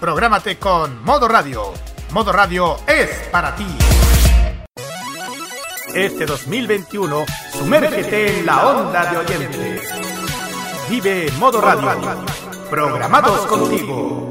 Prográmate con Modo Radio. Modo Radio es para ti. Este 2021, sumérgete en la onda de oyentes. Vive Modo Radio. Programados contigo.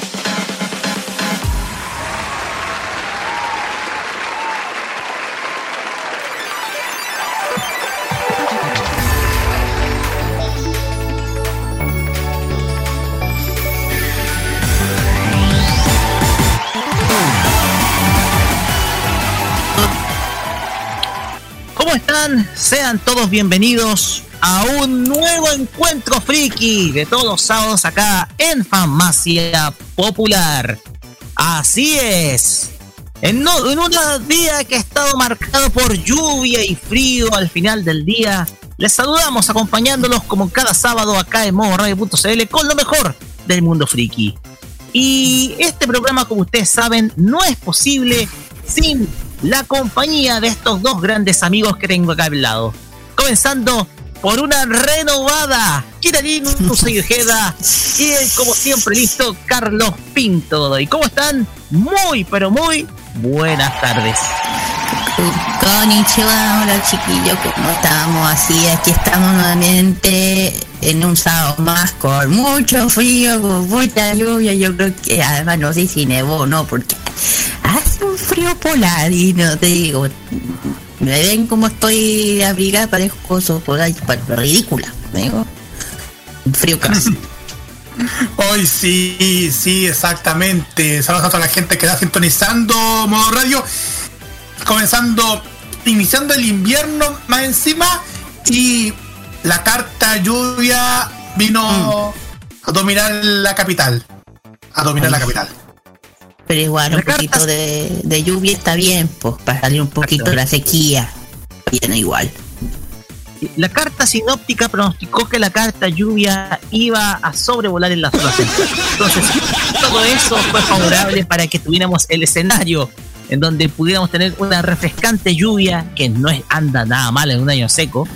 Sean todos bienvenidos a un nuevo encuentro friki de todos los sábados acá en Farmacia Popular. Así es. En, no, un día que ha estado marcado por lluvia y frío al final del día, les saludamos acompañándolos como cada sábado acá en modoradio.cl con lo mejor del mundo friki. Y este programa, como ustedes saben, no es posible sin la compañía de estos dos grandes amigos que tengo acá al lado. Comenzando por una renovada Kirarin Ojeda y el, como siempre listo Carlos Pinto. ¿Y cómo están? Muy, pero muy buenas tardes. Konnichiwa, hola chiquillos, ¿cómo estamos? Así, aquí estamos nuevamente en un sábado más con mucho frío, con mucha lluvia. Yo creo que además no sé si nevó o no, porque hace un frío polar y no te digo, me ven como estoy abrigada, parezco polar, ridícula, me digo, frío casi. Hoy sí, sí, exactamente. Saludos a toda la gente que está sintonizando modo radio. Comenzando, iniciando el invierno más encima. Y la carta lluvia vino a dominar la capital. A dominar la capital. Pero igual un poquito de, de lluvia está bien, pues, para salir un poquito de la sequía. Viene igual. La carta sinóptica pronosticó que la carta lluvia iba a sobrevolar en la zona central. Entonces, todo eso fue favorable para que tuviéramos el escenario en donde pudiéramos tener una refrescante lluvia que no es, anda nada mal en un año seco.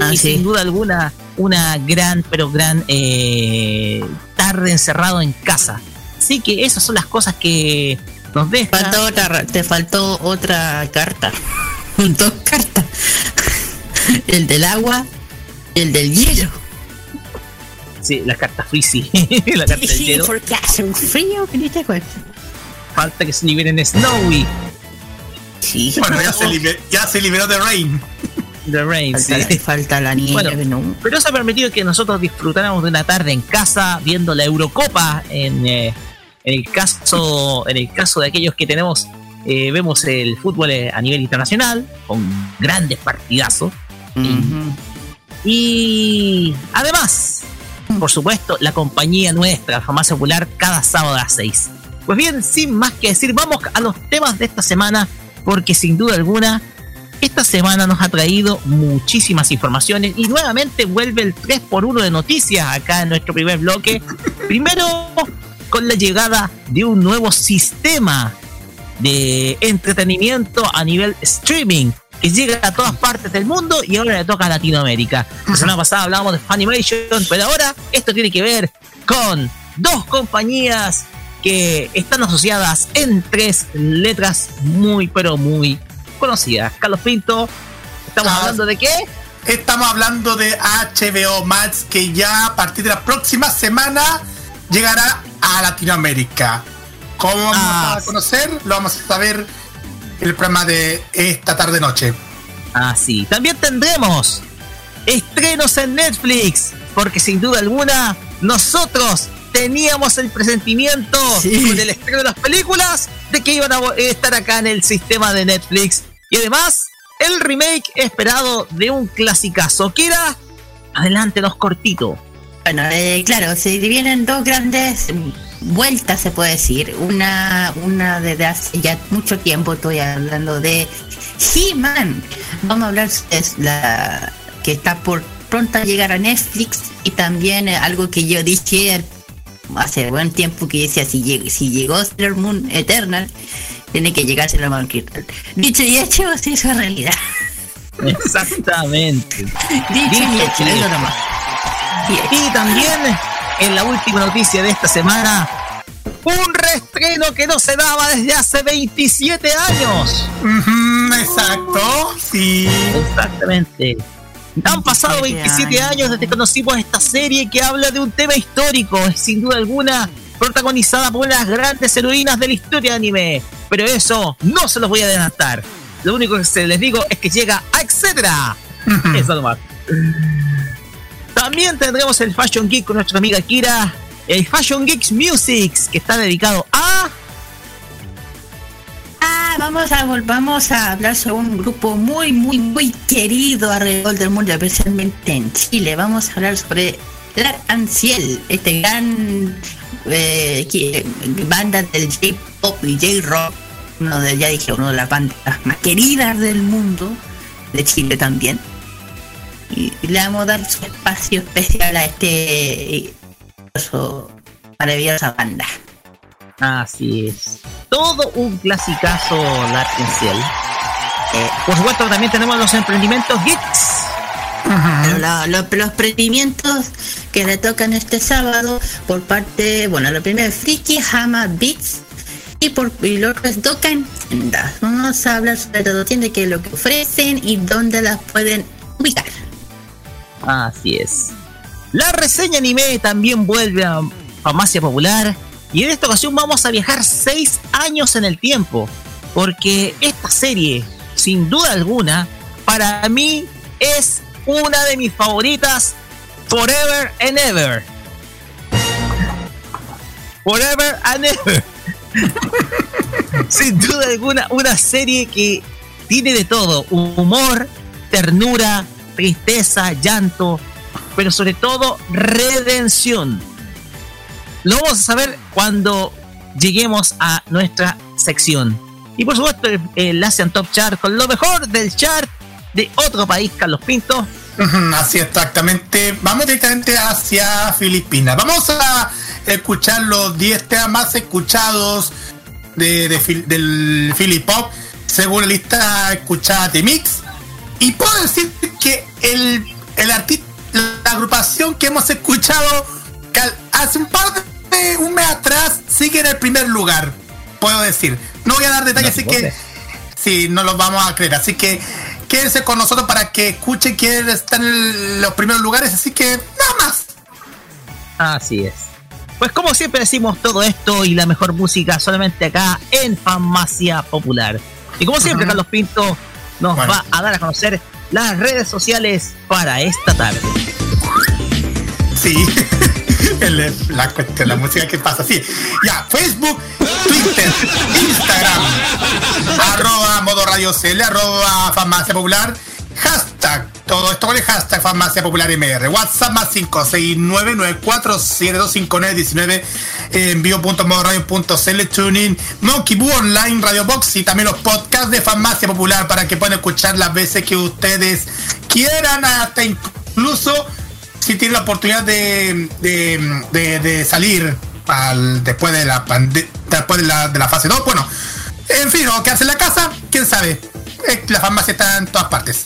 Ah, y sí. sin duda alguna, una gran, pero gran eh, tarde encerrado en casa. Así que esas son las cosas que nos dejan. Faltó otra, te faltó otra carta. Dos cartas. El del agua y el del hielo. Sí, la carta Freezy. la carta del hielo. porque hace un frío que ni te cuento. Falta que se liberen Snowy. Sí, Bueno, ya se, liber- ya se liberó de Rain. The Rain, sí. falta, falta la nieve, Bueno, ¿no? Pero eso ha permitido que nosotros disfrutáramos de una tarde en casa viendo la Eurocopa en, eh, en el caso en el caso de aquellos que tenemos eh, vemos el fútbol eh, a nivel internacional con grandes partidazos. Y además por supuesto la compañía nuestra Farmacia Popular cada sábado a las 6 pues bien sin más que decir vamos a los temas de esta semana porque sin duda alguna esta semana nos ha traído muchísimas informaciones. Y nuevamente vuelve el 3x1 de noticias acá en nuestro primer bloque. Primero con la llegada de un nuevo sistema de entretenimiento a nivel streaming que llega a todas partes del mundo y ahora le toca a Latinoamérica. La semana pasada hablábamos de Funimation, pero ahora esto tiene que ver con dos compañías que están asociadas en tres letras muy, pero muy conocidas. Carlos Pinto, ¿estamos Ah. hablando de qué? Estamos hablando de HBO Max que ya a partir de la próxima semana llegará a Latinoamérica. ¿Cómo vamos Ah. a conocer? Lo vamos a saber en el programa de esta tarde noche. Ah, sí. También tendremos estrenos en Netflix, porque sin duda alguna nosotros teníamos el presentimiento Sí. con el estreno de las películas de que iban a estar acá en el sistema de Netflix. Y además, el remake esperado de un clasicazo. Kira, adelántenos cortito. Bueno, eh, claro, se vienen dos grandes vueltas, se puede decir. Una, una desde hace ya mucho tiempo, estoy hablando de He-Man. Vamos a hablar de la que está por pronto a llegar a Netflix y también eh, algo que yo dije hace buen tiempo que decía si, si llegó Sailor Moon Eternal, tiene que llegar Sailor Moon Crystal. Dicho y hecho, se hizo realidad. Exactamente. Dicho y hecho, nomás. Y hecho. Y también, en la última noticia de esta semana, un reestreno que no se daba desde hace 27 años. Exacto, sí. Exactamente. Han pasado 27 27 años desde que conocimos esta serie que habla de un tema histórico, es sin duda alguna protagonizada por unas grandes heroínas de la historia de anime. Pero eso no se los voy a adelantar. Lo único que se les digo es que llega a Etcétera. Eso nomás. También tendremos el Fashion Geek con nuestra amiga Kira. El Fashion Geeks Musics, que está dedicado a. Ah, vamos a vamos a hablar sobre un grupo muy muy muy querido alrededor del mundo, especialmente en Chile. Vamos a hablar sobre Black and Ciel, este gran eh, banda del J-pop y J-rock, uno de ya dije uno de las bandas más queridas del mundo, de Chile también. Y, le vamos a dar su espacio especial a este maravilloso- maravillosa banda. Así es. Todo un clasicazo Dark Ciel. Eh, por supuesto, también tenemos los emprendimientos geeks. Los emprendimientos que le tocan este sábado por parte, bueno, lo primero es Friki Hama Beats y por y lo otro es Dokan Tiendas. Vamos a hablar sobre todo tiendas que lo que ofrecen y dónde las pueden ubicar. Así es. La reseña anime también vuelve a Farmacia Popular. Y en esta ocasión vamos a viajar seis años en el tiempo. Porque esta serie, sin duda alguna, para mí es una de mis favoritas Forever and Ever. Forever and Ever. sin duda alguna, una serie que tiene de todo: humor, ternura, tristeza, llanto, pero sobre todo redención. Lo vamos a saber cuando lleguemos a nuestra sección. Y por supuesto, el, el Asian Top Chart con lo mejor del chart de otro país, Carlos Pinto. Así exactamente. Vamos directamente hacia Filipinas. Vamos a escuchar los 10 temas más escuchados de, de del Philip Pop según la lista escuchada de Mix. Y puedo decir que el, el artista, la agrupación que hemos escuchado que hace un par de un mes atrás sigue en el primer lugar. Puedo decir. No voy a dar detalles, No, así que. Sí, no los vamos a creer. Así que quédense con nosotros para que escuchen quién está en los primeros lugares. Así que nada más. Así es. Pues como siempre decimos todo esto y la mejor música solamente acá en Farmacia Popular. Y como siempre. Carlos Pinto nos Bueno. va a dar a conocer las redes sociales para esta tarde. Sí. El- la cuestión, la música que pasa. Sí. Ya, Facebook, Twitter, Instagram, arroba modo radio CL, arroba farmacia popular, hashtag, todo esto con el hashtag farmacia popular MR, WhatsApp más 56994725919, envío.modoradio.cl, tuning, Monkey Online, Radio Box y también los podcasts de farmacia popular para que puedan escuchar las veces que ustedes quieran, hasta incluso si tienen la oportunidad de salir después de la después de la, de la fase 2. Bueno, en fin, o quedarse en la casa, quién sabe. Eh, la farmacia está en todas partes.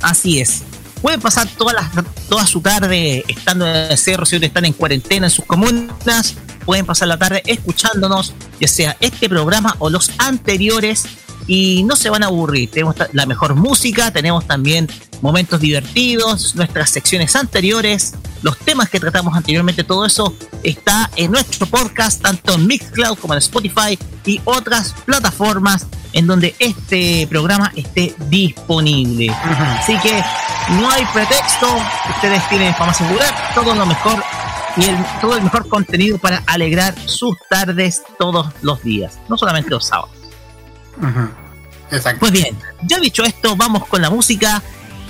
Así es. Pueden pasar todas las, toda su tarde estando en el cerro, si están en cuarentena en sus comunas, pueden pasar la tarde escuchándonos, ya sea este programa o los anteriores, y no se van a aburrir. Tenemos la mejor música, tenemos también momentos divertidos, nuestras secciones anteriores, los temas que tratamos anteriormente, todo eso está en nuestro podcast, tanto en Mixcloud como en Spotify y otras plataformas en donde este programa esté disponible. Así que no hay pretexto, ustedes tienen fama asegurar todo lo mejor y el, todo el mejor contenido para alegrar sus tardes todos los días, no solamente los sábados. Pues bien, ya dicho esto, vamos con la música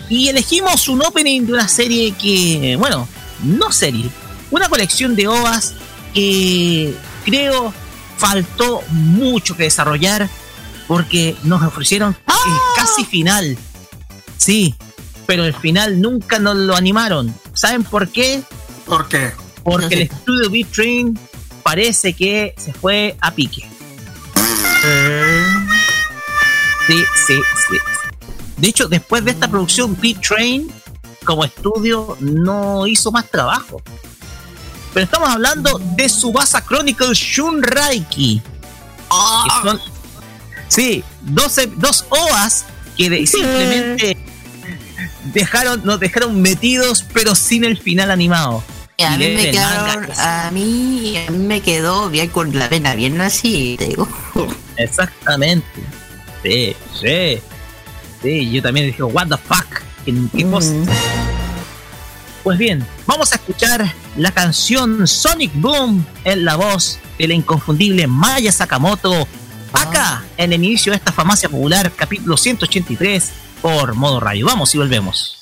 y elegimos un opening de una serie que, bueno, no serie, una colección de ovas que creo faltó mucho que desarrollar porque nos ofrecieron el ¡Ah! casi final. Sí, pero el final nunca nos lo animaron. ¿Saben por qué? ¿Por qué? Porque el estudio B-Train parece que se fue a pique. Sí, sí, sí. De hecho, después de esta producción, B-Train como estudio no hizo más trabajo. Pero estamos hablando de Subasa Chronicles Shunraiki. Ah. sí, 12, dos OAS que simplemente dejaron, nos dejaron metidos, pero sin el final animado. a mí me quedaron, a mí, me quedó bien con la vena bien así, te digo. Exactamente. Sí, sí. Sí, yo también dije, what the fuck. ¿Qué, mm. Pues bien, vamos a escuchar la canción Sonic Boom en la voz de la inconfundible Maya Sakamoto. Acá, en el inicio de esta farmacia popular, capítulo 183, por modo radio. Vamos y volvemos.「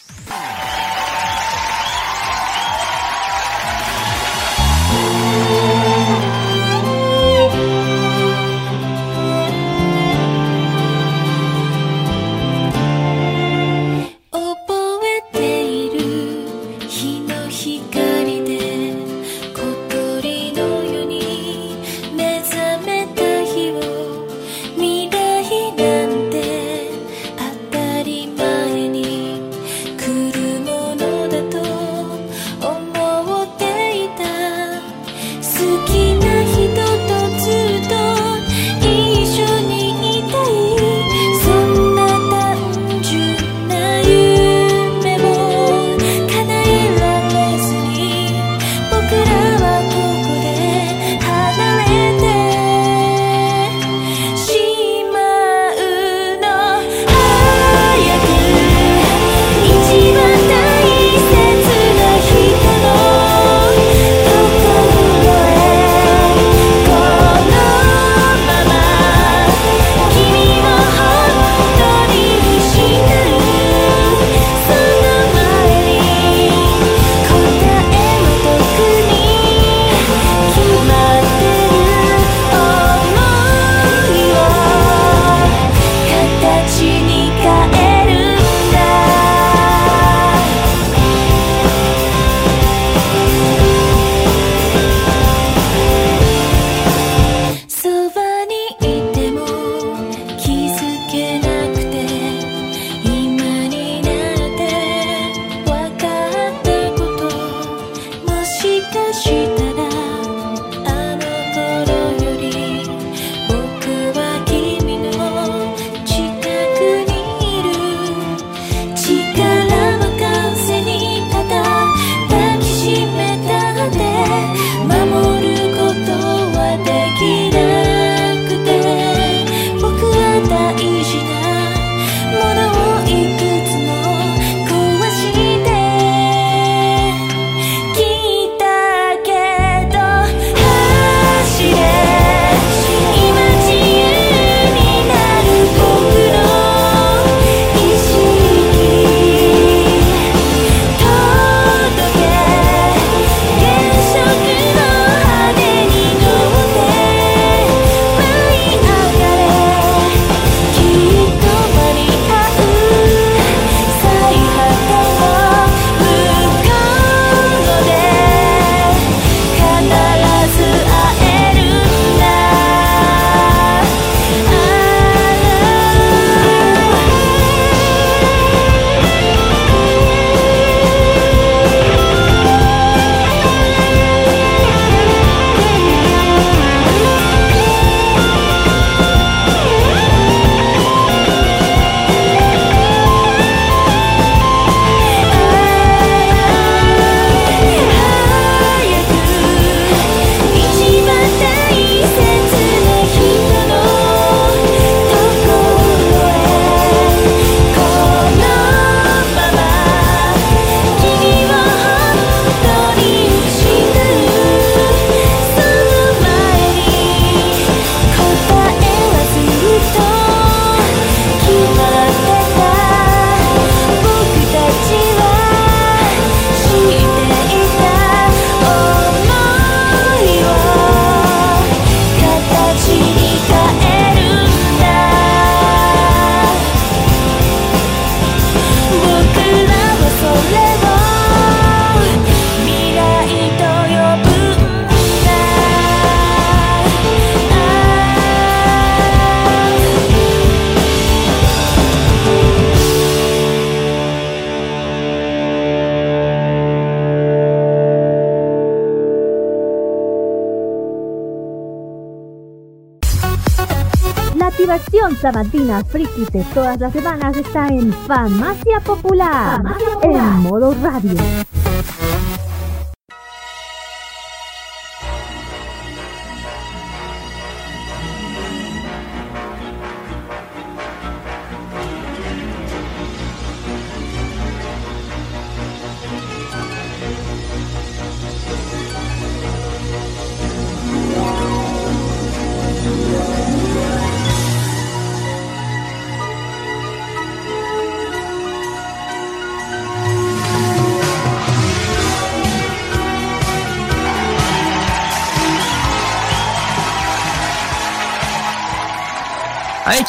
sabatina friki de todas las semanas está en Famacia Popular, en modo radio.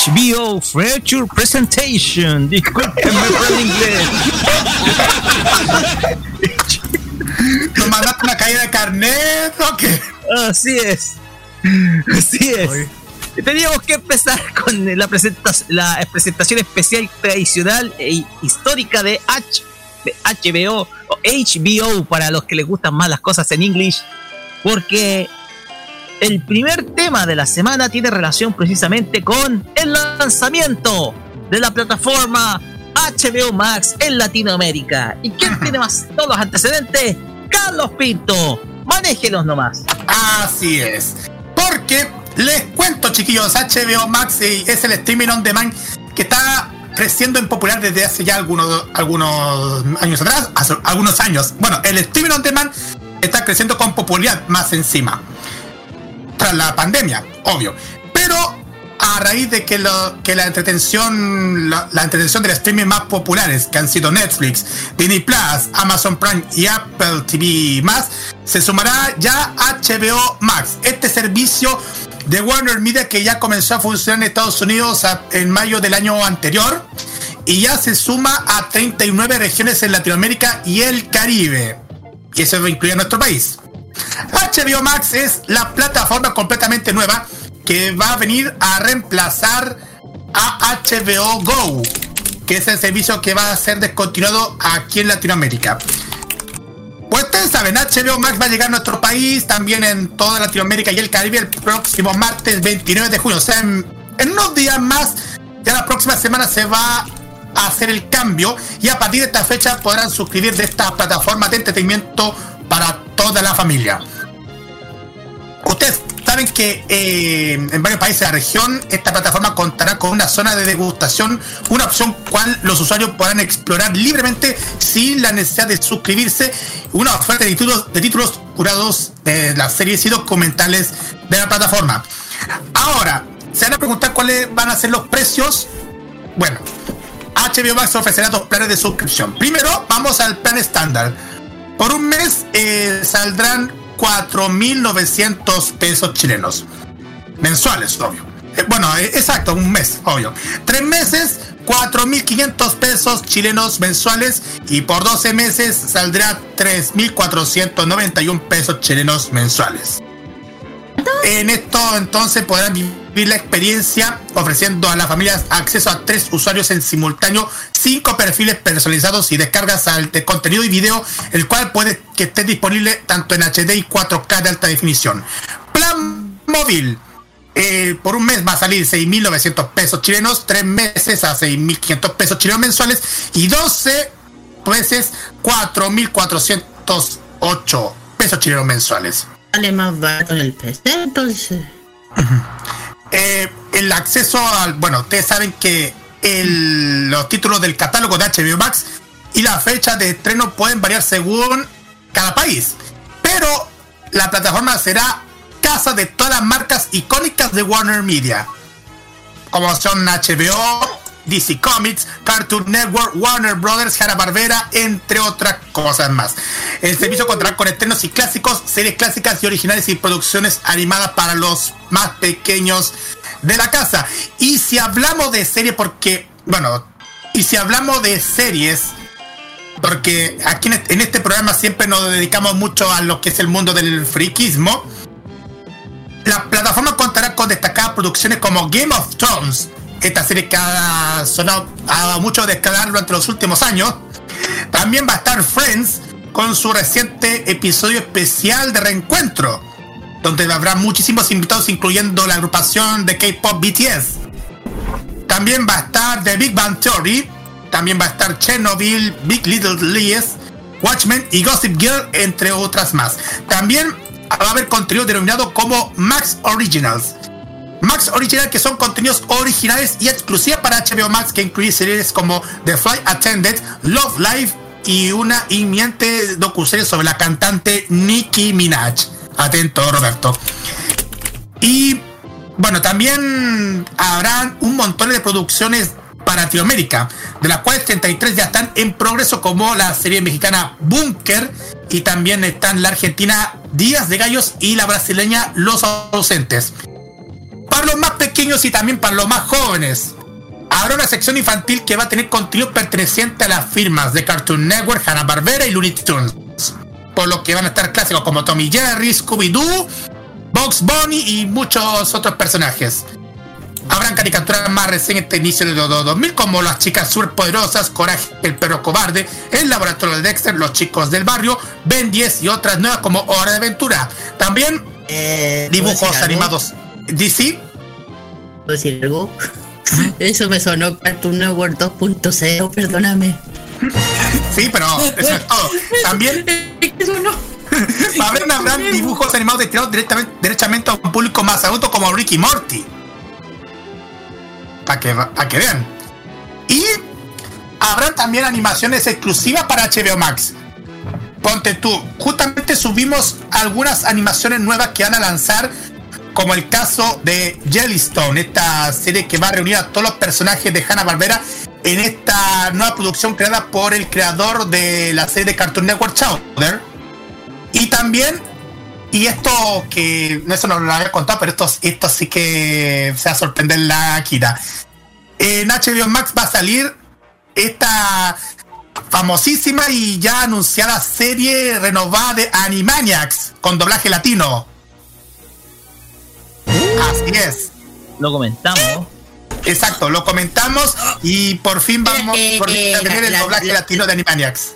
HBO Future Presentation. Discúlpenme por el inglés. ¿Nos mandaste una caída de carnet o qué? Así es. Así es. Teníamos que empezar con la, presentación, la presentación especial tradicional e histórica de, H, de HBO o HBO para los que les gustan más las cosas en inglés. Porque el primer tema de la semana tiene relación precisamente con el lanzamiento de la plataforma HBO Max en Latinoamérica. ¿Y quién tiene más todos los antecedentes? Carlos Pinto. Manéjelos nomás. Así es. Porque les cuento, chiquillos, HBO Max es el streaming on demand que está creciendo en popular desde hace ya algunos, algunos años atrás, algunos años. Bueno, el streaming on demand está creciendo con popularidad más encima tras la pandemia, obvio. Pero a raíz de que, lo, que la entretención, la, entretención de los streaming más populares, que han sido Netflix, Disney Plus, Amazon Prime y Apple TV más, se sumará ya HBO Max, este servicio de Warner Media que ya comenzó a funcionar en Estados Unidos en mayo del año anterior y ya se suma a 39 regiones en Latinoamérica y el Caribe. Y eso va a incluir a nuestro país. HBO Max es la plataforma completamente nueva que va a venir a reemplazar a HBO Go, que es el servicio que va a ser descontinuado aquí en Latinoamérica. Pues ustedes saben, HBO Max va a llegar a nuestro país, también en toda Latinoamérica y el Caribe el próximo martes 29 de junio. O sea, en, en unos días más, ya la próxima semana se va a hacer el cambio y a partir de esta fecha podrán suscribir de esta plataforma de entretenimiento para toda la familia. Ustedes saben que eh, en varios países de la región esta plataforma contará con una zona de degustación, una opción cual los usuarios podrán explorar libremente sin la necesidad de suscribirse, una oferta de títulos, de títulos curados de las series y documentales de la plataforma. Ahora, se van a preguntar cuáles van a ser los precios. Bueno, HBO Max ofrecerá dos planes de suscripción. Primero, vamos al plan estándar por un mes eh, saldrán 4.900 pesos chilenos. Mensuales, obvio. Eh, bueno, eh, exacto, un mes, obvio. Tres meses, 4.500 pesos chilenos mensuales. Y por 12 meses saldrá 3.491 pesos chilenos mensuales. En esto entonces podrán vivir la experiencia ofreciendo a las familias acceso a tres usuarios en simultáneo, cinco perfiles personalizados y descargas de contenido y video, el cual puede que esté disponible tanto en HD y 4K de alta definición. Plan móvil. Eh, por un mes va a salir 6.900 pesos chilenos, tres meses a 6.500 pesos chilenos mensuales y 12 meses 4.408 pesos chilenos mensuales sale más barato en el PC, entonces. Eh, el acceso al. Bueno, ustedes saben que el, los títulos del catálogo de HBO Max y la fecha de estreno pueden variar según cada país. Pero la plataforma será casa de todas las marcas icónicas de Warner Media. Como son HBO, DC Comics, Cartoon Network, Warner Brothers, Hanna-Barbera, entre otras cosas más. El servicio contará con estrenos y clásicos, series clásicas y originales y producciones animadas para los más pequeños de la casa. Y si hablamos de series, porque, bueno, y si hablamos de series, porque aquí en este programa siempre nos dedicamos mucho a lo que es el mundo del friquismo. La plataforma contará con destacadas producciones como Game of Thrones, esta serie que ha sonado, ha dado mucho de escalar durante los últimos años. También va a estar Friends con su reciente episodio especial de reencuentro, donde habrá muchísimos invitados, incluyendo la agrupación de K-pop BTS. También va a estar The Big Bang Theory. También va a estar Chernobyl, Big Little Lies, Watchmen y Gossip Girl, entre otras más. También va a haber contenido denominado como Max Originals. Max Original, que son contenidos originales y exclusivos para HBO Max, que incluye series como The Flight Attendant, Love Life y una inminente docuserie sobre la cantante Nicki Minaj. Atento, Roberto. Y bueno, también habrán un montón de producciones para Latinoamérica, de las cuales 33 ya están en progreso, como la serie mexicana Bunker, y también están la argentina Días de Gallos y la brasileña Los Ausentes. Para los más pequeños y también para los más jóvenes, habrá una sección infantil que va a tener contenido perteneciente a las firmas de Cartoon Network, Hanna-Barbera y Looney Tunes. Por lo que van a estar clásicos como Tommy Jerry, Scooby-Doo, Box Bunny y muchos otros personajes. Habrán caricaturas más recientes inicio de los 2000 como Las chicas superpoderosas, Coraje, el perro cobarde, El laboratorio de Dexter, Los chicos del barrio, Ben 10 y otras nuevas como Hora de Aventura. También eh, dibujos animados. DC. ¿Puedo decir algo? Eso me sonó Cartoon Network 2.0, perdóname. Sí, pero eso es todo. También. Habrán, habrán dibujos animados destinados directamente, derechamente a un público más adulto como Ricky Morty. Para que, para que vean. Y habrán también animaciones exclusivas para HBO Max. Ponte tú, justamente subimos algunas animaciones nuevas que van a lanzar, como el caso de Jellystone, esta serie que va a reunir a todos los personajes de Hanna Barbera en esta nueva producción creada por el creador de la serie de Cartoon Network Chowder. Y también, y esto que no eso no lo había contado, pero esto, esto sí que se va a sorprender la Kira. En HBO Max va a salir esta famosísima y ya anunciada serie renovada de Animaniacs con doblaje latino. Así es. Lo comentamos. Exacto, lo comentamos y por fin vamos por fin a tener el doblaje latino de Animaniacs.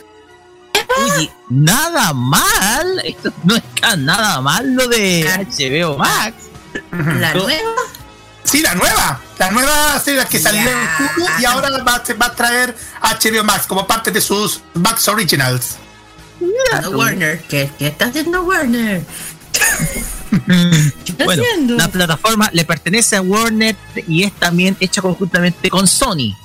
Oye, nada mal. Esto no está nada mal lo de HBO Max. ¿La nueva? Sí, la nueva. La nueva serie que salió en Hulu y ahora va, a- va a traer HBO Max como parte de sus Max Originals. No, Warner. ¿Qué, ¿Qué está haciendo Warner? ¿Qué está Bueno, haciendo? la plataforma le pertenece a Warner y es también hecha conjuntamente con Sony.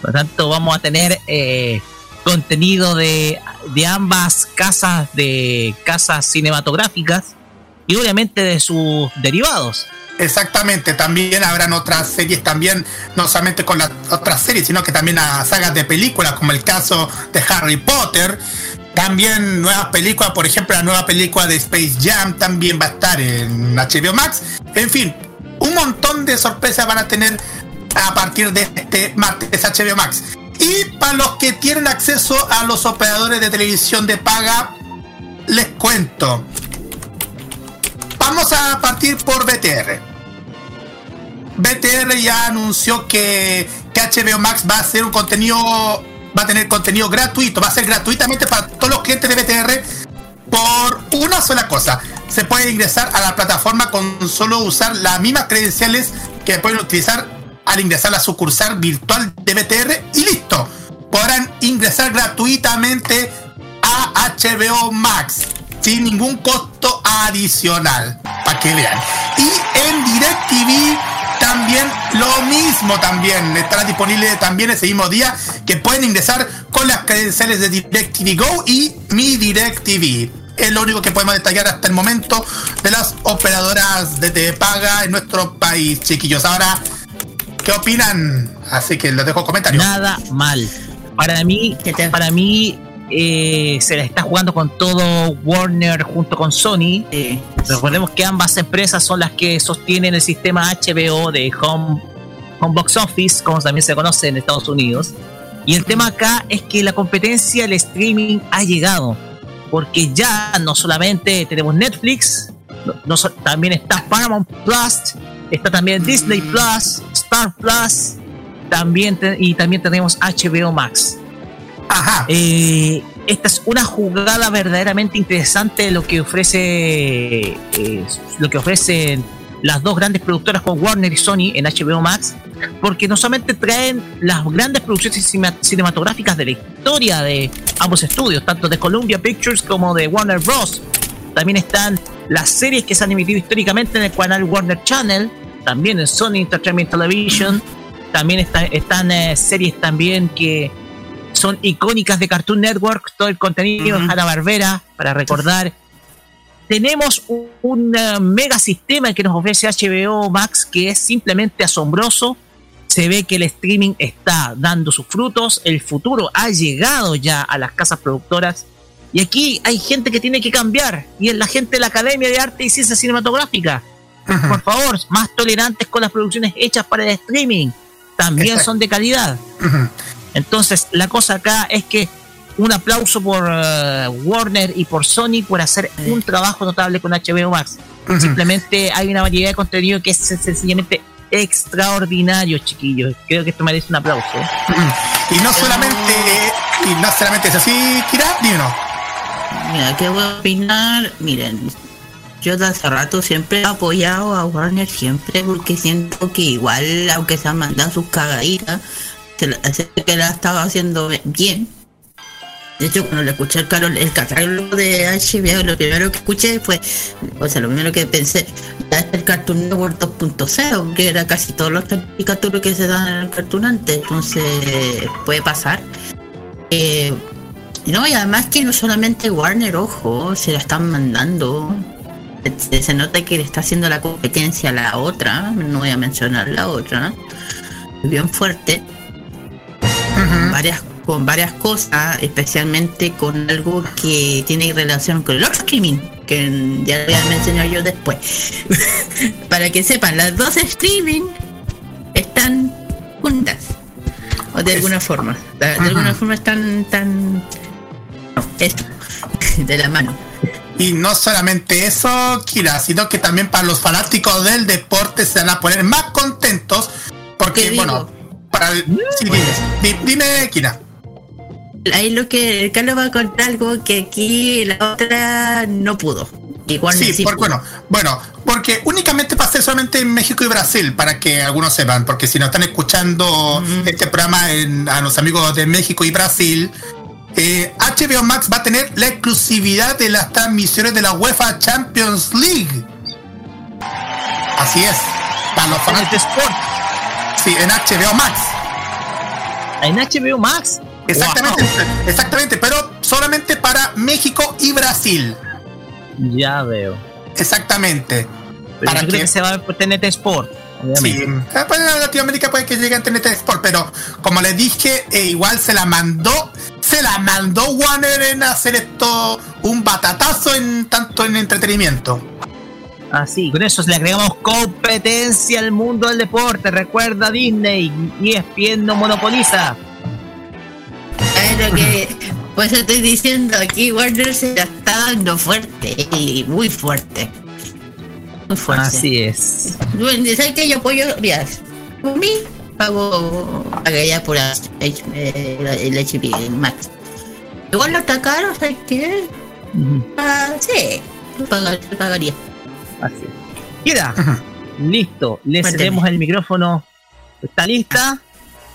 Por lo tanto, vamos a tener eh, contenido de, de ambas casas de casas cinematográficas y obviamente de sus derivados. Exactamente, también habrán otras series también, no solamente con las otras series, sino que también a sagas de películas, como el caso de Harry Potter. También nuevas películas, por ejemplo, la nueva película de Space Jam también va a estar en HBO Max. En fin, un montón de sorpresas van a tener a partir de este martes HBO Max. Y para los que tienen acceso a los operadores de televisión de paga, les cuento. Vamos a partir por BTR. BTR ya anunció que, HBO Max va a hacer un contenido, va a tener contenido gratuito, va a ser gratuitamente para todos los clientes de BTR por una sola cosa. Se puede ingresar a la plataforma con solo usar las mismas credenciales que pueden utilizar al ingresar a la sucursal virtual de BTR y listo. Podrán ingresar gratuitamente a HBO Max sin ningún costo adicional. Para que vean. Y en DirecTV también lo mismo también. Estará disponible también ese mismo día que pueden ingresar con las credenciales de DirecTV Go y Mi DirecTV. Es lo único que podemos detallar hasta el momento de las operadoras de, de paga en nuestro país, chiquillos. Ahora, ¿qué opinan? Así que les dejo comentarios. Nada mal. Para mí, ¿Qué te- para mí eh, se la está jugando con todo Warner junto con Sony. Recordemos que ambas empresas son las que sostienen el sistema HBO de Home, Home Box Office, como también se conoce en Estados Unidos. Y el tema acá es que la competencia, el streaming ha llegado. Porque ya no solamente tenemos Netflix, no- no so- también está Paramount Plus, está también Disney Plus, Star Plus, también te- y también tenemos HBO Max. Ajá. Eh, esta es una jugada verdaderamente interesante de lo que ofrece eh, lo que ofrecen las dos grandes productoras con Warner y Sony en HBO Max, porque no solamente traen las grandes producciones cinematográficas de la historia de ambos estudios, tanto de Columbia Pictures como de Warner Bros. También están las series que se han emitido históricamente en el canal Warner Channel, también en Sony Entertainment Television, también están eh, series también que son icónicas de Cartoon Network, todo el contenido de Hanna Barbera, para recordar tenemos un, eh, mega sistema que nos ofrece HBO Max que es simplemente asombroso. Se ve que el streaming está dando sus frutos, el futuro ha llegado ya a las casas productoras y aquí hay gente que tiene que cambiar y es la gente de la Academia de Arte y Ciencia Cinematográfica. Por favor, más tolerantes con las producciones hechas para el streaming. También son de calidad. Entonces, la cosa acá es que un aplauso por eh, Warner y por Sony por hacer un trabajo notable con HBO Max. Simplemente hay una variedad de contenido que es sencillamente extraordinario, chiquillos. Creo que esto merece un aplauso. Y no solamente, y no solamente es así, Kira, no. Mira, ¿qué voy a opinar? Miren, yo de hace rato siempre he apoyado a Warner, siempre, porque siento que igual, aunque se han mandado sus cagaditas, que la estaba haciendo bien de hecho, cuando le escuché el, carol, el catálogo de HBO, lo primero que escuché fue, o sea, lo primero que pensé, ya es el Cartoon Network 2.0, que era casi todos los caricaturas que se dan en el Cartoon antes, entonces puede pasar. Eh, no, y además que no solamente Warner, ojo, se la están mandando. Se, nota que le está haciendo la competencia a la otra, no voy a mencionar la otra, bien fuerte. Varias con varias cosas, especialmente con algo que tiene relación con el streaming, que ya voy a mencionar yo después. Para que sepan, las dos streaming están juntas. O de alguna forma. De, alguna forma están tan... No, esto. De la mano. Y no solamente eso, Kira, sino que también para los fanáticos del deporte se van a poner más contentos. Porque, bueno, para el... dime, dime, Kira ahí lo que Carlos va a contar algo que aquí la otra no pudo. Igual sí, bueno, bueno, porque únicamente pasé solamente en México y Brasil, para que algunos sepan, porque si no están escuchando este programa a los amigos de México y Brasil, HBO eh, Max va a tener la exclusividad de las transmisiones de la UEFA Champions League. Así es, para los fanáticos. Sport. Sí, en HBO Max. En HBO Max. Exactamente, exactamente, pero solamente para México y Brasil. Ya veo. Exactamente. para que... se va por TNT Sport. Sí, eh, pues en Latinoamérica puede que llegue a TNT Sport, pero como les dije, eh, igual se la mandó, se la mandó Warner en hacer esto un batatazo en tanto en entretenimiento. Así, con eso le agregamos competencia al mundo del deporte. Recuerda Disney y ESPN no monopoliza que, pues estoy diciendo, aquí Warner se la está dando fuerte y muy fuerte. Muy fuerte. Así es. Bueno, ¿sabes que yo apoyo? Mira, por mí pago, pagaría por el, el HP Max. Igual lo está caro, ¿sabes qué? Ah, sí, lo pagaría. Así. Queda. Listo, le cedemos el micrófono. ¿Está lista?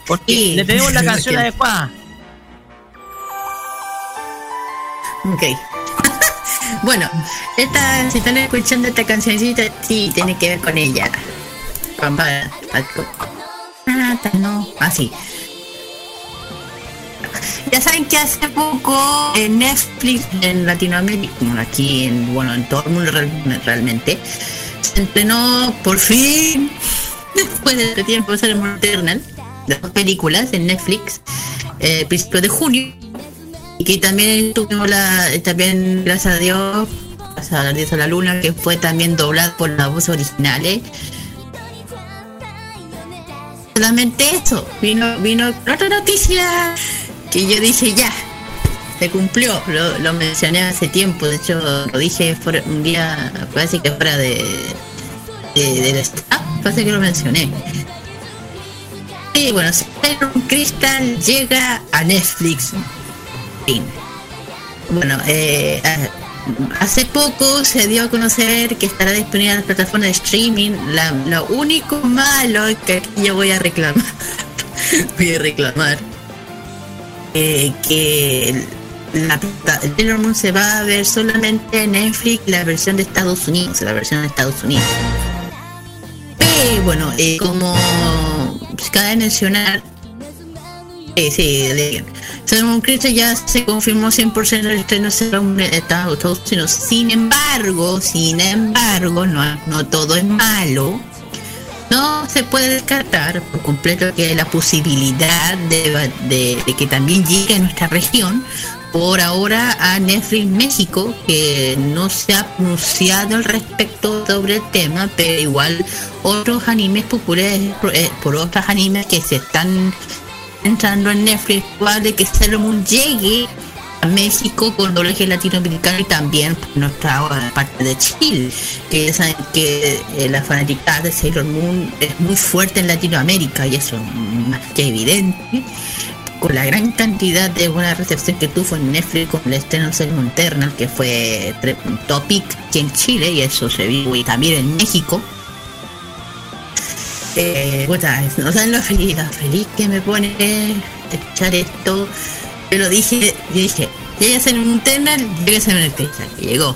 Porque le tenemos la canción adecuada. Ok. bueno, esta, si están escuchando esta cancioncita, sí, tiene que ver con ella. Ah, no, así. Ya saben que hace poco en Netflix en Latinoamérica, aquí en, bueno, en todo el mundo realmente, se entrenó por fin, después de este tiempo, ser Eternal, de dos películas en Netflix, eh, principio de junio, y que también tuvimos la, también gracias a Dios, gracias a Dios a la Luna, que fue también doblada por la voz originales. Solamente eso, vino, vino otra noticia que yo dije ya, se cumplió, lo, mencioné hace tiempo, de hecho lo dije un día, parece que fuera de, de del staff, parece que lo mencioné. Y bueno, Crystal llega a Netflix bueno, eh, hace poco se dio a conocer que estará disponible en las plataformas de streaming. La, lo único malo que aquí yo voy a reclamar, voy a reclamar eh, que la Sailor Moon se va a ver solamente en Netflix la versión de Estados Unidos, la versión de Estados Unidos. Eh, bueno, eh, como cabe mencionar, eh, sí, Sailor Crystal ya se confirmó 100% el estreno en Estados Unidos. Sin embargo, sin embargo, no, no todo es malo. No se puede descartar por completo que la posibilidad de, que también llegue a nuestra región por ahora a Netflix México, que no se ha pronunciado al respecto sobre el tema, pero igual otros animes populares, eh, por otros animes que se están entrando en Netflix, de que Sailor Moon llegue México con doblaje latinoamericano y también nuestra parte de Chile, que ya saben que eh, la fanática de Sailor Moon es muy fuerte en Latinoamérica y eso es más que evidente con la gran cantidad de buena recepción que tuvo en Netflix con el estreno de Eternal, que fue topic aquí en Chile y eso se vio y también en México. Eh, no saben lo feliz, lo feliz que me pone escuchar esto. Pero dije, yo dije, llega a ser un Eternal, llega a ser un Eternal, y llegó.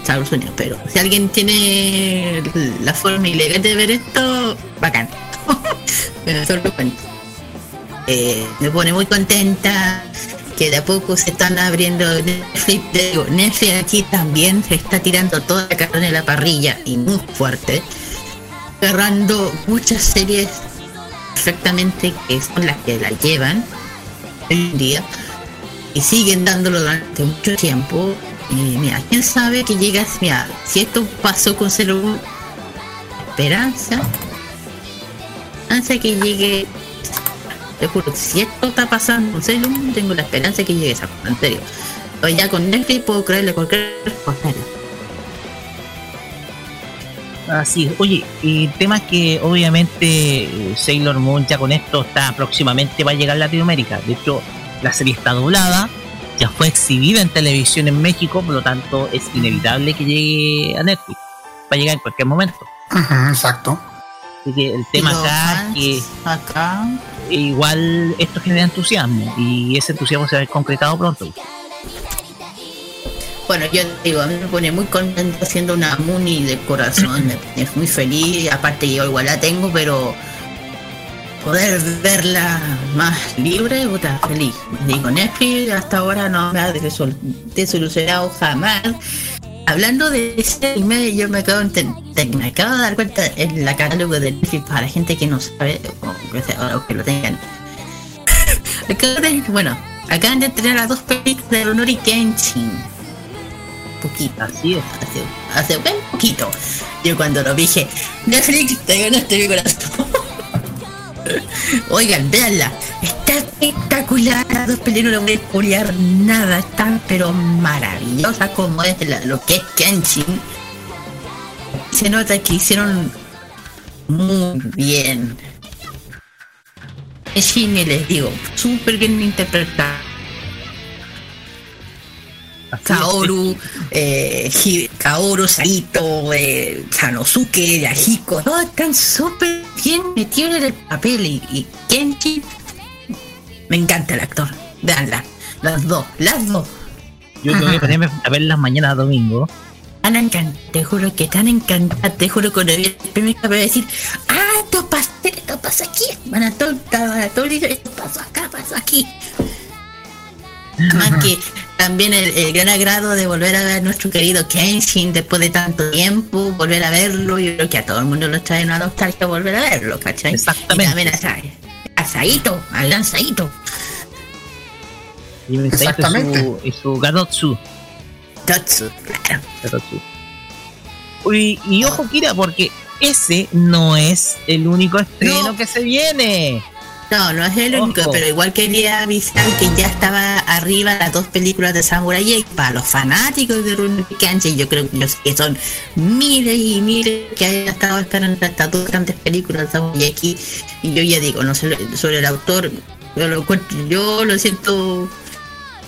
Estados Unidos, pero si alguien tiene la forma ilegal de ver esto, bacán. pero solo cuento. Eh, me pone muy contenta que de a poco se están abriendo Netflix. Digo, Netflix aquí también se está tirando toda la carne en la parrilla y muy fuerte, agarrando muchas series perfectamente que son las que la llevan hoy en día y siguen dándolo durante mucho tiempo. Y mira, quién sabe que llegas, mira, si esto pasó con Cero Esperanza, hace que llegue te juro, si esto está pasando en tengo la esperanza que llegue cosa, en serio. Pero ya con Netflix puedo creerle cualquier cosa. Así, oye, el tema es que obviamente Sailor Moon ya con esto está próximamente va a llegar a Latinoamérica. De hecho, la serie está doblada, ya fue exhibida en televisión en México, por lo tanto es inevitable que llegue a Netflix. Va a llegar en cualquier momento. exacto. Así que el tema acá que acá igual esto genera entusiasmo y ese entusiasmo se va a ver concretado pronto. Bueno, yo digo, a mí me pone muy contento haciendo una Muni de corazón, es muy feliz, aparte yo igual la tengo, pero poder verla más libre, puta, feliz. Digo, Netflix hasta ahora no me ha desolucionado jamás Hablando de ese anime, yo me acabo, de, me acabo de dar cuenta en la catálogo de Netflix para la gente que no sabe o que, lo tengan. bueno, acaban de tener a dos películas de Ronori Kenshin. Poquito, así. Hace, hace un poquito. Yo cuando lo dije, Netflix, te ganaste mi corazón. Oigan, veanla. Está espectacular. Dos películas no voy a nada. Están pero maravillosa como es lo que es Kenshin. Se nota que hicieron muy bien. Kenshin, les digo, súper bien interpretado Kaoru, eh, Kaoru, Saito, eh, Sanosuke, Yahiko, todos están súper bien metidos en el papel y, y Kenji, me encanta el actor, veanla, las dos, las dos. Yo tengo que ponerme a ver las mañanas domingo. Tan encantada, te juro que tan encantada, te juro que cuando vi el primer capítulo decir, ah, esto pasa, esto pasa aquí, van a todo, van a todo, esto pasa acá, pasa aquí. Además que también el, gran agrado de volver a ver a nuestro querido Kenshin después de tanto tiempo, volver a verlo, yo creo que a todo el mundo nos trae una nostalgia volver a verlo, ¿cachai? Exactamente. Y también a, Saito, al gran Saito. Y Exactamente. Y su, su Gadotsu. Gadotsu, claro. Y, y ojo, Kira, porque ese no es el único estreno que se viene. No, no es el único, pero igual quería avisar que ya estaba arriba las dos películas de Samurai X para los fanáticos de Rurouni Kenshin. Yo creo que son miles y miles que hayan estado esperando estas dos grandes películas de Samurai X. Y yo ya digo, no sé sobre el autor, yo lo, yo lo siento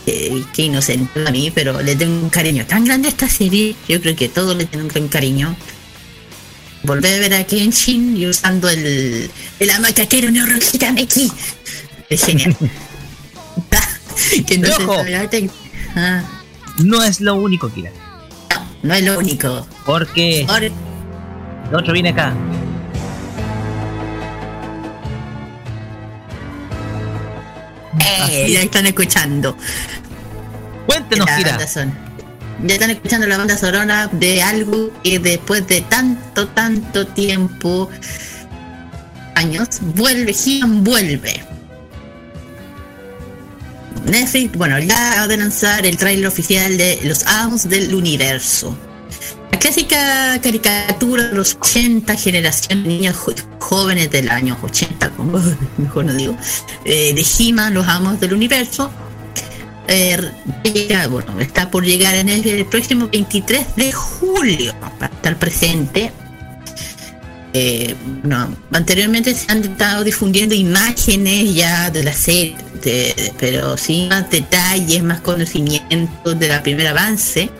que, inocente a mí, pero le tengo un cariño tan grande a esta serie, yo creo que todos le tienen un gran cariño. Volver a ver a Kenshin y usando el, el amacaquero Meki. Es genial. que no, ah. no es lo único, Kira. No, no es lo único. Porque el otro viene acá. Eh, ya están escuchando. Cuéntenos, Kira. Ya están escuchando la banda sonora de algo que después de tanto, tanto tiempo, años, vuelve, Gigan vuelve. Netflix, bueno, ya ha de lanzar el tráiler oficial de Los Amos del Universo. La clásica caricatura de los 80, generación de niños jóvenes del año 80, como mejor no digo, eh, de he Los Amos del Universo, eh, bueno, está por llegar en el, próximo 23 de julio, para estar presente. Eh, anteriormente se han estado difundiendo imágenes ya de la serie, pero sin más detalles, más conocimientos de la primer avance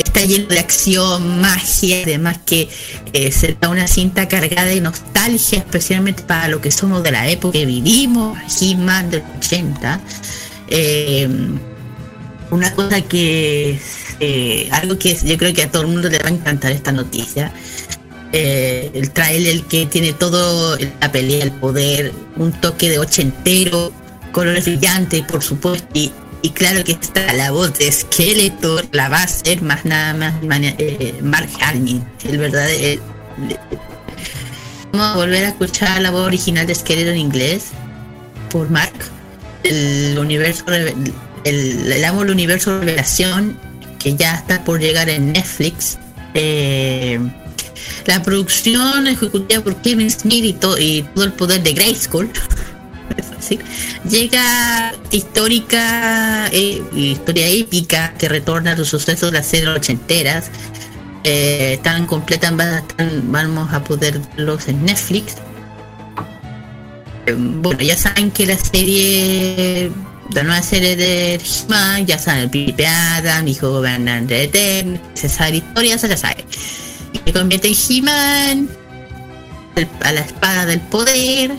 está lleno de acción, magia, además que eh, será una cinta cargada de nostalgia, especialmente para lo que somos de la época que vivimos, He-Man del 80. Eh, una cosa que eh, algo que yo creo que a todo el mundo le va a encantar esta noticia. Eh, el trailer que tiene todo la pelea, el poder, un toque de ochentero, colores brillantes, por supuesto, y claro que está la voz de Skeletor, la va a hacer más nada más eh, Mark Hamill, el verdadero. Vamos a volver a escuchar la voz original de Skeletor en inglés por Mark. El universo, el, amo del universo revelación que ya está por llegar en Netflix. Eh, la producción ejecutiva por Kevin Smith y, todo el poder de Grayskull llega histórica, eh, historia épica que retorna a los sucesos de las series ochenteras. Eh, están completas, vamos a poder verlos en Netflix. Bueno, ya saben que la serie, la nueva serie de he ya saben, el Pipe Adam, hijo gobernante de Eterno, esa historia, se la sabe. Y se convierte en He-Man, a la espada del poder,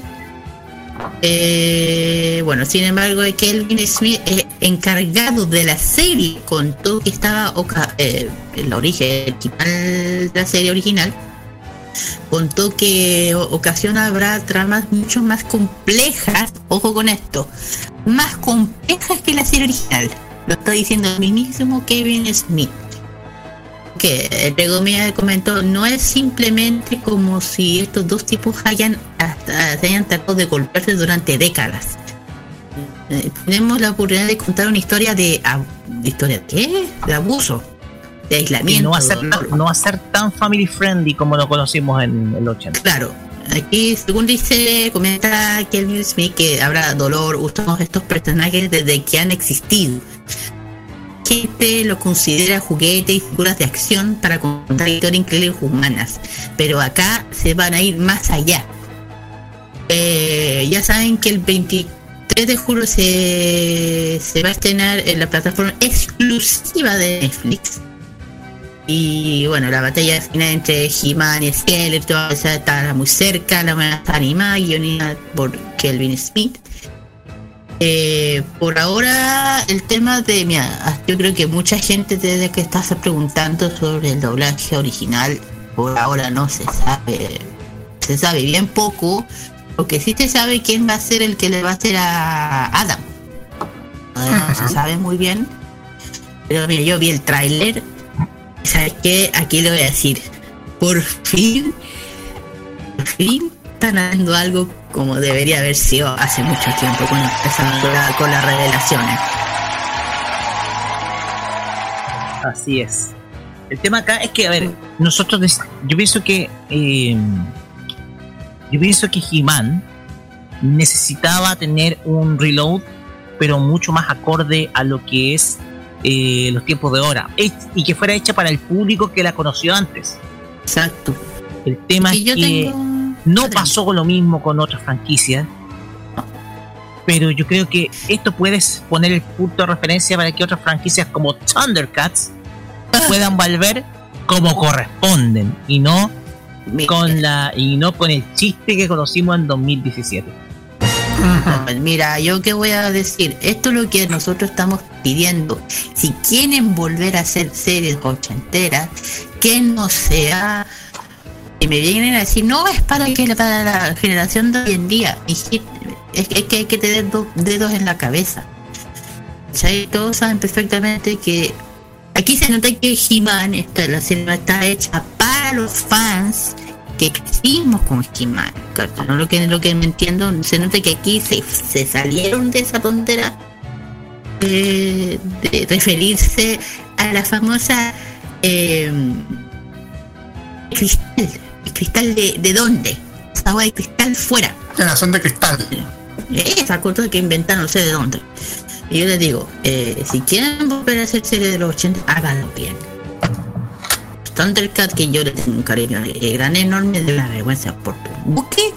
eh, bueno, sin embargo, Kelvin Smith, eh, encargado de la serie, contó que estaba eh, el origen de la serie original, contó que ocasión habrá tramas mucho más complejas, ojo con esto, más complejas que la serie original. Lo está diciendo el mismísimo Kevin Smith que el comentó, no es simplemente como si estos dos tipos hayan, se hayan tratado de golpearse durante décadas. Eh, tenemos la oportunidad de contar una historia de, historia qué? De abuso, de aislamiento. no va, a ser, no va a ser tan family friendly como lo conocimos en el 80. Claro, aquí según dice, comenta Kelvin Smith que habrá dolor, usamos estos personajes desde que han existido gente lo considera juguete y figuras de acción para contar historias increíbles humanas, pero acá se van a ir más allá. Eh, ya saben que el 23 de julio se, se va a estrenar en la plataforma exclusiva de Netflix. Y bueno, la batalla final entre He-Man y Skeletor está muy cerca, la van a estar animada, guionada por Kelvin Smith. Eh, por ahora, el tema de. Mira, yo creo que mucha gente desde que está preguntando sobre el doblaje original, por ahora no se sabe. Se sabe bien poco. Lo que sí se sabe quién va a ser el que le va a hacer a Adam. No se sabe muy bien. Pero mira, yo vi el tráiler. ¿Sabes qué? Aquí le voy a decir. Por fin. Por fin están dando algo como debería haber sido hace mucho tiempo con, con las revelaciones. Así es. El tema acá es que, a ver, nosotros, yo pienso que, eh, yo pienso que He-Man necesitaba tener un reload, pero mucho más acorde a lo que es eh, los tiempos de ahora, y que fuera hecha para el público que la conoció antes. Exacto. El tema es que no pasó lo mismo con otras franquicias. pero yo creo que esto puedes poner el punto de referencia para que otras franquicias como Thundercats puedan volver como corresponden y no con la y no con el chiste que conocimos en 2017. Pues mira, yo qué voy a decir, esto es lo que nosotros estamos pidiendo. Si quieren volver a hacer series ochenteras, que no sea y me vienen a decir, no, es para que para la generación de hoy en día. Es que, hay que tener dos dedos en la cabeza. Todos saben perfectamente que aquí se nota que He-Man, la serie está hecha para los fans que crecimos con He-Man. No lo que, lo que me entiendo, se nota que aquí se, se salieron de esa tontera de, referirse a la famosa eh, cristal ¿Cristal de, de dónde? Esa agua de cristal fuera. Generación de cristal. Esa cosa que inventaron, no sé de dónde. Y yo les digo, eh, si quieren volver a hacer serie de los 80, háganlo bien. Thundercat, que yo le tengo un cariño eh, gran enorme de la vergüenza por tu buque.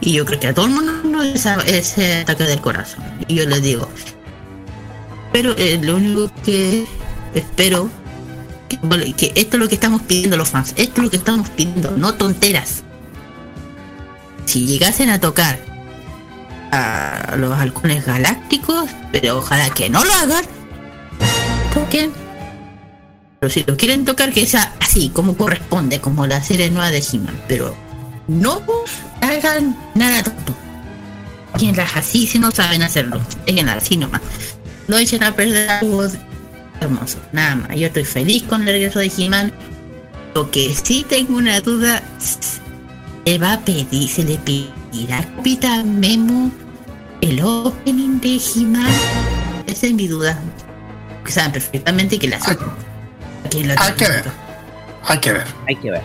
Y yo creo que a todo el mundo no es ese ataque del corazón. Y yo les digo, pero eh, lo único que espero que, esto es lo que estamos pidiendo los fans, esto es lo que estamos pidiendo, no tonteras. Si llegasen a tocar a los halcones galácticos, pero ojalá que no lo hagan, toquen. Pero si lo quieren tocar, que sea así, como corresponde, como la serie nueva de he pero no hagan nada tonto. las así si no saben hacerlo, dejen así nomás. No echen a perder algo hermoso, nada más. Yo estoy feliz con el regreso de He-Man. Lo que sí tengo una duda, se va a pedir, se le pedirá a Capitán Memo el opening de He-Man. Esa es mi duda. Saben perfectamente que la hay, hay que ver. Hay que ver. Hay que ver.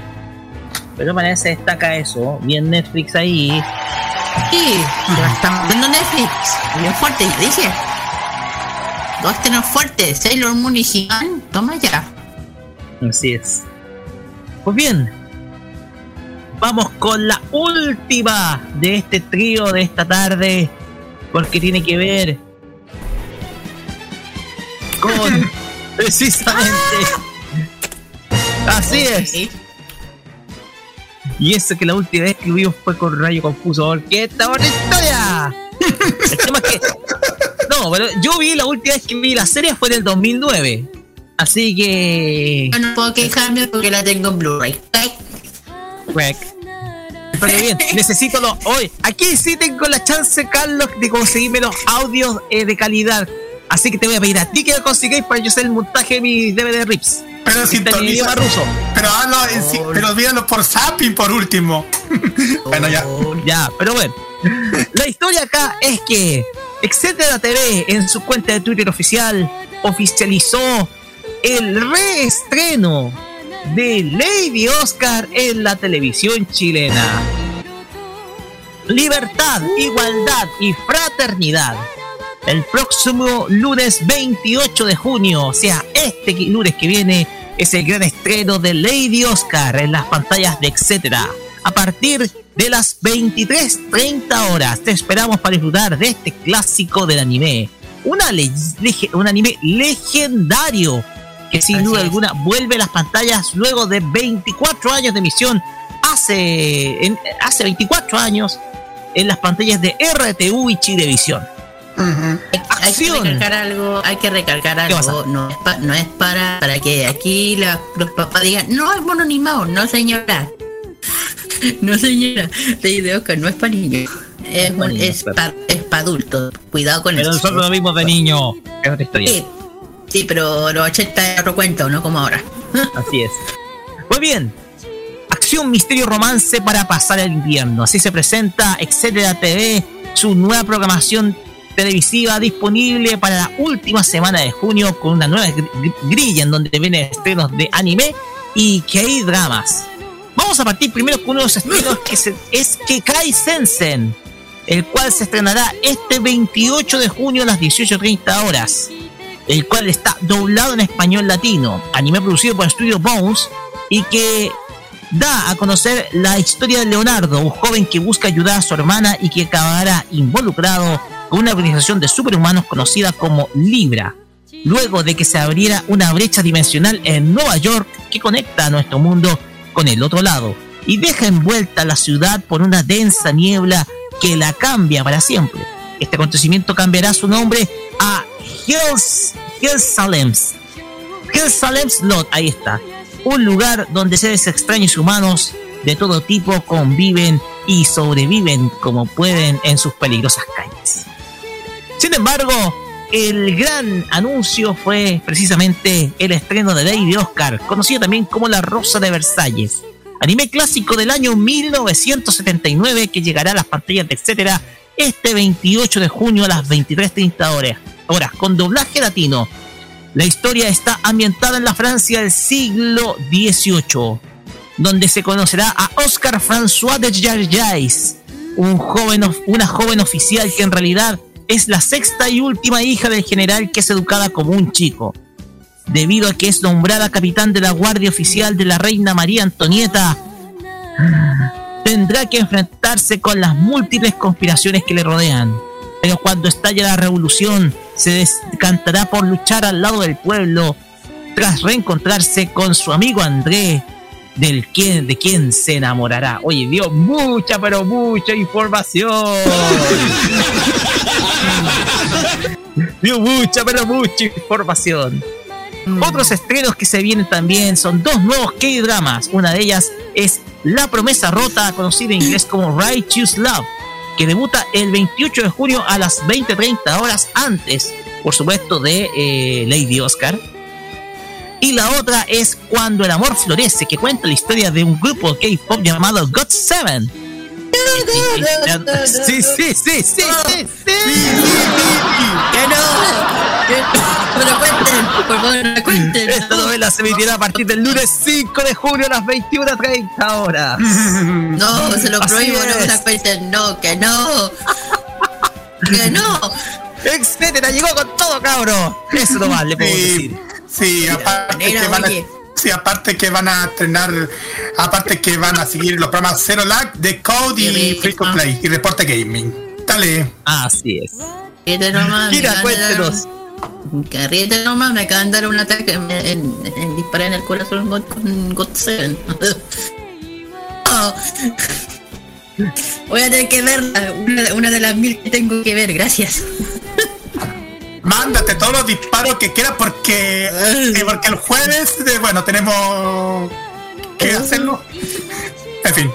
Pero parece destaca eso. Bien Netflix ahí. Sí, estamos viendo Netflix. Bien fuerte, dije. Dos tener fuertes, Sailor Moon y he toma ya. Así es. Pues bien, vamos con la última de este trío de esta tarde, porque tiene que ver con precisamente. Así es. Y eso que la última vez que lo vimos fue con Rayo Confuso, porque esta otra historia. El tema es que no, pero yo vi la última vez que vi la serie fue en el 2009. Así que. Yo no puedo quejarme porque la tengo en Blu-ray. Pero bien, necesito los. Hoy, aquí sí tengo la chance, Carlos, de conseguirme los audios eh, de calidad. Así que te voy a pedir a ti que lo consigáis para yo hacer el montaje de mis DVD rips. Pero si en idioma ruso. Pero hazlo, pero por Zapping por último. bueno, ya. Ya, pero bueno. La historia acá es que Etcétera TV en su cuenta de Twitter oficial oficializó el reestreno de Lady Oscar en la televisión chilena. Libertad, igualdad y fraternidad. El próximo lunes 28 de junio, o sea, este lunes que viene, es el gran estreno de Lady Oscar en las pantallas de Etcétera. A partir de las 23.30 horas. Te esperamos para disfrutar de este clásico del anime. Una un anime legendario que sin duda alguna vuelve a las pantallas luego de 24 años de emisión. Hace, hace 24 años en las pantallas de RTU y Chilevisión. Hay que recalcar algo, hay que recalcar algo, no es, no es para, para que aquí los papás digan, no es mono animado, no señora, no, señora, Ley de Oscar no es para niños. Es, es, para adultos. Cuidado con eso. Pero nosotros lo vimos de niño. Es otra historia. Sí, pero los 80 es otro cuento, no como ahora. Así es. Muy bien. Acción, misterio, romance para pasar el invierno. Así se presenta Etcétera TV, su nueva programación televisiva disponible para la última semana de junio con una nueva grilla en donde vienen estrenos de anime y K-dramas. Vamos a partir primero con uno de los estrenos que es Kekai Sensen, el cual se estrenará este 28 de junio a las 18.30 horas, el cual está doblado en español latino, anime producido por Studio Bones y que da a conocer la historia de Leonardo, un joven que busca ayudar a su hermana y que acabará involucrado con una organización de superhumanos conocida como Libra, luego de que se abriera una brecha dimensional en Nueva York que conecta a nuestro mundo con el otro lado y deja envuelta la ciudad por una densa niebla que la cambia para siempre. Este acontecimiento cambiará su nombre a Hills, Hillsalems. Hillsalems Lot, ahí está. Un lugar donde seres extraños humanos de todo tipo conviven y sobreviven como pueden en sus peligrosas calles. Sin embargo, el gran anuncio fue precisamente el estreno de Lady Oscar, conocida también como La Rosa de Versalles, anime clásico del año 1979 que llegará a las pantallas de etcétera este 28 de junio a las 23.30 horas, horas con doblaje latino. La historia está ambientada en la Francia del siglo XVIII, donde se conocerá a Oscar François de Jarjais, un joven, una joven oficial que en realidad es la sexta y última hija del general que es educada como un chico. Debido a que es nombrada capitán de la Guardia Oficial de la Reina María Antonieta, tendrá que enfrentarse con las múltiples conspiraciones que le rodean. Pero cuando estalla la revolución, se descantará por luchar al lado del pueblo, tras reencontrarse con su amigo André, del quien, de quien se enamorará. Oye, dio mucha, pero mucha información. dio mucha, pero mucha información. Otros estrenos que se vienen también son dos nuevos K-dramas. Una de ellas es La Promesa Rota, conocida en inglés como Righteous Love, que debuta el 28 de junio a las 20:30 horas antes, por supuesto, de eh, Lady Oscar y la otra es Cuando el amor florece, que cuenta la historia de un grupo K-pop llamado God Seven. Sí, sí, sí, sí, sí, sí. Que no. Que no cuenten, por favor, no cuenten. Esta novela se emitirá a partir del lunes 5 de junio a las 21.30 horas. No, se lo prohíbo, no me cuenten, no, que no. Que no. Etcétera, llegó con todo, cabro. Eso no vale, puedo decir. Sí, aparte sí, aparte que van a estrenar, aparte que van a seguir los programas Zero Lag de Code y Free to Play y Reporte Gaming. Dale. Así es. Mira, cuéntenos. Que nomás, me acaban de dar un ataque, en, en, disparé en el corazón con God 7. Voy a tener que verla, una, una de las mil que tengo que ver, gracias mándate todos los disparos que quieras porque, eh, porque el jueves, eh, bueno, tenemos que hacerlo. En fin.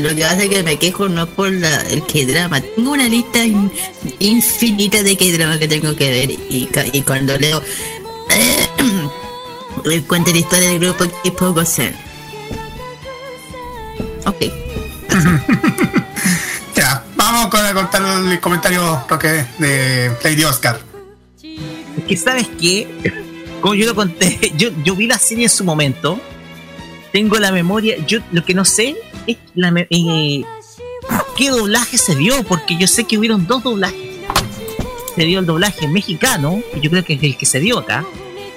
Lo que hace que me quejo no es por la, el que drama. Tengo una lista infinita de que drama que tengo que ver y, y cuando leo eh, cuenta la historia del grupo que puedo hacer. Ok. ya, vamos con, a contar el comentario de Lady Oscar. Que sabes que, como yo lo conté, yo, vi la serie en su momento, tengo la memoria, yo lo que no sé es eh, qué doblaje se dio, porque yo sé que hubieron dos doblajes. Se dio el doblaje mexicano, que yo creo que es el que se dio acá,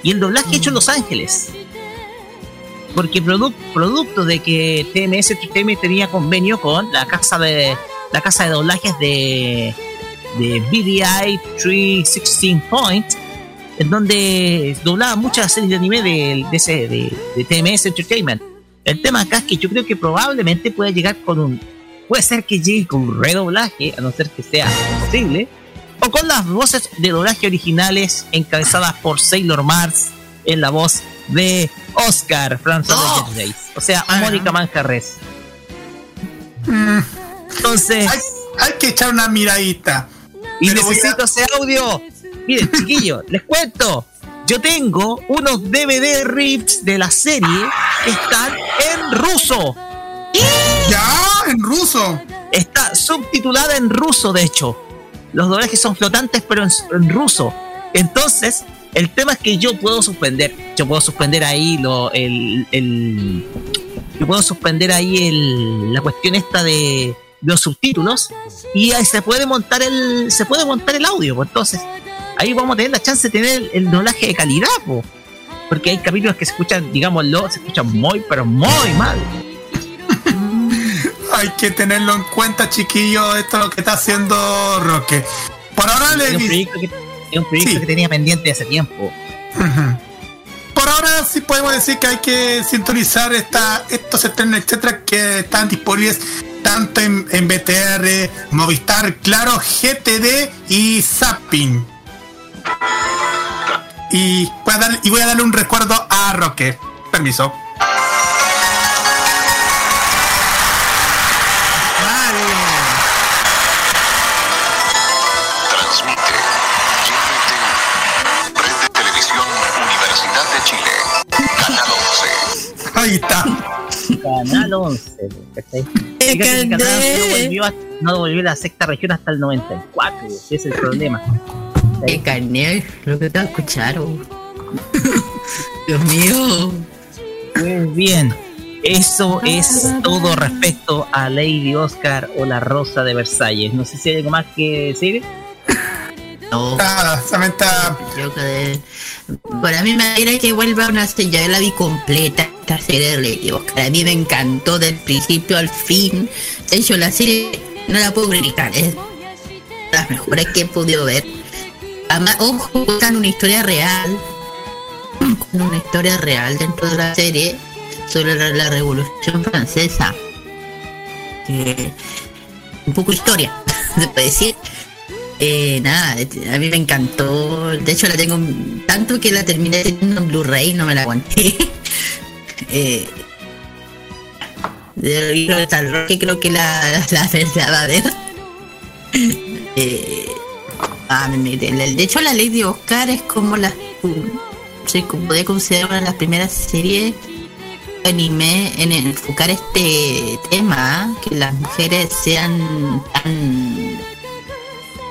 y el doblaje hecho en Los Ángeles. Porque producto de que TMS tenía convenio con la casa de la casa de doblajes de de BDI 316 Point, en donde doblaba muchas series de anime de, de, de, TMS Entertainment. El tema acá es que yo creo que probablemente pueda llegar con un. Puede ser que llegue con un redoblaje, a no ser que sea posible, o con las voces de doblaje originales encabezadas por Sailor Mars en la voz de Oscar Francis de o sea, Mónica Manjarres. Mm. Entonces. hay, que echar una miradita. Y necesito ese audio. Miren, chiquillos, les cuento. Yo tengo unos DVD rips de la serie que están en ruso. ¿Ya? ¿En ruso? Está subtitulada en ruso, de hecho. Los doblajes son flotantes, pero en, ruso. Entonces, el tema es que yo puedo suspender. Yo puedo suspender ahí lo, el, el yo puedo suspender ahí el, la cuestión esta de los subtítulos y ahí se puede montar el se puede montar el audio pues entonces ahí vamos a tener la chance de tener el, doblaje de calidad porque hay capítulos que se escuchan digámoslo se escuchan muy pero muy mal hay que tenerlo en cuenta chiquillo esto es lo que está haciendo Roque Por ahora le Es un proyecto que, es un proyecto Sí. que tenía pendiente hace tiempo. Por ahora sí podemos decir que hay que sintonizar esta, estos estrenos, etcétera, que están disponibles tanto en, en BTR, Movistar, Claro, GTD y Zapping. Y voy a, dar- y voy a darle un recuerdo a Roque. Permiso. Transmite GNTU, Red de Televisión Universidad de Chile, Canal 11. Ahí está. Canal 11. ¿cachai? Que Canal 11 no volvió, a- no volvió a la sexta región hasta el 94. Ese es el problema. Qué carne, lo que te escucharon. Dios mío. Pues bien, eso es todo respecto a Lady Oscar o la Rosa de Versalles. No sé si hay algo más que decir. No. Nada, solamente a- Yo quedé- Para mí me alegra que vuelva una serie, ya la vi completa esta serie de Lady Oscar. A mí me encantó del principio al fin. De hecho, la serie no la puedo criticar, es de las mejores que he podido ver. Además, ojo, cuentan una historia real. Una historia real dentro de la serie sobre la, Revolución Francesa. Un poco historia, se puede decir. Eh, nada, a mí me encantó. De hecho, la tengo en- tanto que la terminé teniendo en Blu-ray, no me la aguanté. eh, de que creo que la, la, la va a ver. Eh, ah, de hecho, la ley de Oscar es como la. Se puede considerar una de las primeras series anime en enfocar este tema, que las mujeres sean tan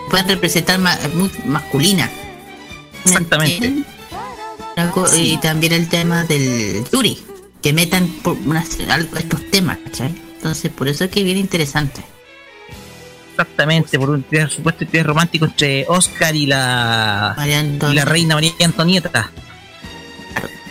pueden representar ma- muy masculina. Exactamente. Y también el tema del Yuri, que metan por una, algo estos temas. Entonces, por eso es que es bien interesante. Exactamente, por un supuesto interés romántico entre Oscar y la, y la reina María Antonieta.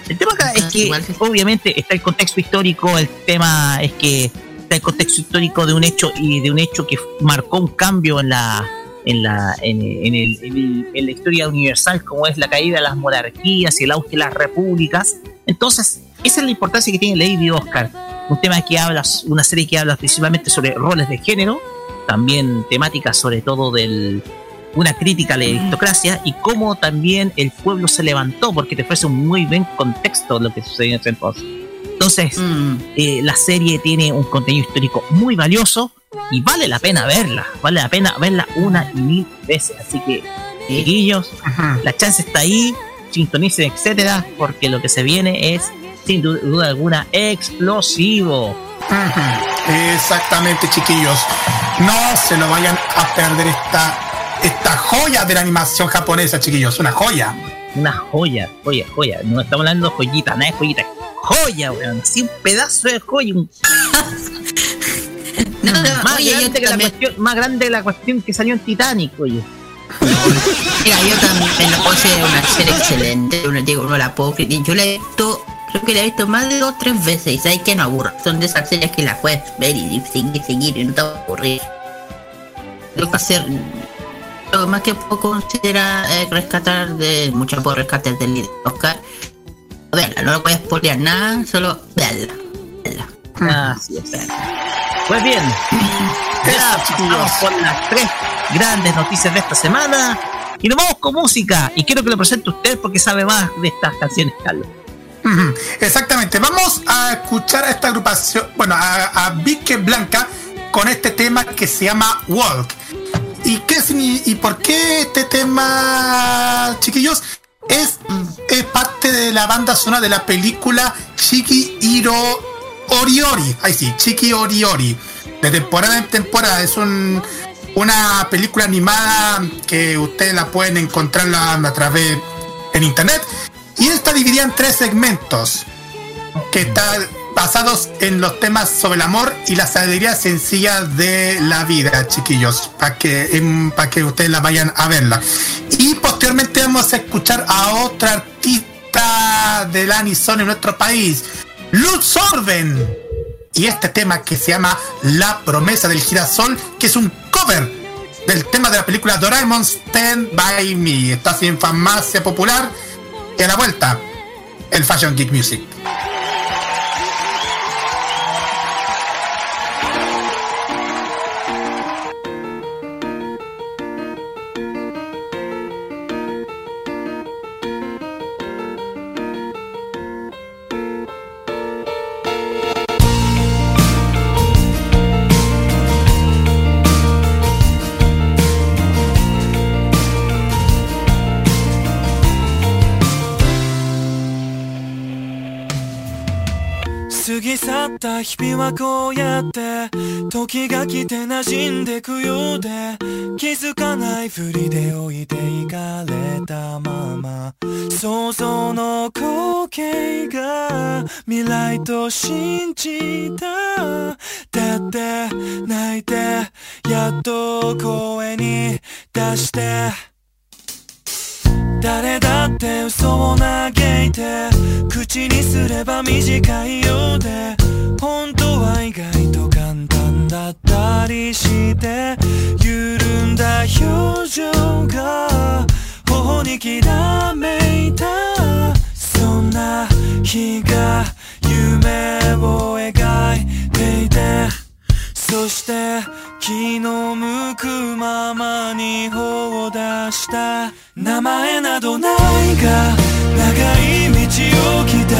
El tema acá es que, obviamente, está el contexto histórico. El tema es que está el contexto histórico de un hecho y de un hecho que marcó un cambio en la en la en, en el- en el- en la historia universal, como es la caída de las monarquías y el auge de las repúblicas. Entonces, esa es la importancia que tiene Lady Oscar. Un tema que habla, una serie que habla principalmente sobre roles de género, también temáticas sobre todo del una crítica a la aristocracia y cómo también el pueblo se levantó, porque te ofrece un muy buen contexto de lo que sucedió en ese entonces. Entonces, Mm, eh, la serie tiene un contenido histórico muy valioso y vale la pena verla, vale la pena verla una y mil veces. Así que, chiquillos, Ujú. la chance está ahí, sintonicen, etcétera, porque lo que se viene es, sin du- duda alguna, explosivo. Ujú. Exactamente, chiquillos. No se lo vayan a perder esta, esta joya de la animación japonesa, chiquillos. Una joya. Una joya, joya, joya. No estamos hablando de joyita, nada de joyita. Joya, weón. Así un pedazo de joya. un- No, no, más, oye, yo grande que la cuestión, más grande que la cuestión que salió en Titanic, oye. mira, yo también lo considero una serie excelente. Uno, digo, no la puedo criticar. Yo la he visto, creo que la he visto más de dos o tres veces y sabes que no aburre. Son de esas series que la puedes ver y seguir, seguir y no te va a aburrir. Creo que hacer. Lo más que puedo considerar eh, rescatar de. Mucho puedo rescatar del Oscar. Verla, no lo a spoilear nada, solo verla. verla. Así es. Pues bien, vamos con las tres grandes noticias de esta semana. Y nos vamos con música. Y quiero que lo presente usted porque sabe más de estas canciones, Carlos. Exactamente. Vamos a escuchar a esta agrupación, bueno, a, a Vique Blanca con este tema que se llama Walk. ¿Y qué y por qué este tema, chiquillos? Es, es parte de la banda sonora de la película Chiki Hiro Oriori. Ahí sí, Chiki Oriori. De temporada en temporada. Es un, una película animada que ustedes la pueden encontrar a través en internet. Y está dividida en tres segmentos que están basados en los temas sobre el amor y las alegrías sencillas de la vida, chiquillos, para que, para que ustedes la vayan a verla. Y posteriormente vamos a escuchar a otra artista del Anison en nuestro país, Luz Sorben. Y este tema que se llama La promesa del girasol, que es un cover del tema de la película Doraemon Stand By Me. Está en farmacia popular y a la vuelta, el Fashion Geek Music. った日々はこうやって時が来て馴染んでくようで気づかないふりで置いていかれたまま。想像の光景が未来と信じた。だって泣いてやっと声に出して。誰だって嘘を嘆いて口にすれば短いようで本当は意外と簡単だったりして緩んだ表情が頬にきらめいた。そんな日が夢を描いていてそして気の向くままに頬を出した名前などないが長い道を来た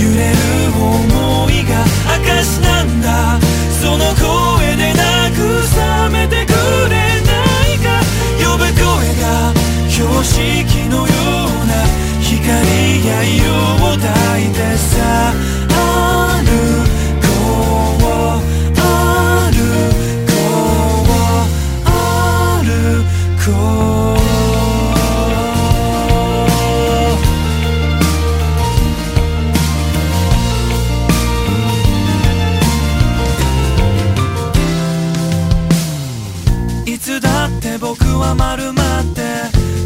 揺れる思いが証なんだその声で慰めてくれないか呼ぶ声が標識のような光や色を抱いてさある僕は丸まって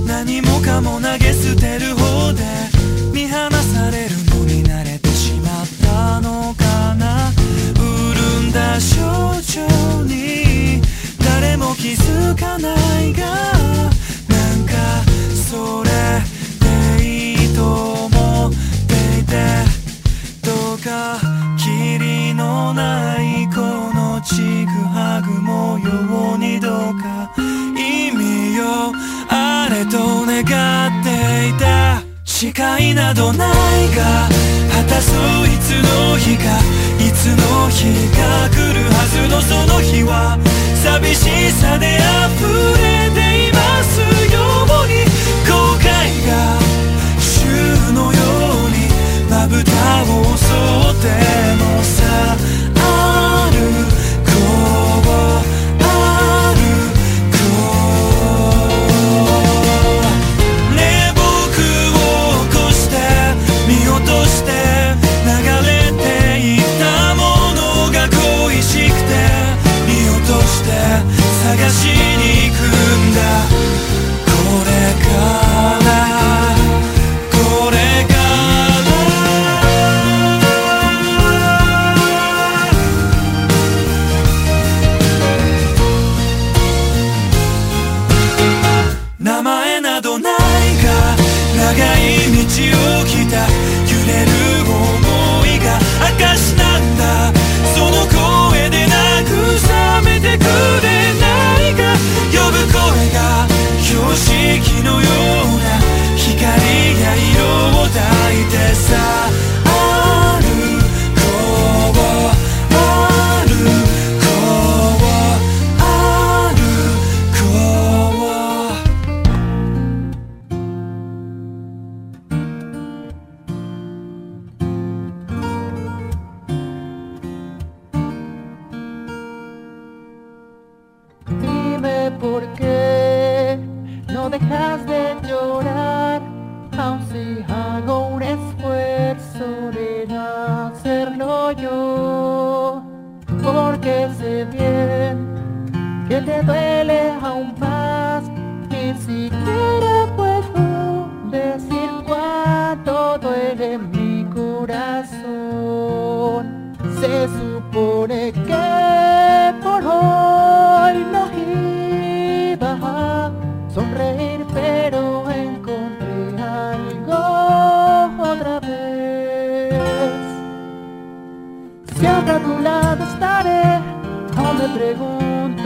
何もかも投げ捨てる方で見放されるのに慣れてしまったのかな潤んだ象徴に誰も気づかないがか霧のないこのちぐはぐ模様にどうか意味をあれと願っていた。視界などないが果たすいつの日かいつの日が来るはずのその日は寂しさで溢れていますように後悔が。豚を襲ってもさ道を来た。Bien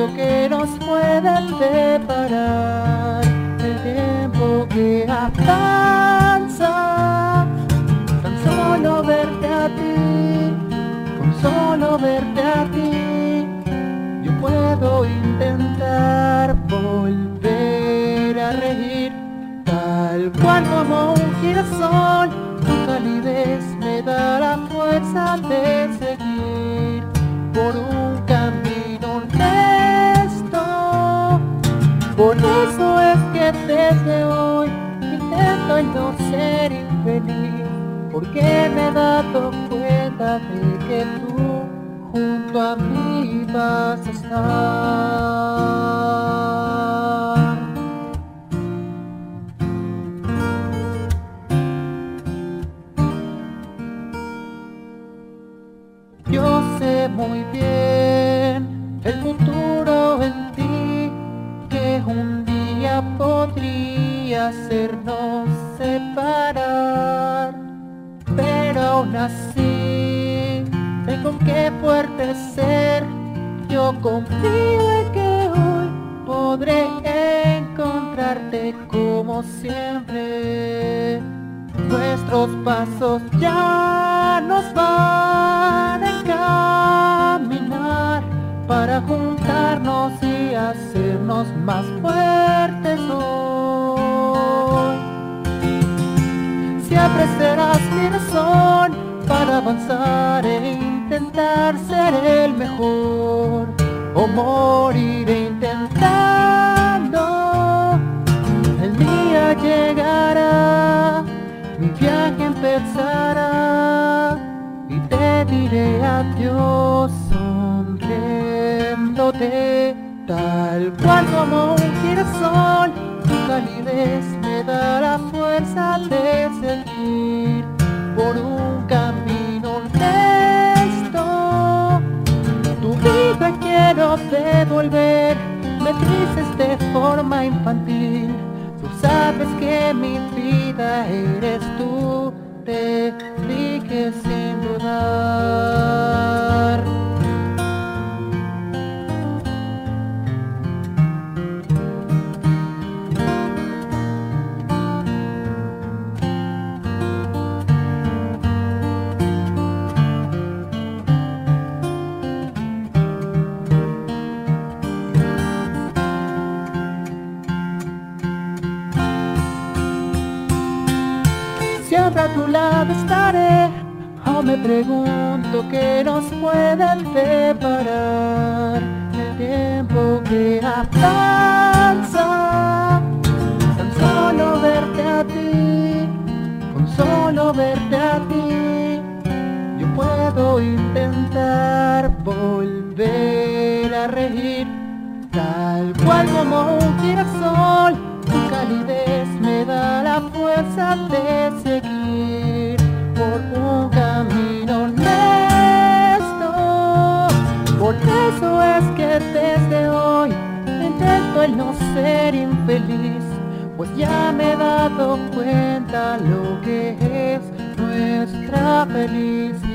pregunto qué nos puede deparar el tiempo que avanza. Tan solo verte a ti, con solo verte a ti, yo puedo intentar porque me he dado cuenta de que tú junto a mí vas a estar. Yo sé muy bien el futuro en ti, que un día podría hacernos separar, así tengo que fuerte ser. Yo confío en que hoy podré encontrarte como siempre. Nuestros pasos ya nos van a caminar para juntarnos y hacernos más fuertes hoy. Siempre serás mi razón para avanzar e intentar ser el mejor o morir intentando. El día llegará, mi viaje empezará y te diré adiós sonriéndote tal cual como un girasol. Tu calidez me da la fuerza de seguir por un camino honesto. Tu vida quiero devolver, me dices de forma infantil. Tú sabes que mi vida eres tú, te dije sin dudar. Siempre a tu lado estaré, aún me pregunto qué nos pueden deparar el tiempo que avanza. Tan solo verte a ti, con solo verte a ti, yo puedo intentar volver a reír, tal cual como un girasol. Tu calidez da la fuerza de seguir por un camino honesto. Por eso es que desde hoy intento el no ser infeliz, pues ya me he dado cuenta lo que es nuestra felicidad.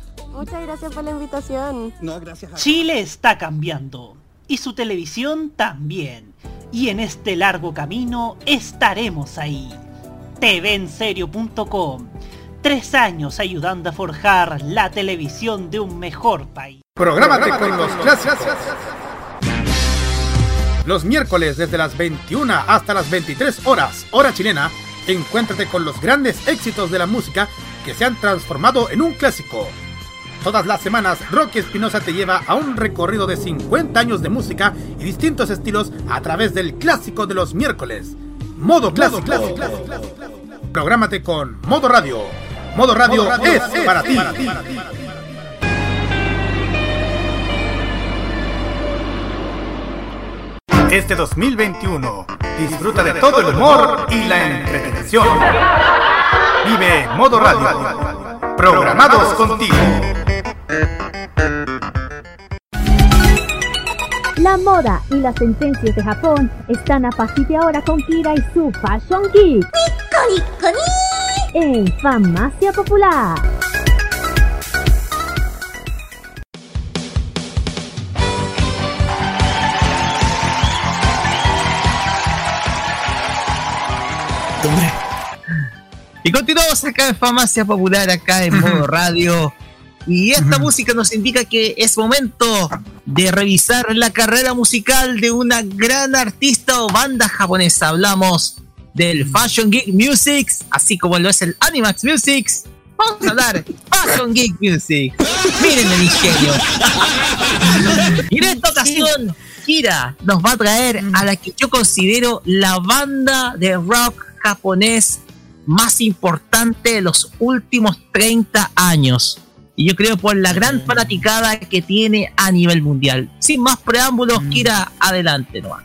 Muchas gracias por la invitación. No, gracias a Chile está cambiando y su televisión también. Y en este largo camino estaremos ahí. TVenserio.com. Tres años ayudando a forjar la televisión de un mejor país. Prográmate con los clásicos. Los miércoles desde las 21 hasta las 23 horas, hora chilena, encuéntrate con los grandes éxitos de la música que se han transformado en un clásico. Todas las semanas, Rocky Espinosa te lleva a un recorrido de 50 años de música y distintos estilos a través del clásico de los miércoles. Modo Clásico. Prográmate con Modo Radio. Modo Radio, es, para, ti. Este 2021 disfruta de todo el humor y la entretención. Vive Modo Radio. Programados contigo. La moda y las tendencias de Japón están a partir de ahora con Kira y su Fashion Geek. En Farmacia Popular. Y continuamos acá en Farmacia Popular, acá en modo radio. Y esta música nos indica que es momento de revisar la carrera musical de una gran artista o banda japonesa. Hablamos del Fashion Geek Music, así como lo es el Animax Music. Vamos a hablar Fashion Geek Music. Miren el ingenio. y en esta ocasión, Kira nos va a traer a la que yo considero la banda de rock japonés más importante de los últimos 30 años. Y yo creo por la gran fanaticada que tiene a nivel mundial. Sin más preámbulos, Kira, adelante nomás.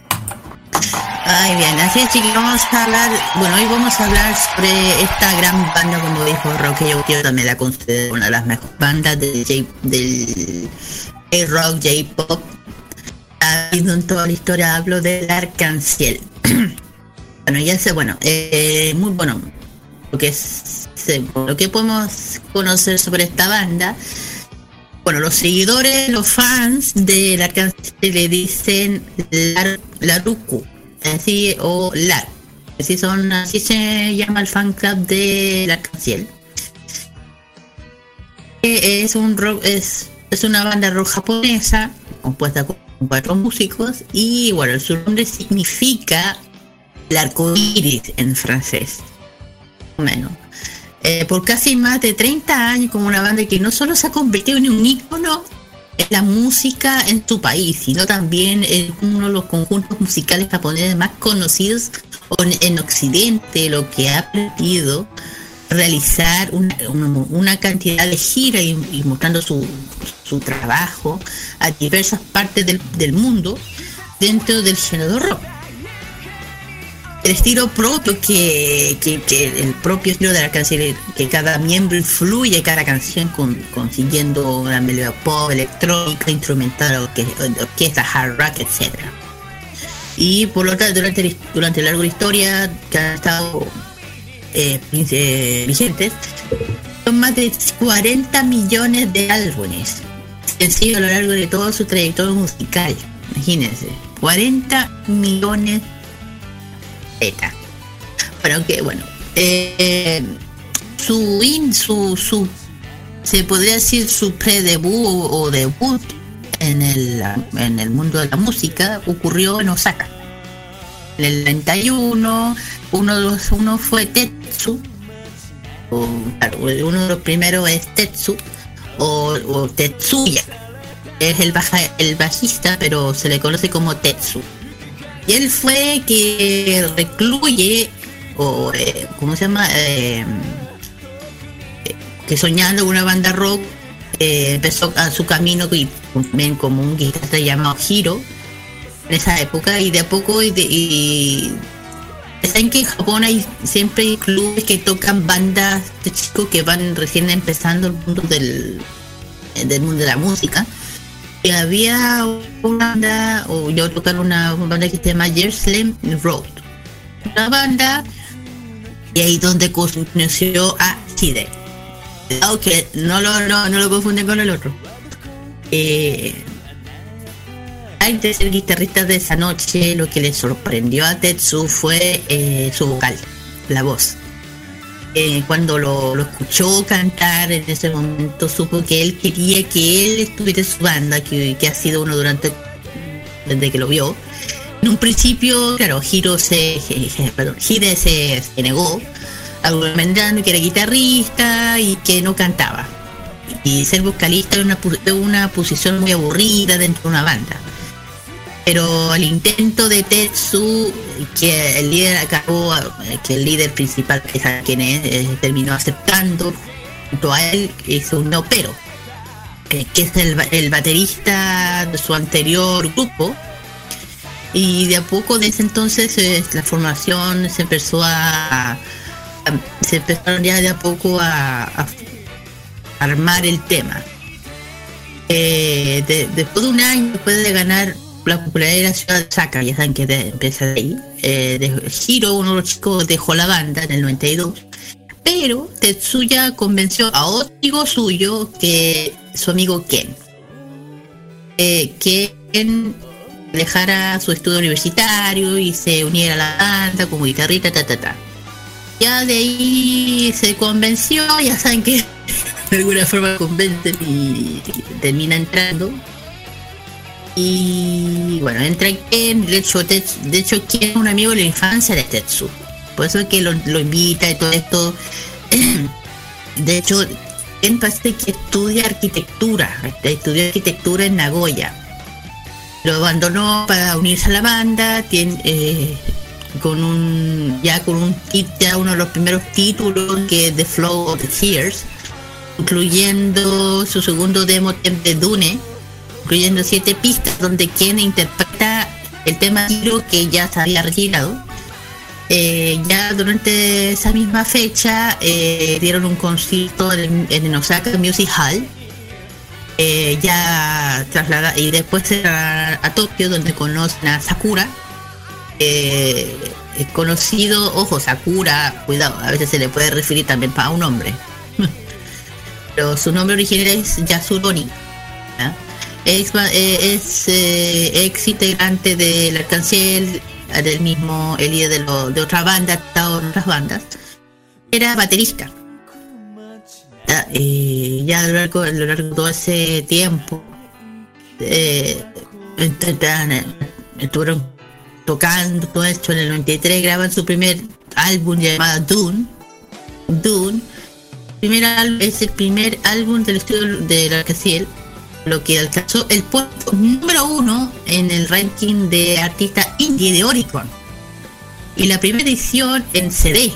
Ay, bien, así es, chicos, vamos a hablar, bueno, hoy vamos a hablar sobre esta gran banda, como dijo Roque, yo, yo también la considero una de las mejores bandas del J, del rock J-pop. En toda la historia hablo del Arcanciel. bueno, ya sé, bueno, eh, muy bueno, lo que, lo que podemos conocer sobre esta banda. Bueno, los seguidores, los fans del Arcanciel le dicen Laruku, así o Lar. Así, son, así se llama el fan club del Arcanciel. Es un rock, es, es una banda rock japonesa compuesta con cuatro músicos y bueno, su nombre significa el arco iris en francés. Menos. Eh, por casi más de 30 años como una banda que no solo se ha convertido en un ícono en la música en su país, sino también en uno de los conjuntos musicales japoneses más conocidos en Occidente, lo que ha permitido realizar una, una, cantidad de giras y, y, mostrando su, su trabajo a diversas partes del, del mundo dentro del género rock el estilo propio que, que, el propio estilo de la canción que cada miembro influye cada canción con, consiguiendo una melodía pop electrónica instrumental orquesta, orquesta hard rock etc. Y por lo tanto durante durante la larga historia que han estado eh, eh, vigentes son más de 40 millones de álbumes sencillo a lo largo de toda su trayectoria musical. Imagínense 40 millones Eta. Bueno, que bueno. Eh, su in, su, su, se podría decir su pre-debut o, o, debut en el, en el mundo de la música ocurrió en Osaka. En el 91, uno de los, uno fue Tetsu, o, uno de los primeros es Tetsu, o, o Tetsuya. Es el, baja, el bajista, pero se le conoce como Tetsu y él fue que recluye, o eh, ¿cómo se llama? Eh, que soñando una banda rock, eh, empezó a su camino y como un guitarrista llamado Hiro en esa época y de a poco y, de, y saben que en Japón hay siempre clubes que tocan bandas de chicos que van recién empezando el mundo del, del mundo de la música había una banda, o yo tocar una, banda que se llama Jerusalem Road. Una banda, y ahí donde conoció a Hide. Aunque no lo, no, no lo confunden con el otro. Eh, antes de ser guitarrista de esa noche, lo que le sorprendió a Tetsu fue eh, su vocal, la voz eh, cuando lo, escuchó cantar en ese momento supo que él quería que él estuviera en su banda, que, que ha sido uno durante desde que lo vio. En un principio, claro, Hiro se, perdón, Hide se, se negó, argumentando que era guitarrista y que no cantaba. Y ser vocalista es una, una posición muy aburrida dentro de una banda. Pero el intento de Tetsu, que el líder acabó, que el líder principal, que sabe quién es, eh, terminó aceptando, junto a él hizo un no pero, eh, que es el, el baterista de su anterior grupo, y de a poco desde entonces eh, la formación se empezó a, a- se empezaron ya de a poco a, a armar el tema. Eh, de- después de un año, después de ganar la popularidad de la ciudad de Osaka, ya saben que de- empieza de ahí, eh, uno de los chicos, dejó la banda en el 92, pero Tetsuya convenció a otro amigo suyo, que su amigo Ken, eh, que Ken dejara su estudio universitario y se uniera a la banda como guitarrista, ta, ta, ta. Ya de ahí se convenció, ya saben que de alguna forma convencen y termina entrando. Y bueno, entra Ken, de hecho, de hecho Ken es un amigo de la infancia de Tetsu. Por eso es que lo, invita y todo esto. De hecho, Ken parece que estudia arquitectura, estudió arquitectura en Nagoya. Lo abandonó para unirse a la banda, tiene, eh, con un ya con un ya uno de los primeros títulos que es The Flow of the Tears, incluyendo su segundo demo de Dune, incluyendo siete pistas donde Ken interpreta el tema que ya se había retirado. Eh, ya durante esa misma fecha eh, dieron un concierto en, en el Osaka Music Hall. Eh, ya traslada y después a, Tokio donde conocen a Sakura. Es conocido, ojo, Sakura, cuidado, a veces se le puede referir también para un hombre. Pero su nombre original es Yasuroni. ¿ya? Es, eh, eh, ex integrante del Arcanciel, del mismo, el líder de, lo- de otra banda, en otras bandas. Era baterista. Eh, ya a lo largo, a lo largo de todo ese tiempo, eh, estuvieron tocando todo esto en el 93, graban su primer álbum llamado Dune. Dune primer es el primer álbum del estudio de la Casiel, lo que alcanzó el puesto número uno en el ranking de artista indie de Oricon. Y la primera edición en CD,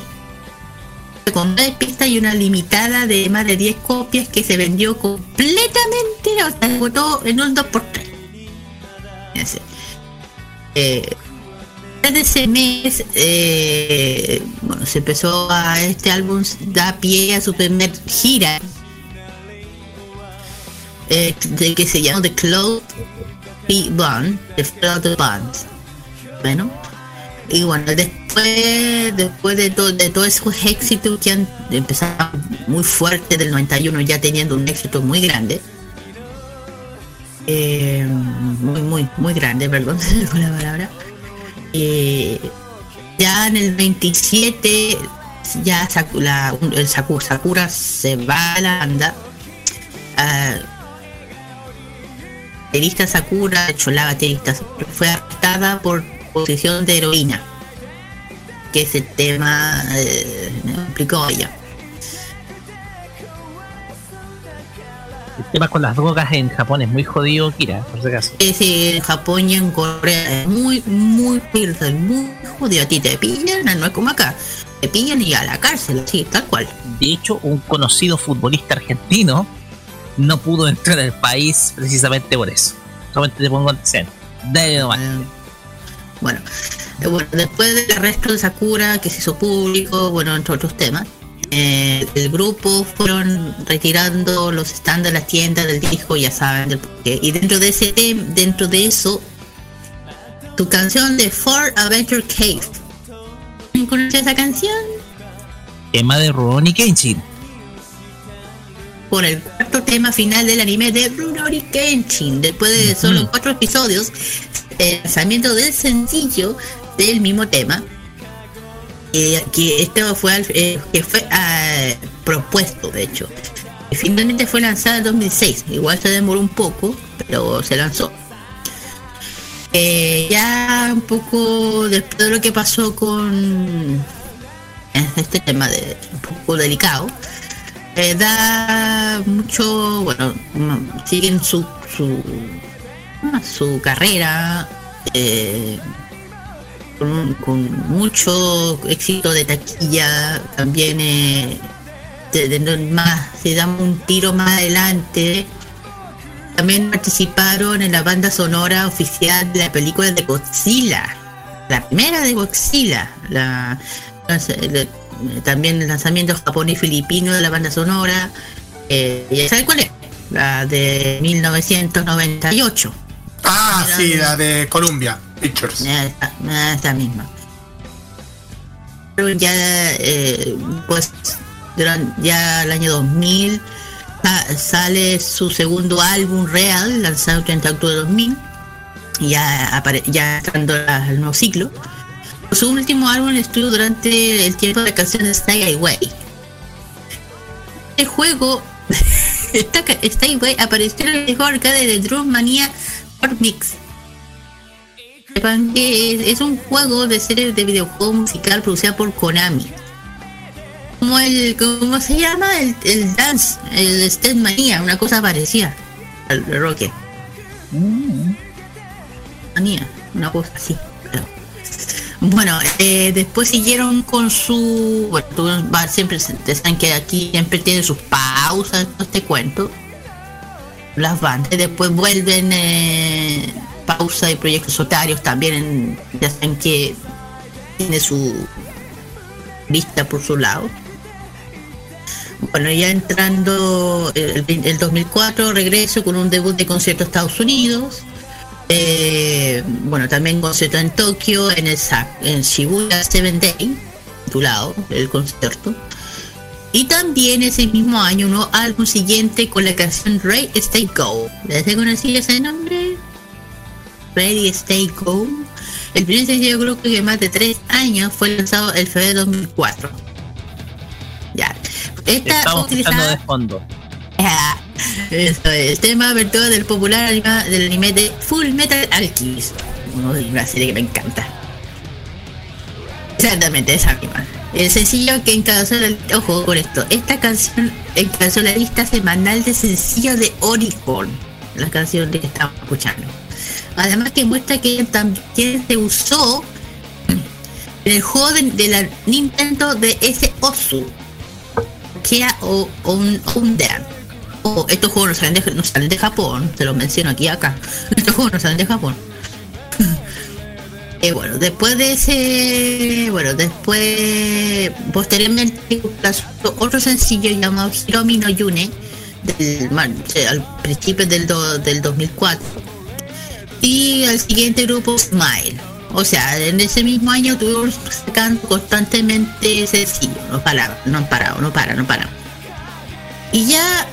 con nueve pistas y una limitada de más de 10 copias que se vendió completamente, en un 2x3. Ese. Eh, desde ese mes, eh, bueno, se empezó a este álbum da pie a su primer gira, eh, de que se llama The Cloud Band, The Cloud Band. Bueno, y bueno, después, después de, todo de todos esos éxitos que han empezado muy fuerte del 91, ya teniendo un éxito muy grande, eh, muy, muy, muy grande, perdón, con la palabra. Eh, ya en el 27 ya Saku- la- el Saku- Sakura se va a la banda Ah, baterista Sakura de hecho la baterista fue arrestada por posesión de heroína que ese tema eh, explicó ella El tema con las drogas en Japón es muy jodido, Kira, por si acaso. Sí, sí, en Japón y en Corea es muy, muy, muy, muy jodido. A ti te pillan, no es como acá. Te pillan y a la cárcel, sí, tal cual. De hecho, un conocido futbolista argentino no pudo entrar al país precisamente por eso. Solamente te pongo antecedentes. Dale nomás. Bueno, eh, bueno, después del arresto de Sakura, que se hizo público, bueno, entre otros temas, eh, el grupo fueron retirando los stands de las tiendas del disco, ya saben del porqué. Y dentro de ese dentro de eso, tu canción de Fort Adventure Cave. ¿Conoces esa canción? Tema de Rurouni Kenshin. Por el cuarto tema final del anime de Rurouni Kenshin. Después de solo cuatro episodios, el lanzamiento del sencillo del mismo tema, eh, que este fue, al- eh, que fue ah, propuesto, de hecho. Finalmente fue lanzado en 2006. Igual se demoró un poco, pero se lanzó. Eh, ya un poco después de lo que pasó con este tema de un poco delicado, da mucho, bueno, siguen su, su, ah, su carrera eh, con, mucho éxito de taquilla, también eh, de- de- más, se da un tiro más adelante. También participaron en la banda sonora oficial de la película de Godzilla, la primera de Godzilla, la, la- también el lanzamiento japonés filipino de la banda sonora. Eh, ¿Ya saben cuál es? La de 1998. Ah, sí, la de Columbia Pictures. Esa, esa misma. Pero ya, eh, pues, durante, ya el año 2000 sa- sale su segundo álbum real, lanzado el 30 de octubre de 2000, ya, ya entrando al nuevo ciclo. Su último álbum estuvo durante el tiempo de la canción de Stay Away. El juego, Stay Away apareció en el mejor arcade de Drum Mania Hot Mix. Es, un juego de serie de videojuego musical producida por Konami. Como el, ¿cómo se llama? El, el Dance, el Step Mania, una cosa parecida al Rocket. Mania, una cosa así. creo. Bueno, eh, después siguieron con su. Bueno, va, siempre saben que aquí siempre tienen sus pausas, no te cuento. Las bandas. Después vuelven eh, pausa de proyectos solitarios también. en- ya saben que tiene su lista por su lado. Bueno, ya entrando el, el 2004 regreso con un debut de concierto a Estados Unidos. Eh, bueno, también concierto en Tokio, en el en Shibuya Seven Day, titulado el concierto. Y también ese mismo año un nuevo álbum siguiente con la canción Ready Stay Go. ¿Les he conocido ese nombre? Ready Stay Go. El primer sencillo creo que más de tres años fue lanzado el febrero de 2004. Ya. Esta Estamos utilizada- de fondo. Eso es, tema abertura del popular anima del anime de Full Metal Alchemist. Una serie que me encanta. Exactamente, esa misma. El sencillo que encabezó la ojo con esto, esta canción encabezó la lista semanal de sencillos de Oricon, la canción que estamos escuchando. Además que muestra que también se usó en el juego de, de la Nintendo de ese Osu, que o un Undead. Oh, estos juegos no salen, de, salen de Japón, te lo menciono aquí acá. Estos juegos no salen de Japón. Eh, bueno, después de ese, bueno, después, posteriormente, otro sencillo llamado Hiromi no Yune, del, al principio del, do- del 2004. Y al siguiente grupo, Smile. O sea, en ese mismo año tuvimos sacando constantemente sencillo, no paraban, no parado, no paran, no paran. Y ya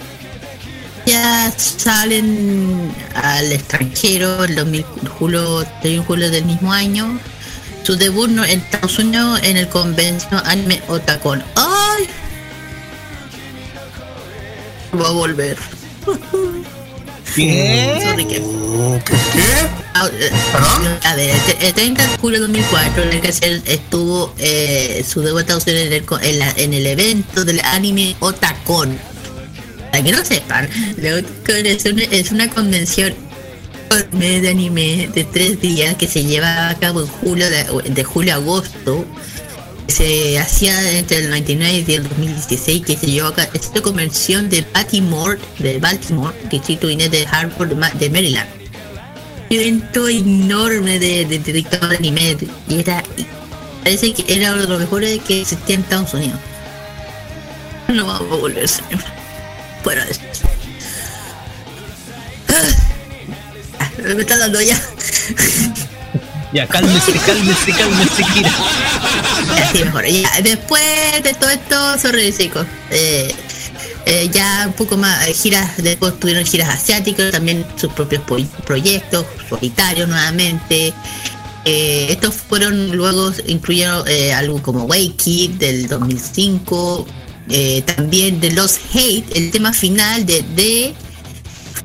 ya salen al extranjero el 2000 julio, 31 de julio del mismo año. Su debut no- en Estados Unidos en el convención anime Otacon. ¡Ay! Va a volver. ¿Qué? Sorry, eh, A ver, el, el 30 de julio de 2004, en el que se- estuvo eh, su debut en el, en la- en el evento del anime Otacon. Que no sepan, es una, es una convención de anime de tres días que se lleva a cabo en julio de, de julio a agosto se hacía entre el 99 y el 2016 que se llevó a cabo esta convención de Baltimore de Baltimore distrito de Harvard de, Ma- de Maryland. Un evento enorme de, de, al anime y era parece que era uno de los mejores que existía en Estados Unidos. No vamos a volver señor fuera eso Ah, me está dando ya Ya, cálmese, cálmese, cálmese, Kira. Así mejor. Ya, después de todo esto, sorry chicos. Eh, eh, ya un poco más eh, giras, después tuvieron giras asiáticas, también sus propios proyectos, solitarios nuevamente. Eh, estos fueron luego incluyeron algo como Wakey del 2005, eh, también de Los Hate, el tema final de, de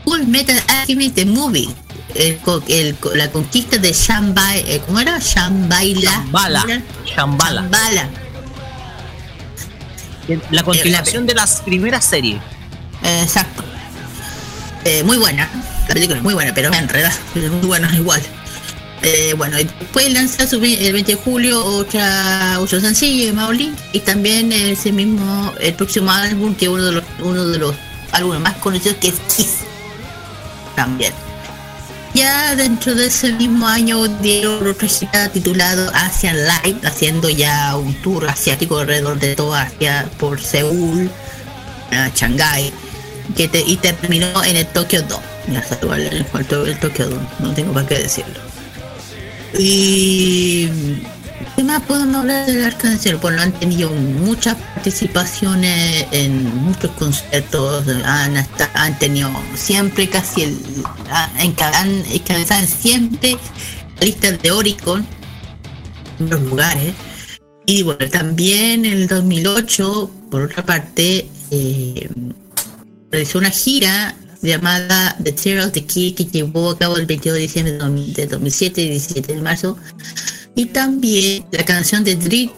Full Metal Alchemist The Movie. El, el- la conquista de Shambai, eh, ¿cómo era? Shambhala. Shambhala. Shambhala. La continuación de las primeras series. Eh, bueno, y después lanza su el 20 de julio otra, otro sencillo de Mauli y también ese mismo, el próximo álbum que uno de los, uno de los álbumes más conocidos que es Kiss también. Ya dentro de ese mismo año dieron otra gira titulado Asian Live, haciendo ya un tour asiático alrededor de toda Asia por Seúl, a Shanghái, que te- y terminó en el Tokyo Dome. Ya el, to- el Tokyo Dome, no tengo para qué decirlo. Y ¿qué más podemos hablar del Arcángel? Bueno, han tenido muchas participaciones en muchos conciertos, han, hasta- han tenido siempre casi el han enca- han encabezado siempre listas de Oricon en los lugares. Y bueno, también en el 2008, por otra parte, eh, realizó una gira llamada The Tear of the Key que llevó a cabo el 22 de diciembre de 2000 de 2007 y 17 de marzo. Y también la canción de Dream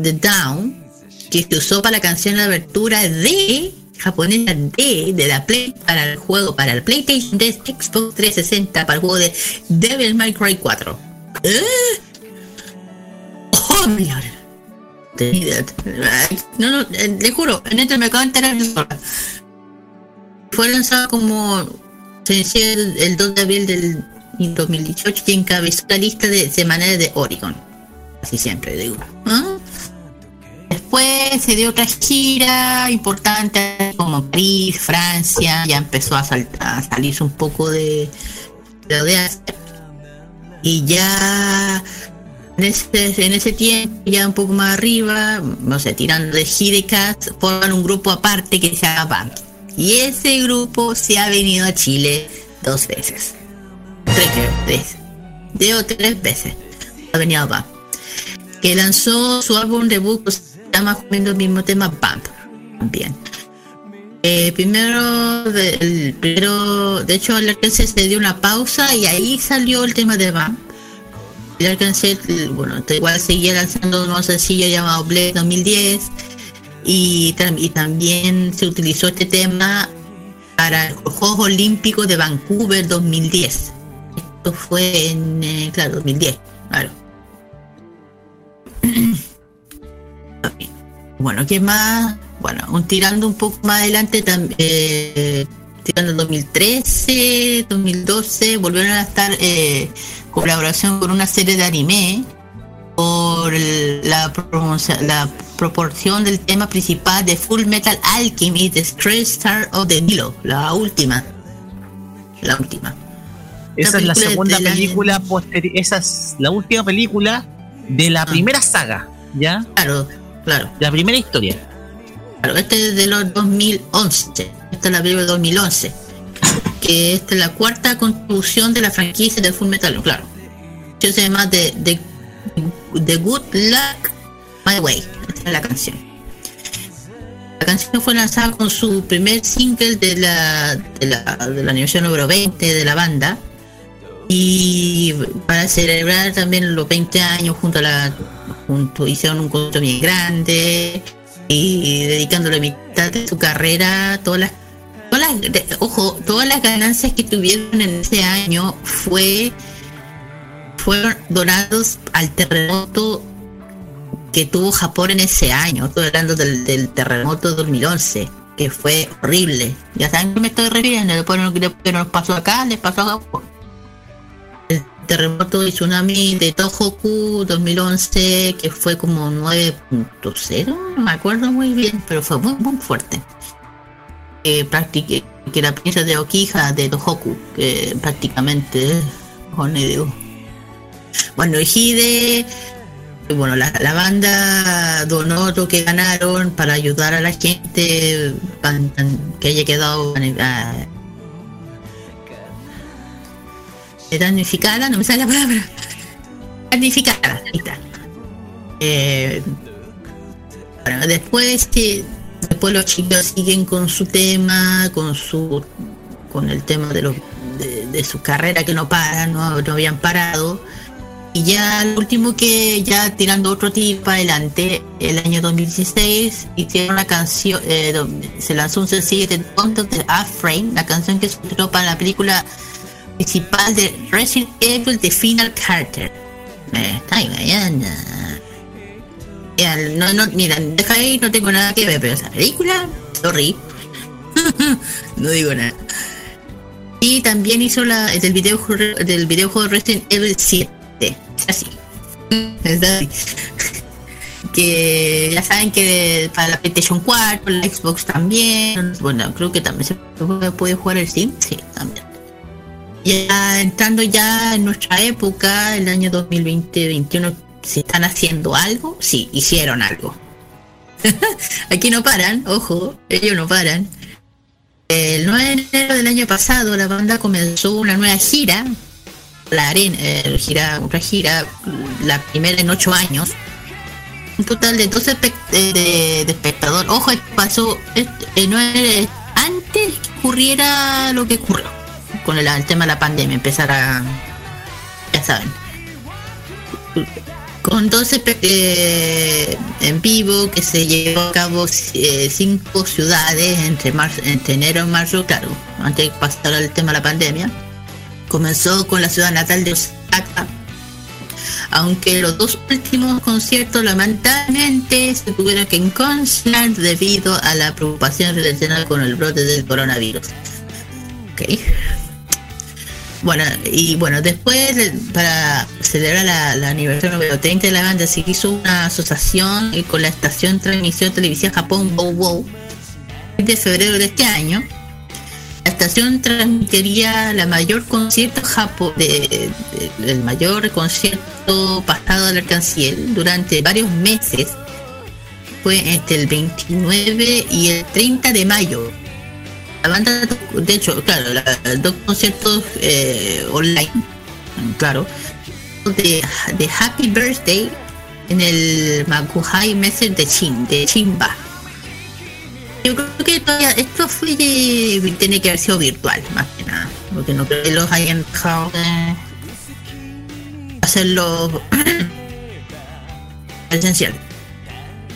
The Down que se usó para la canción de abertura de japonesa de, de la Play para el juego para el PlayStation 3 Xbox 360 para el juego de Devil May Cry 4. ¿Eh? Oh, mira. No, no, eh, le juro, en esto me acabo de enterar. Fue lanzado como sencillo el, el 2 de abril del 2018 y encabezó la lista de semanales de Oregon. Así siempre digo. ¿Ah? Después se dio otra gira importante como París, Francia, ya empezó a, sal- a salirse un poco de, de. Y ya en ese, en ese tiempo, ya un poco más arriba, no sé, tirando de Hidecast, forman un grupo aparte que se llama Band. Y ese grupo se ha venido a Chile dos veces. Tres, tres. Tres veces. Ha venido a. Que lanzó su álbum debut que se llama el mismo tema Bump. También. Eh, primero, el primero, de hecho, al alcance se dio una pausa y ahí salió el tema de Bump. El alcance, bueno, igual seguía lanzando un nuevo sencillo llamado Blade 2010 y, tam- y también se utilizó este tema para los Juegos Olímpicos de Vancouver 2010. Esto fue en, eh, claro, 2010, claro. Bueno, ¿qué más? Bueno, un, tirando un poco más adelante, tam- eh, tirando el 2013, 2012, volvieron a estar eh, colaboración con una serie de anime por la, la proporción del tema principal de Full Metal Alchemy, The Stray Star of the Nilo, la última. La última. Esa es la segunda película posterior. Esa es la última película de la primera saga, ¿ya? Claro, claro. La primera historia. Claro, este es de los 2011. Esta es la película de 2011. Que esta es la cuarta contribución de la franquicia de Full Metal, claro. Yo llama The, The, The Good Luck My Way. Es la canción. La canción fue lanzada con su primer single de la, de la, de la aniversario número 20 de la banda. Y para celebrar también los 20 años junto a la junto hicieron un concierto bien grande y dedicándole mitad de su carrera todas las todas las ojo todas las ganancias que tuvieron en ese año fue fueron donados al terremoto que tuvo Japón en ese año. Estoy hablando del, del terremoto de 2011 que fue horrible. Ya saben que me estoy refiriendo después lo que nos pasó acá les pasó a Japón. El terremoto y tsunami de Tohoku 2011 que fue como 9.0 no me acuerdo muy bien pero fue muy muy fuerte. Eh, practique- que la pieza de Okija de Tohoku que prácticamente con digo bueno y bueno la, la banda donó lo que ganaron para ayudar a la gente que haya quedado ah, damnificada, no me sale la palabra. Damnificada, ahí está. Eh, bueno, después que después los chicos siguen con su tema, con su con el tema de los de, de su carrera que no paran, no, no habían parado. Y ya lo último que ya tirando otro tip adelante, el año 2016 hicieron una canción, eh, se lanzó un sencillo de Content de A-Frame, la canción que se utilizó para la película principal de Resident Evil The Final Carter. No, no, mira, deja ahí, no tengo nada que ver, pero esa película, sorry. no digo nada. Y también hizo la del videojuego del videojuego Resident Evil 7. Es así. Que ya saben que para la PlayStation 4, la Xbox también. Bueno, creo que también se puede jugar el Steam. Sí, también. Ya entrando ya en nuestra época, el año 2020-2021, ¿se están haciendo algo? Sí, hicieron algo. Aquí no paran, ojo, ellos no paran. El 9 de enero del año pasado la banda comenzó una nueva gira, la arena, eh, gira, gira, la primera en 8 años. Un total de 12 espe- de, de- espectadores. Ojo, pasó eh, no antes que ocurriera lo que ocurrió con el, el tema de la pandemia, empezar a, ya saben, con 12 espe- eh, en vivo que se llevó a cabo eh, cinco ciudades entre marzo, entre enero y marzo, claro, antes de pasar el tema de la pandemia. Comenzó con la ciudad natal de Osaka, aunque los dos últimos conciertos lamentablemente se tuvieron que cancelar debido a la preocupación relacionada con el brote del coronavirus. Ok. Bueno, y bueno, después de- para celebrar la, aniversario número 30 de la banda se hizo una asociación eh, con la estación transmisión televisiva Japón Wow Wow de febrero de este año. La estación transmitiría la mayor concierto el mayor concierto pasado del Arcanciel durante varios meses. Fue entre el 29 y el 30 de mayo. La banda, de hecho, claro, la- dos conciertos eh, online, claro, de, Happy Birthday en el Makuhai Messe de Chin, de Chimba. Yo creo que todavía esto fue tiene que haber sido virtual, más que nada, porque no creo que los hayan dejado de hacerlo esencial.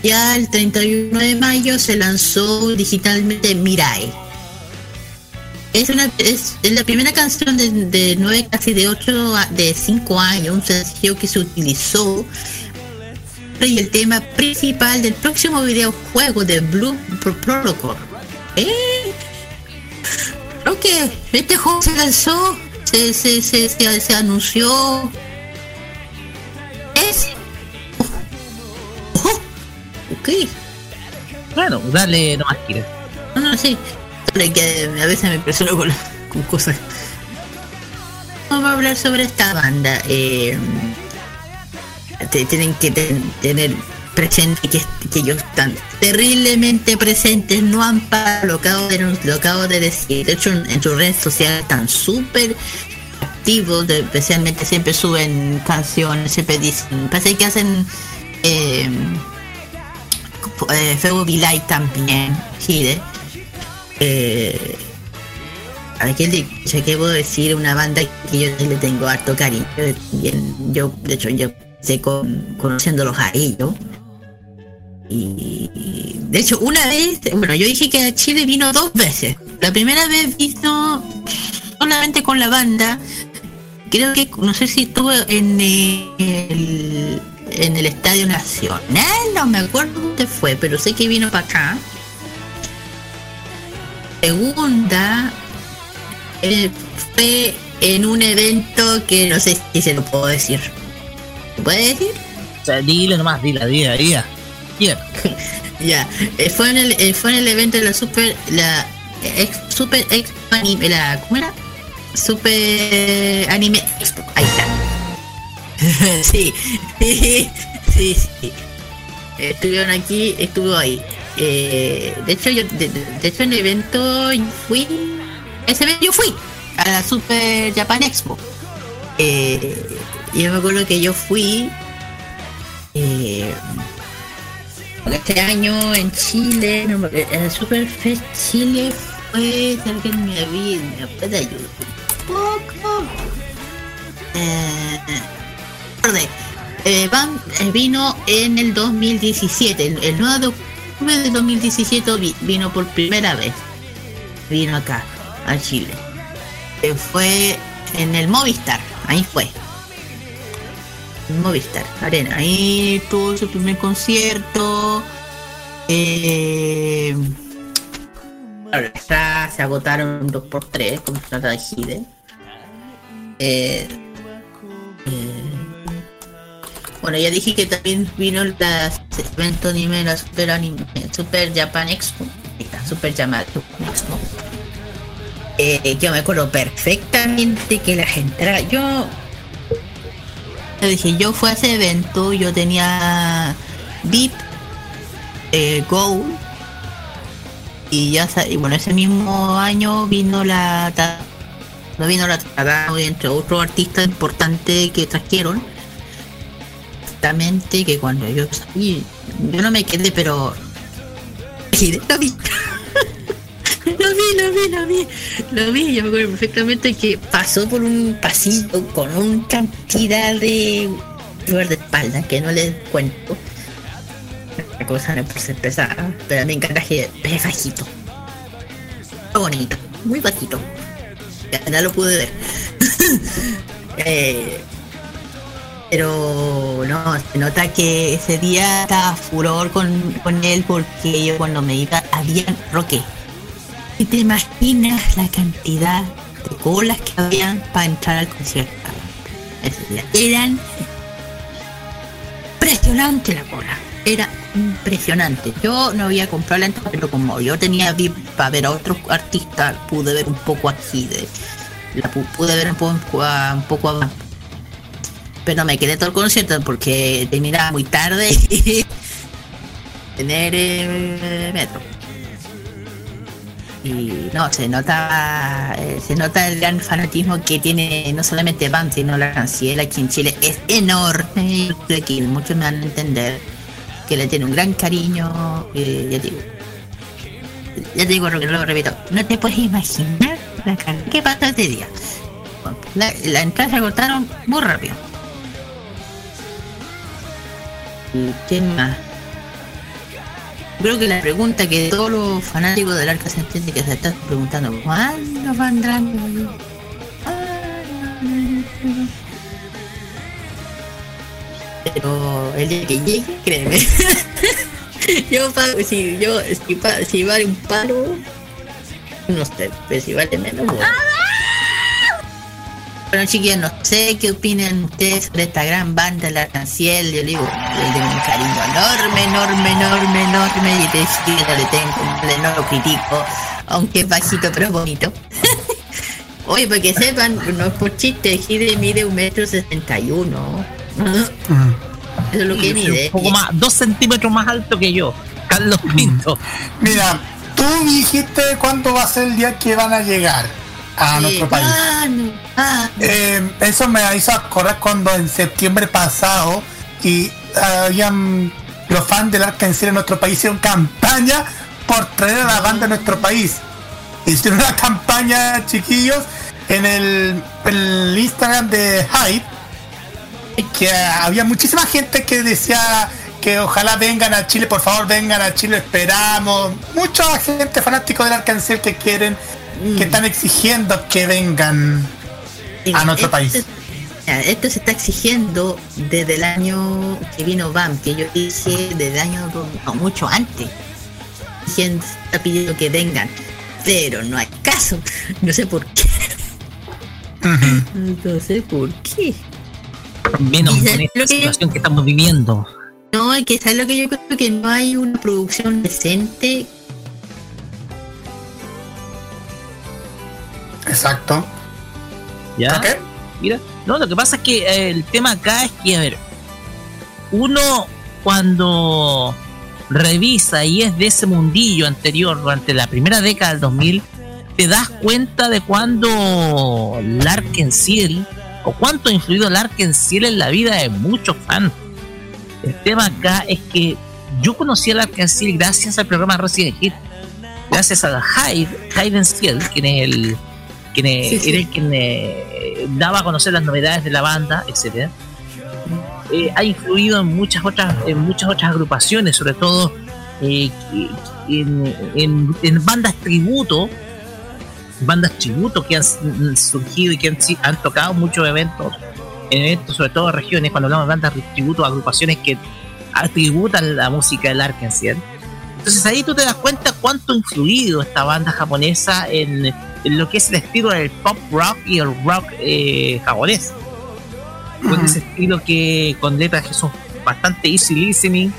Ya el 31 de mayo se lanzó digitalmente Mirai. Es, una, es, es la primera canción de, de 9, casi de 8, de 5 años, un sencillo que se utilizó y el tema principal del próximo videojuego de Blue Pro- Protocol. ¿Eh? Creo que este juego se lanzó, se, se, se, se, anunció. Es. Ojo. Ok. Claro, dale nomás, Kira. No, no, sí. Que a veces me impresiono con, con cosas. Vamos a hablar sobre esta banda. Eh, te- tienen que ten- tener presente que, ellos están terriblemente presentes, no han parado, lo acabo de, lo de decir. De hecho, en, sus redes sociales están súper activos, especialmente siempre suben canciones, siempre dicen, parece que hacen eh, eh, Facebook Live también, Chile. Eh, a ver, ¿qué, le- yo puedo decir? Una banda que yo le tengo harto cariño. Bien, yo, de hecho, yo con, conociéndolos a ellos. Y de hecho, una vez, bueno, yo dije que a Chile vino dos veces. La primera vez vino solamente con la banda. Creo que, no sé si estuvo en el, en el Estadio Nacional, no me acuerdo dónde fue, pero sé que vino para acá. Segunda, eh, fue en un evento que no sé si se lo puedo decir. ¿Se puede decir? O sea, dile nomás, dile, dile, dile. Bien. Ya, eh, fue en el eh, fue en el evento de la super la ex, super ex anime la ¿cómo era? Super anime Expo. Ahí está. sí, sí, sí, sí. Estuvieron aquí, estuvo ahí. Eh, de hecho yo de, de- hecho en el evento fui ese evento yo fui a la Super Japan Expo. Eh, yo me acuerdo que yo fui eh, este año en Chile, no, me- el Superfest Chile fue, si alguien me, avi- me puede ayudar poco. Eh, eh, Van eh, vino en el 2017, el, el 9 de octubre del 2017 vi- vino por primera vez, vino acá, a Chile. Eh, fue en el Movistar, ahí fue. Movistar Arena, ahí tuvo su primer concierto. Eh, ya se agotaron dos por tres con trata de Hide. Eh, eh, bueno, ya dije que también vino el evento anime, la Super Anime, Super Japan Expo. Está, Super Japan Expo. Eh, yo me acuerdo perfectamente que la gente era. Yo. Dije, yo fui a ese evento, yo tenía VIP, eh, Go. Y ya y bueno, ese mismo año vino la. No vino la entre otros artistas importantes que trajeron. Exactamente que cuando yo salí, yo no me quedé, pero. Vi. Lo vi, lo vi, lo vi, lo vi, yo me acuerdo perfectamente que pasó por un pasillo con una cantidad de dolor de espalda que no les cuento. La cosa no es pesada, pero me encanta que es bajito. Bonito, muy bajito. Ya lo pude ver. Eh, pero no, se nota que ese día estaba furor con, con él porque yo cuando me iba había roque. Y te imaginas la cantidad de colas que habían para entrar al concierto. Eran impresionante la cola. Era impresionante. Yo no había comprado la entrada, pero como yo tenía VIP para ver a otros artistas, pude ver un poco aquí de. La pu- pude ver un poco, a- un poco a- Pero me quedé todo el concierto porque terminaba muy tarde y tener eh, metro. Y no, se nota eh, se nota el gran fanatismo que tiene no solamente Band, sino la canciller aquí en Chile. Es enorme. Que muchos me van a entender que le tiene un gran cariño. eh, ya te digo. Ya digo, lo que repito. No te puedes imaginar la can- qué pasó este día. La, la entrada se agotaron muy rápido. ¿Y qué más? Creo que la pregunta que todos los fanáticos del arca que se están preguntando, ¿cuándo vendrán? Pero el día que llegue, créeme. yo pago, si yo, si, si vale un palo, no sé, pero si vale menos, bueno. Bueno chiquillos, no sé qué opinan ustedes sobre esta gran banda, la Canciel, yo le digo, le tengo un cariño enorme, enorme, enorme, enorme, y te no le tengo, no lo critico, aunque es bajito pero es bonito. Oye, para que sepan, no es por chiste, Gide mide un metro sesenta y uno. Eso es lo que mide. Un poco más, dos centímetros más alto que yo, Carlos Pinto. Mira, tú me dijiste cuándo va a ser el día que van a llegar a Sí, nuestro país. ah, no, ah, Eh, eso me hizo acordar cuando en septiembre pasado y habían los fans del Arkansas en nuestro país hicieron campaña por traer a la banda a nuestro país. Hicieron una campaña, chiquillos, en el, el Instagram de Hype, que había muchísima gente que decía que ojalá vengan a Chile, por favor vengan a Chile, esperamos. Mucha gente fanático del Arkansas que quieren, que están exigiendo que vengan a nuestro país. Esto se está exigiendo desde el año que vino BAM, que yo hice desde el año no, mucho antes. Gente está pidiendo que vengan, pero no hay caso. No sé por qué. No sé por qué. Menos Y con ¿sabes esta lo que- situación que estamos viviendo. No, es que sabes lo que yo creo que no hay una producción decente. Exacto. ¿Ya? Mira, no, lo que pasa es que eh, el tema acá es que, a ver, uno cuando revisa y es de ese mundillo anterior, durante la primera década del 2000, te das cuenta de cuando Larken Ciel, o cuánto ha influido Larken Ciel en la vida de muchos fans. El tema acá es que yo conocí a Larken Ciel gracias al programa Resident Evil, gracias a Hyde, Hayden Ciel, quien es el quien es- Sí, sí. era el quien eh, daba a conocer las novedades de la banda, etcétera. Eh, ha influido en muchas otras, en muchas otras agrupaciones, sobre todo eh, en, en- en bandas tributo bandas tributo que han surgido y que han, han tocado muchos eventos, en eventos sobre todo regiones, cuando hablamos de bandas tributo, agrupaciones que atributan la música del Arkansas. Entonces ahí tú te das cuenta cuánto ha influido esta banda japonesa en, en lo que es el estilo del pop rock y el rock eh, japonés. Con ese estilo que con letras que son bastante easy listening.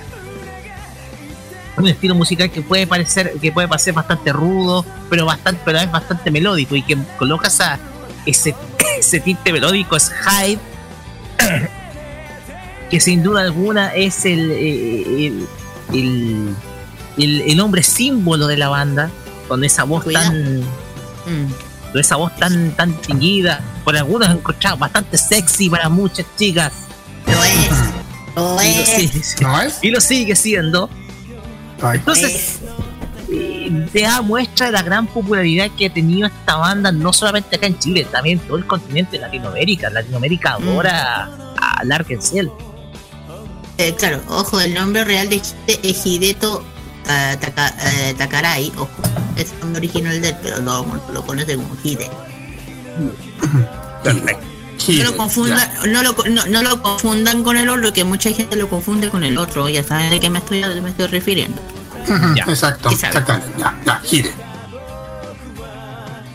Un estilo musical que puede parecer, que puede parecer bastante rudo, pero bastante, pero es bastante melódico y que coloca esa, ese, ese tinte melódico es Hyde, que sin duda alguna es el, el, el, el- el hombre símbolo de la banda, con esa voz tan con esa voz tan tan tinguida, por algunos encontrado bastante sexy para muchas chicas. Lo es. Lo Y lo es. sigue, ¿No es? y lo sigue siendo. Entonces, eh, te da muestra de la gran popularidad que ha tenido esta banda, no solamente acá en Chile, también en todo el continente de Latinoamérica. Latinoamérica adora a Larkin Ciel. Eh, claro, ojo, el nombre real de Hide- es Hideto eh, Taka- eh, Takarai, ojo, es nombre original de él, pero mundo lo conoce como Hide. No lo, confunda, no, lo, no, no lo confundan con el otro, que mucha gente lo confunde con el otro, ya saben de qué me estoy, me estoy refiriendo. Ya. Exacto, exactamente. Ya, ya, gire.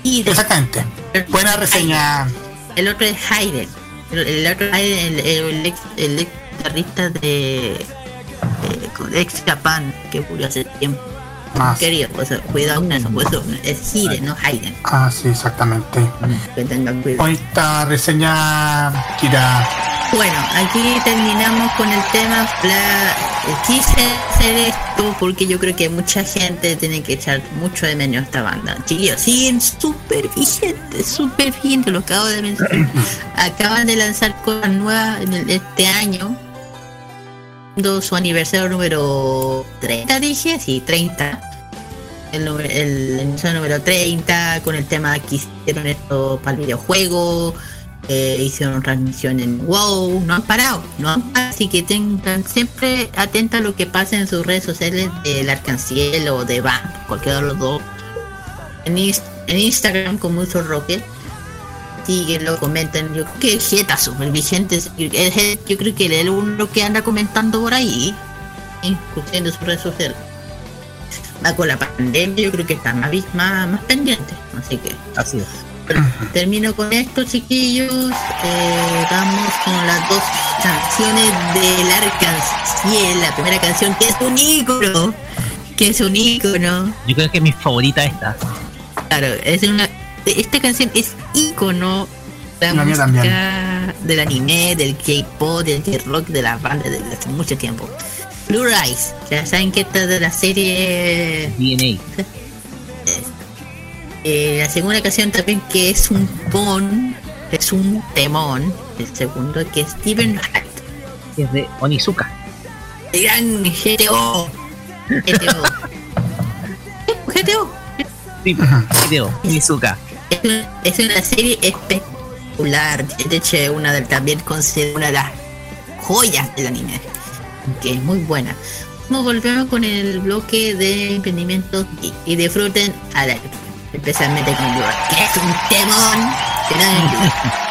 Hide. Exactamente. Buena reseña. El otro es Hayden. El, el otro es Hayden, el, el ex, el ex guitarrista de con ex Japan que murió hace tiempo. Más. Querido, pues, cuidado con eso, pues, eso es Hayden, no Hayden. Ah, sí, exactamente. Que tengan cuidado. Bonita reseña, Kira. Bueno, aquí terminamos con el tema. La, quise hacer esto porque yo creo que mucha gente tiene que echar mucho de menos a esta banda. Chiquillos, siguen súper vigentes, súper vigentes, lo acabo de mencionar. Acaban de lanzar cosas nuevas en el- este año. Su aniversario número 30, dije, sí, 30. El, el número 30, con el tema que hicieron esto para el videojuego, hicieron transmisión en WoW, no han parado, no han parado, así que tengan siempre atentos a lo que pasa en sus redes sociales del Arcanciel o de Band, cualquiera de los dos. En, Ins- en Instagram como Uso Rocket, síguenlo, comenten, yo creo que es Jeta super vigente, yo creo que él es el uno que anda comentando por ahí, incluyendo sus redes sociales. Va con la pandemia, yo creo que está más, más, más pendiente, así que Así es. Termino con esto, chiquillos. Eh, vamos con las dos canciones del Arcanciel. La primera canción que es un ícono. Que es un ícono. Yo creo que es mi favorita esta. Claro, es una. Esta canción es ícono de la La mía música también. del anime, del K-pop, del J-rock, de la banda desde hace mucho tiempo. Blue Rise, ya saben que esta es de la serie DNA. Eh, la segunda canción también que es un pon, es un temón. El segundo que es Steven Hart. que es de Onizuka. El gran GTO. GTO. GTO. Sí, video, Onizuka. Es una, es una serie espectacular. De hecho, una de, también considero una de las joyas del anime. Que es muy buena. Nos volvemos con el bloque de emprendimientos y, disfruten a la especialmente con Blue, que es un temón.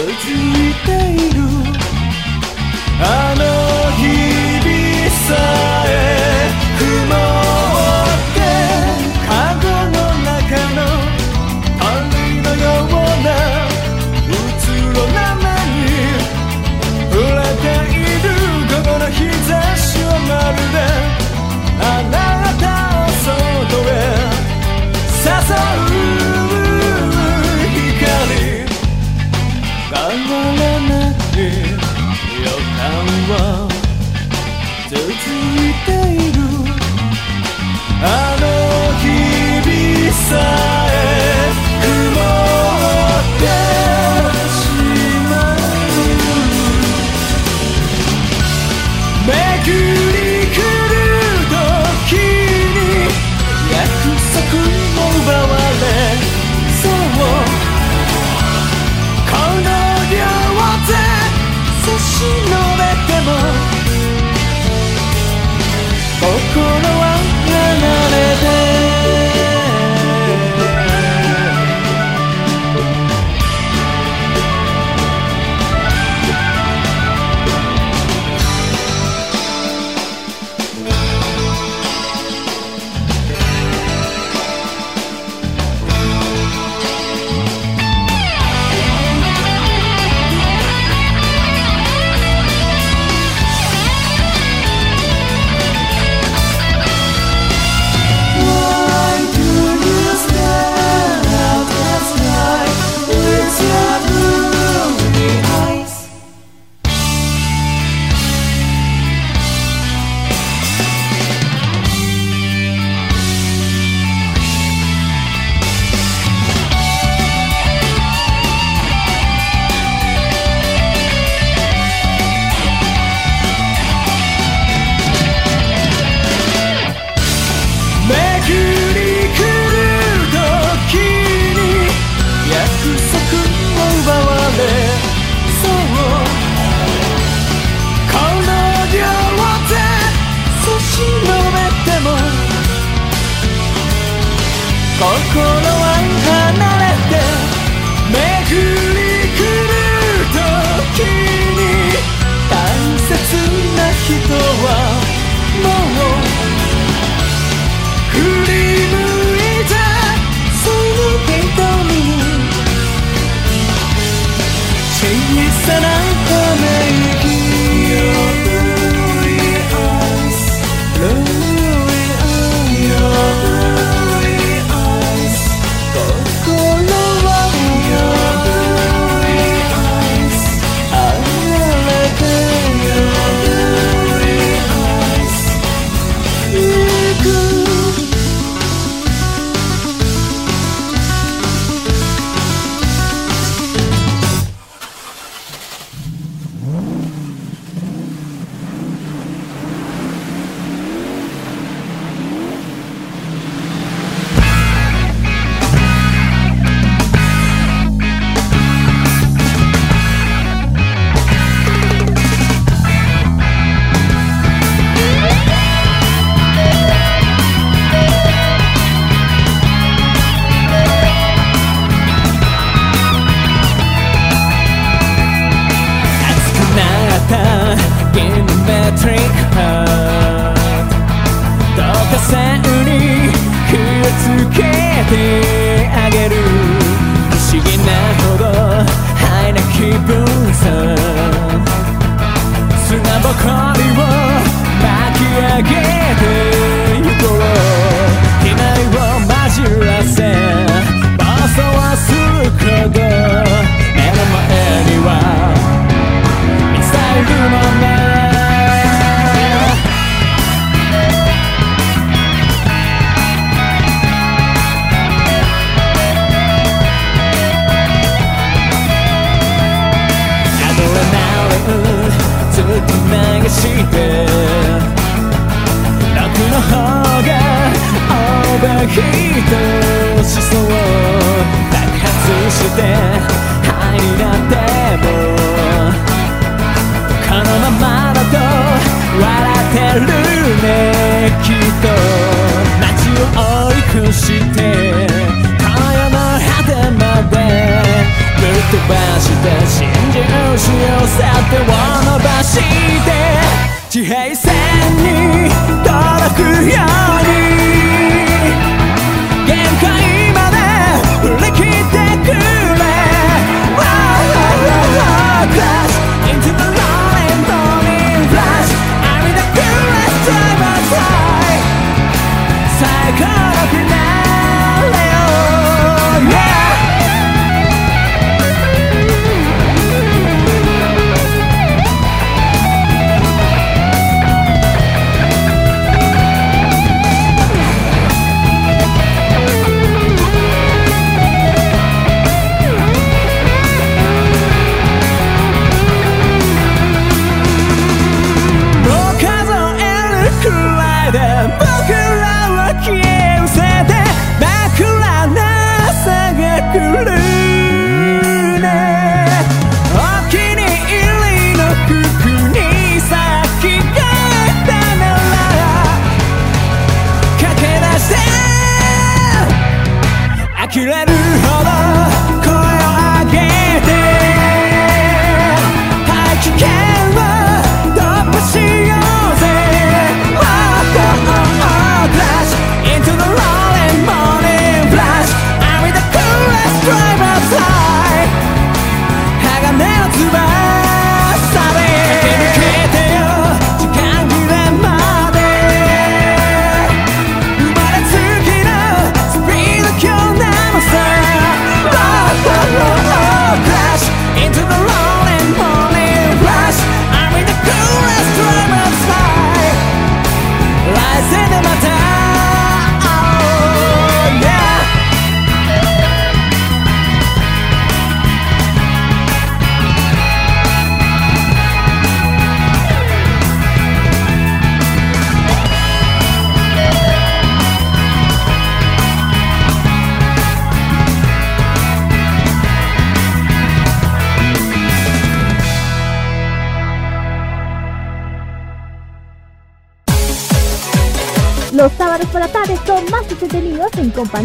続いてい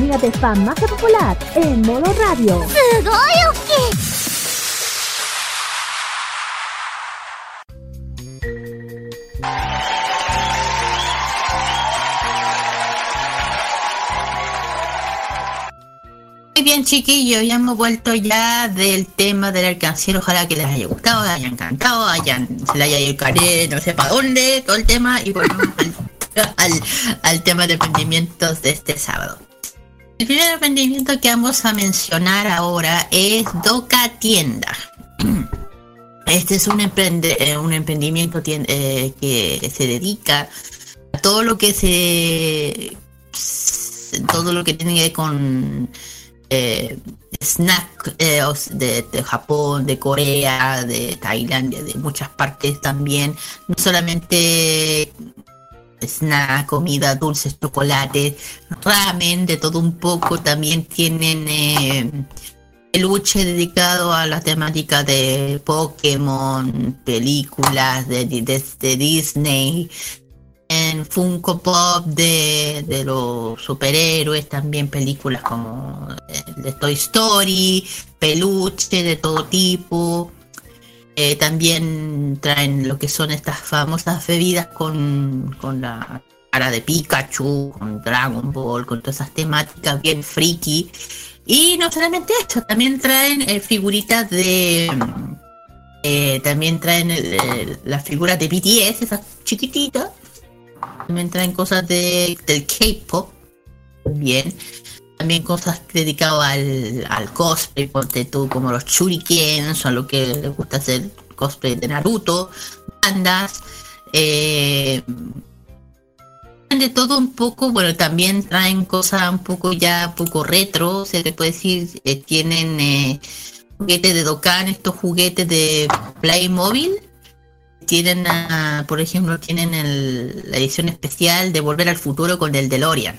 de Fan Masa Popular en modo radio. Muy bien, chiquillos, ya hemos vuelto ya del tema del alcancero. Ojalá que les haya gustado, les haya encantado, hayan, se le haya ido el caré, no sé para dónde, todo el tema. Y volvemos al, al, al tema de emprendimientos de este sábado. El primer emprendimiento que vamos a mencionar ahora es Doca Tienda. Este es un, emprende, eh, un emprendimiento eh, que se dedica a todo lo que se todo lo que tiene que con eh, eh, de Japón, de Corea, de Tailandia, de muchas partes también. No solamente snack, comida, dulces, chocolates, ramen, de todo un poco. También tienen eh, peluche dedicado a la temática de Pokémon, películas de, de- Disney, en Funko Pop de, de los superhéroes, también películas como eh, de Toy Story, peluche de todo tipo. Eh, también traen lo que son estas famosas bebidas con, con la cara de Pikachu, con Dragon Ball, con todas esas temáticas bien friki. Y no solamente esto, también traen eh, figuritas de... eh, también traen las figuras de BTS, esas chiquititas. También traen cosas de, del K-pop. Bien. También cosas dedicadas al, al cosplay, ponte tú como los shurikens o lo que les gusta hacer cosplay de Naruto, bandas, eh, de todo un poco, bueno, también traen cosas un poco ya un poco retro, se le puede decir, eh, tienen eh, juguetes de Dokkan, estos juguetes de Playmobil, tienen, ah, por ejemplo, tienen la edición especial de Volver al Futuro con el DeLorean.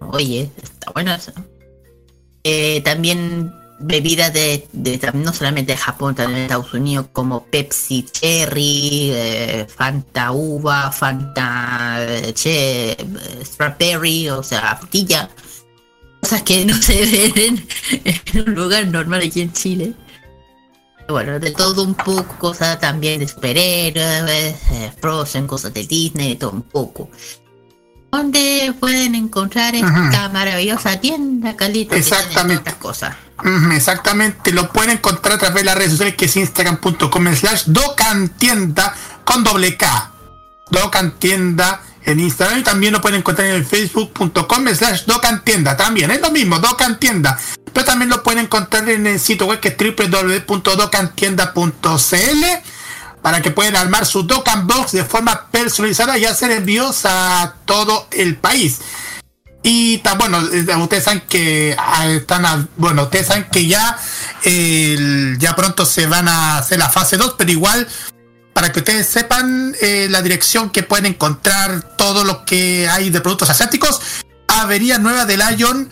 Oye, está bueno eso. Eh, también bebidas de, no solamente de Japón, también de Estados Unidos, como Pepsi Cherry, eh, Fanta Uva, Fanta eh, che, Strawberry, o sea, frutilla. Cosas que no se ven en, un lugar normal aquí en Chile. Bueno, de todo un poco, cosas también de superhéroes, Frozen, cosas de Disney, de todo un poco. ¿Dónde pueden encontrar esta maravillosa tienda, tiene Exactamente. cosas. Exactamente, lo pueden encontrar a través de las redes sociales que es instagram.com slash docantienda con doble K. Docantienda en Instagram y también lo pueden encontrar en el facebook.com slash docantienda. También es lo mismo, docantienda. Pero también lo pueden encontrar en el sitio web que es www.docantienda.cl para que puedan armar su Docan Box de forma personalizada y hacer envíos a todo el país. Y ta- bueno, ustedes saben que ah, están bueno, ustedes saben que ya ya pronto se van a hacer la fase 2, pero igual para que ustedes sepan eh, la dirección que pueden encontrar todo lo que hay de productos asiáticos, Avería Nueva del Lion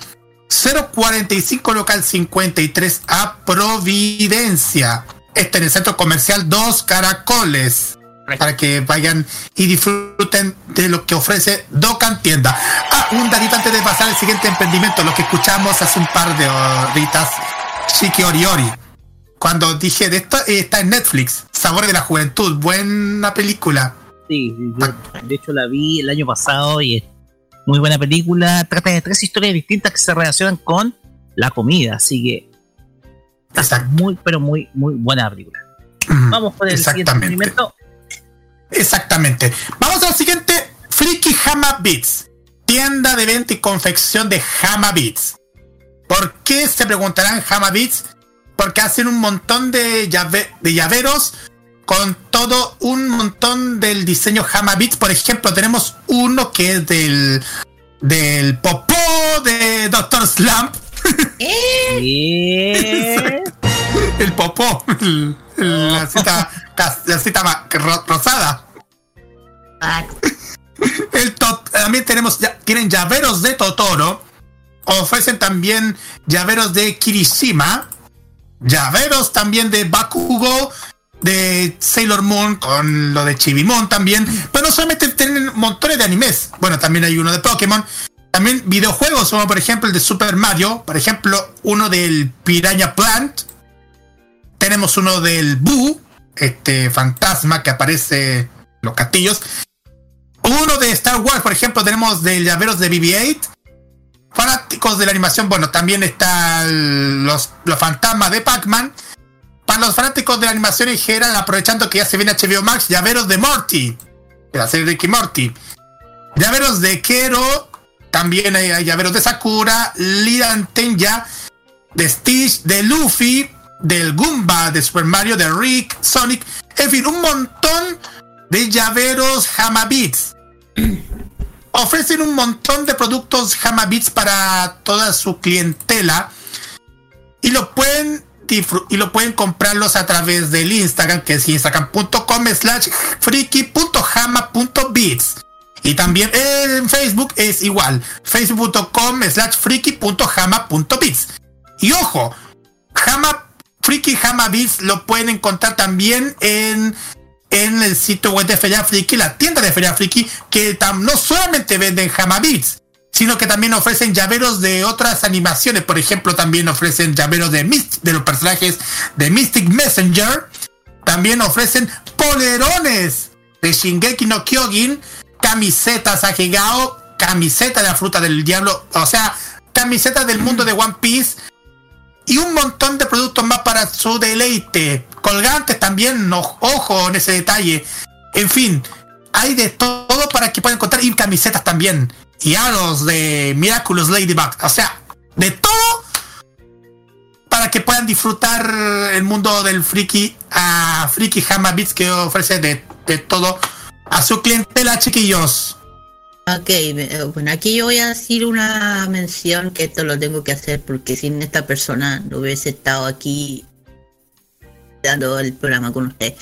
045 local 53 a Providencia. Este en el centro comercial Dos Caracoles. Para que vayan y disfruten de lo que ofrece Docan Tienda. Ah, un datito antes de pasar al siguiente emprendimiento, lo que escuchamos hace un par de horitas, Shiki Oriori. Cuando dije de esto, eh, está en Netflix, Sabor de la Juventud, buena película. Sí, sí, yo, de hecho la vi el año pasado y es muy buena película. Trata de tres historias distintas que se relacionan con la comida, así que Muy, pero muy, muy buena película. Vamos con el siguiente Exactamente. experimento. Exactamente. Vamos al siguiente. Freaky Hama Beats. Tienda de venta y confección de Hama Beats. ¿Por qué se preguntarán Hama Beats? Porque hacen un montón de, llave- de llaveros con todo un montón del diseño Hama Beats. Por ejemplo, tenemos uno que es del del popó de Doctor Slump. El popó. el- el- la cita, la cita ro- rosada. El to- también tenemos, ya- tienen llaveros de Totoro. Ofrecen también llaveros de Kirishima. Llaveros también de Bakugo. De Sailor Moon con lo de Chibimon también. Pero no solamente tienen montones de animes. Bueno, también hay uno de Pokémon. También videojuegos como por ejemplo el de Super Mario. Por ejemplo, uno del Piranha Plant. Tenemos uno del Boo. Este fantasma que aparece en los castillos. Uno de Star Wars, por ejemplo, tenemos de llaveros de BB-8. Fanáticos de la animación, bueno, también están los, los fantasmas de Pac-Man. Para los fanáticos de la animación en general, aprovechando que ya se viene HBO Max, llaveros de Morty. De la serie Ricky Morty. Llaveros de Kero. También hay, llaveros de Sakura. Lidan Tenya. De Stitch. De Luffy. Del Goomba. De Super Mario. De Rick. Sonic. En fin, un montón de llaveros Hamabits. Ofrecen un montón de productos Hamabits para toda su clientela y lo pueden y lo pueden comprarlos a través del Instagram que es instagram.com slash friki.hama.bits y también en Facebook es igual facebook.com slash y ojo Hama Friki Hama Beats lo pueden encontrar también en en el sitio web de Feria Friki, la tienda de Feria Friki, que tam- no solamente venden Hama Beats, sino que también ofrecen llaveros de otras animaciones. Por ejemplo, también ofrecen llaveros de, de los personajes de Mystic Messenger. También ofrecen polerones de Shingeki no Kyojin, camisetas a Hegao, camiseta de la fruta del diablo, o sea, camisetas del mundo de One Piece y un montón de productos más para su deleite. Colgantes también, ojo en ese detalle. En fin, hay de todo para que puedan encontrar y camisetas también. Y aros de Miraculous Ladybug. O sea, de todo para que puedan disfrutar el mundo del friki a Friki Hammer que ofrece de, de todo a su clientela, chiquillos. Ok, eh, bueno, aquí yo voy a decir una mención que esto lo tengo que hacer porque sin esta persona no hubiese estado aquí dando el programa con usted.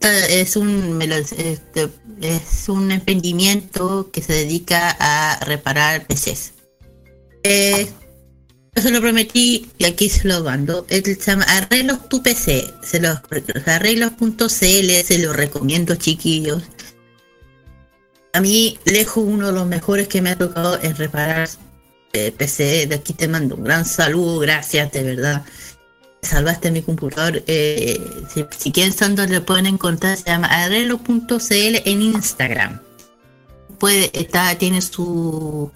Es un este, es un emprendimiento que se dedica a reparar PCs. Eh, yo se lo prometí y aquí se lo mando. Él se llama Arreglos tu PC. Se los arreglos.cl se lo recomiendo chiquillos. A mí, lejos, uno de los mejores que me ha tocado en reparar eh, PC. De aquí te mando un gran saludo, gracias, de verdad. Salvaste mi computador. Eh, si, quieren saber lo pueden encontrar, se llama arreglo.cl en Instagram. Puede, está, tiene su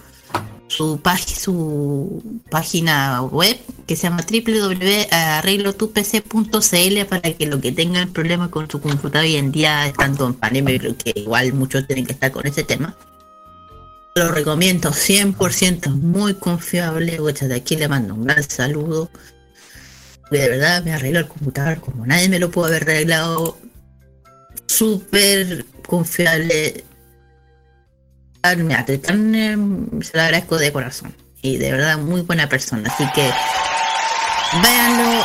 su, su página web que se llama www.arreglotupc.cl para que lo que tengan problemas con su computador hoy en día, estando en pandemia, creo que igual muchos tienen que estar con ese tema. Lo recomiendo 100%, muy confiable. De aquí le mando un gran saludo. De verdad, me arregló el computador como nadie me lo pudo haber arreglado. Súper confiable. Ah, mira, te- tan, eh, se lo agradezco de corazón. Y de verdad, muy buena persona. Así que véanlo,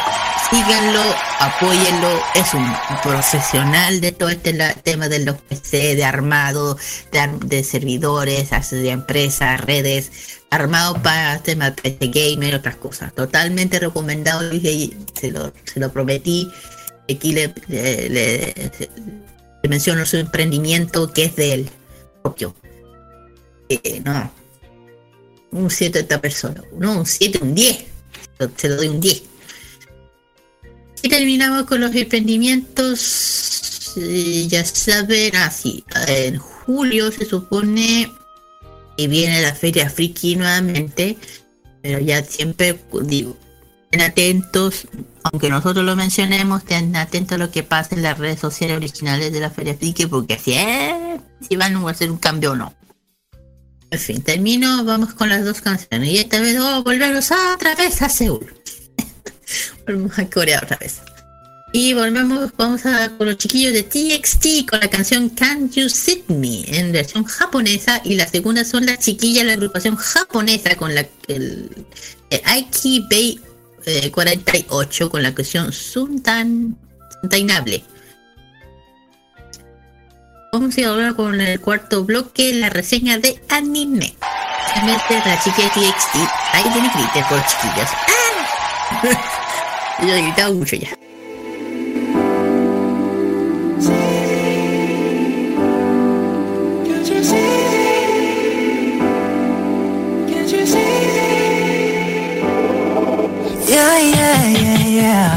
síganlo, apóyenlo. Es un profesional de todo este tema de los PC, de armado, de, de servidores, de empresas, redes, armado para temas PC gamer, otras cosas. Totalmente recomendado, se lo, prometí. Aquí le menciono su emprendimiento que es de él propio. Eh, no, un 7 esta persona, no, un 7, un 10, se lo doy un 10. Y terminamos con los emprendimientos, eh, ya saben, así, en julio se supone que viene la feria friki nuevamente, pero ya siempre digo, estén atentos, aunque nosotros lo mencionemos, estén atentos a lo que pasa en las redes sociales originales de la Feria Friki, porque así es, si van a hacer un cambio o no. En fin, termino, vamos con las dos canciones. Y esta vez oh, volvemos otra vez a Seúl. volvemos a Corea otra vez. Y volvemos, vamos a con los chiquillos de TXT con la canción Can You Sit Me en versión japonesa. Y la segunda son las chiquillas de la agrupación japonesa con la el, el Aiki Bay eh, 48 con la canción Suntan, Suntainable vamos a ir ahora con el cuarto bloque, la reseña de anime. Realmente la chica TXT, ahí tiene grite por chiquillas. ¡Ah! Yo he gritado mucho ya. Yeah, yeah, yeah, yeah.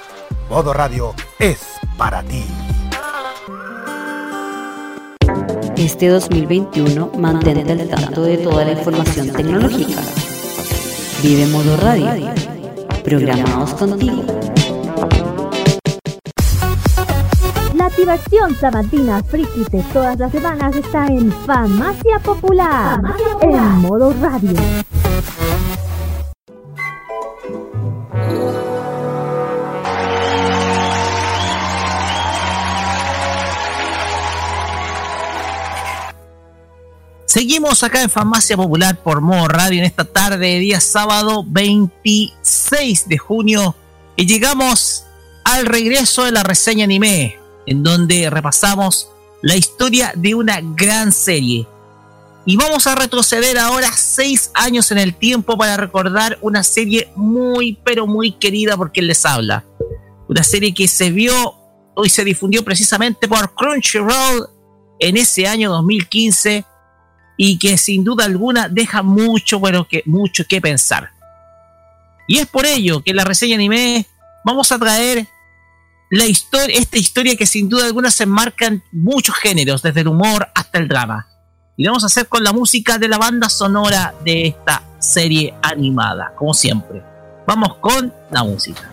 Modo Radio es para ti. Este 2021 mantente al tanto de toda la información tecnológica. Vive Modo Radio. Programados contigo. La activación sabatina friki de todas las semanas está en Farmacia Popular, en modo radio. Seguimos acá en Farmacia Popular por modo radio en esta tarde de día sábado 26 de junio y llegamos al regreso de la reseña anime en donde repasamos la historia de una gran serie. Y vamos a retroceder ahora seis años en el tiempo para recordar una serie muy pero muy querida por quien les habla. Una serie que se vio y se difundió precisamente por Crunchyroll en ese año 2015 y que sin duda alguna deja mucho, pero que mucho que pensar. Y es por ello que en la reseña anime vamos a traer la historia, esta historia que sin duda alguna se enmarca en muchos géneros, desde el humor hasta el drama. Y vamos a hacer con la música de la banda sonora de esta serie animada, como siempre. Vamos con la música.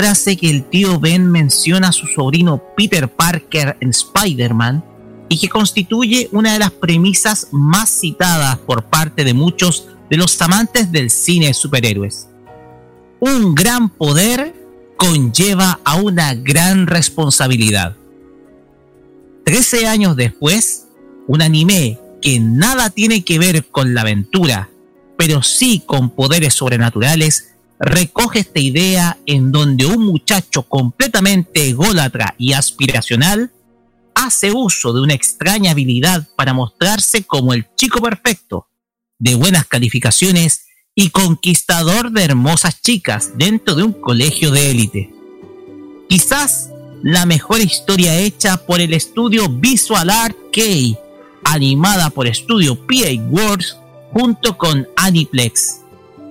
Frase que el tío Ben menciona a su sobrino Peter Parker en Spider-Man y que constituye una de las premisas más citadas por parte de muchos de los amantes del cine de superhéroes. Un gran poder conlleva a una gran responsabilidad. 13 años después, un anime que nada tiene que ver con la aventura, pero sí con poderes sobrenaturales, recoge esta idea en donde un muchacho completamente ególatra y aspiracional hace uso de una extraña habilidad para mostrarse como el chico perfecto, de buenas calificaciones y conquistador de hermosas chicas dentro de un colegio de élite. Quizás la mejor historia hecha por el estudio Visual Art K, animada por estudio PA Works junto con Aniplex.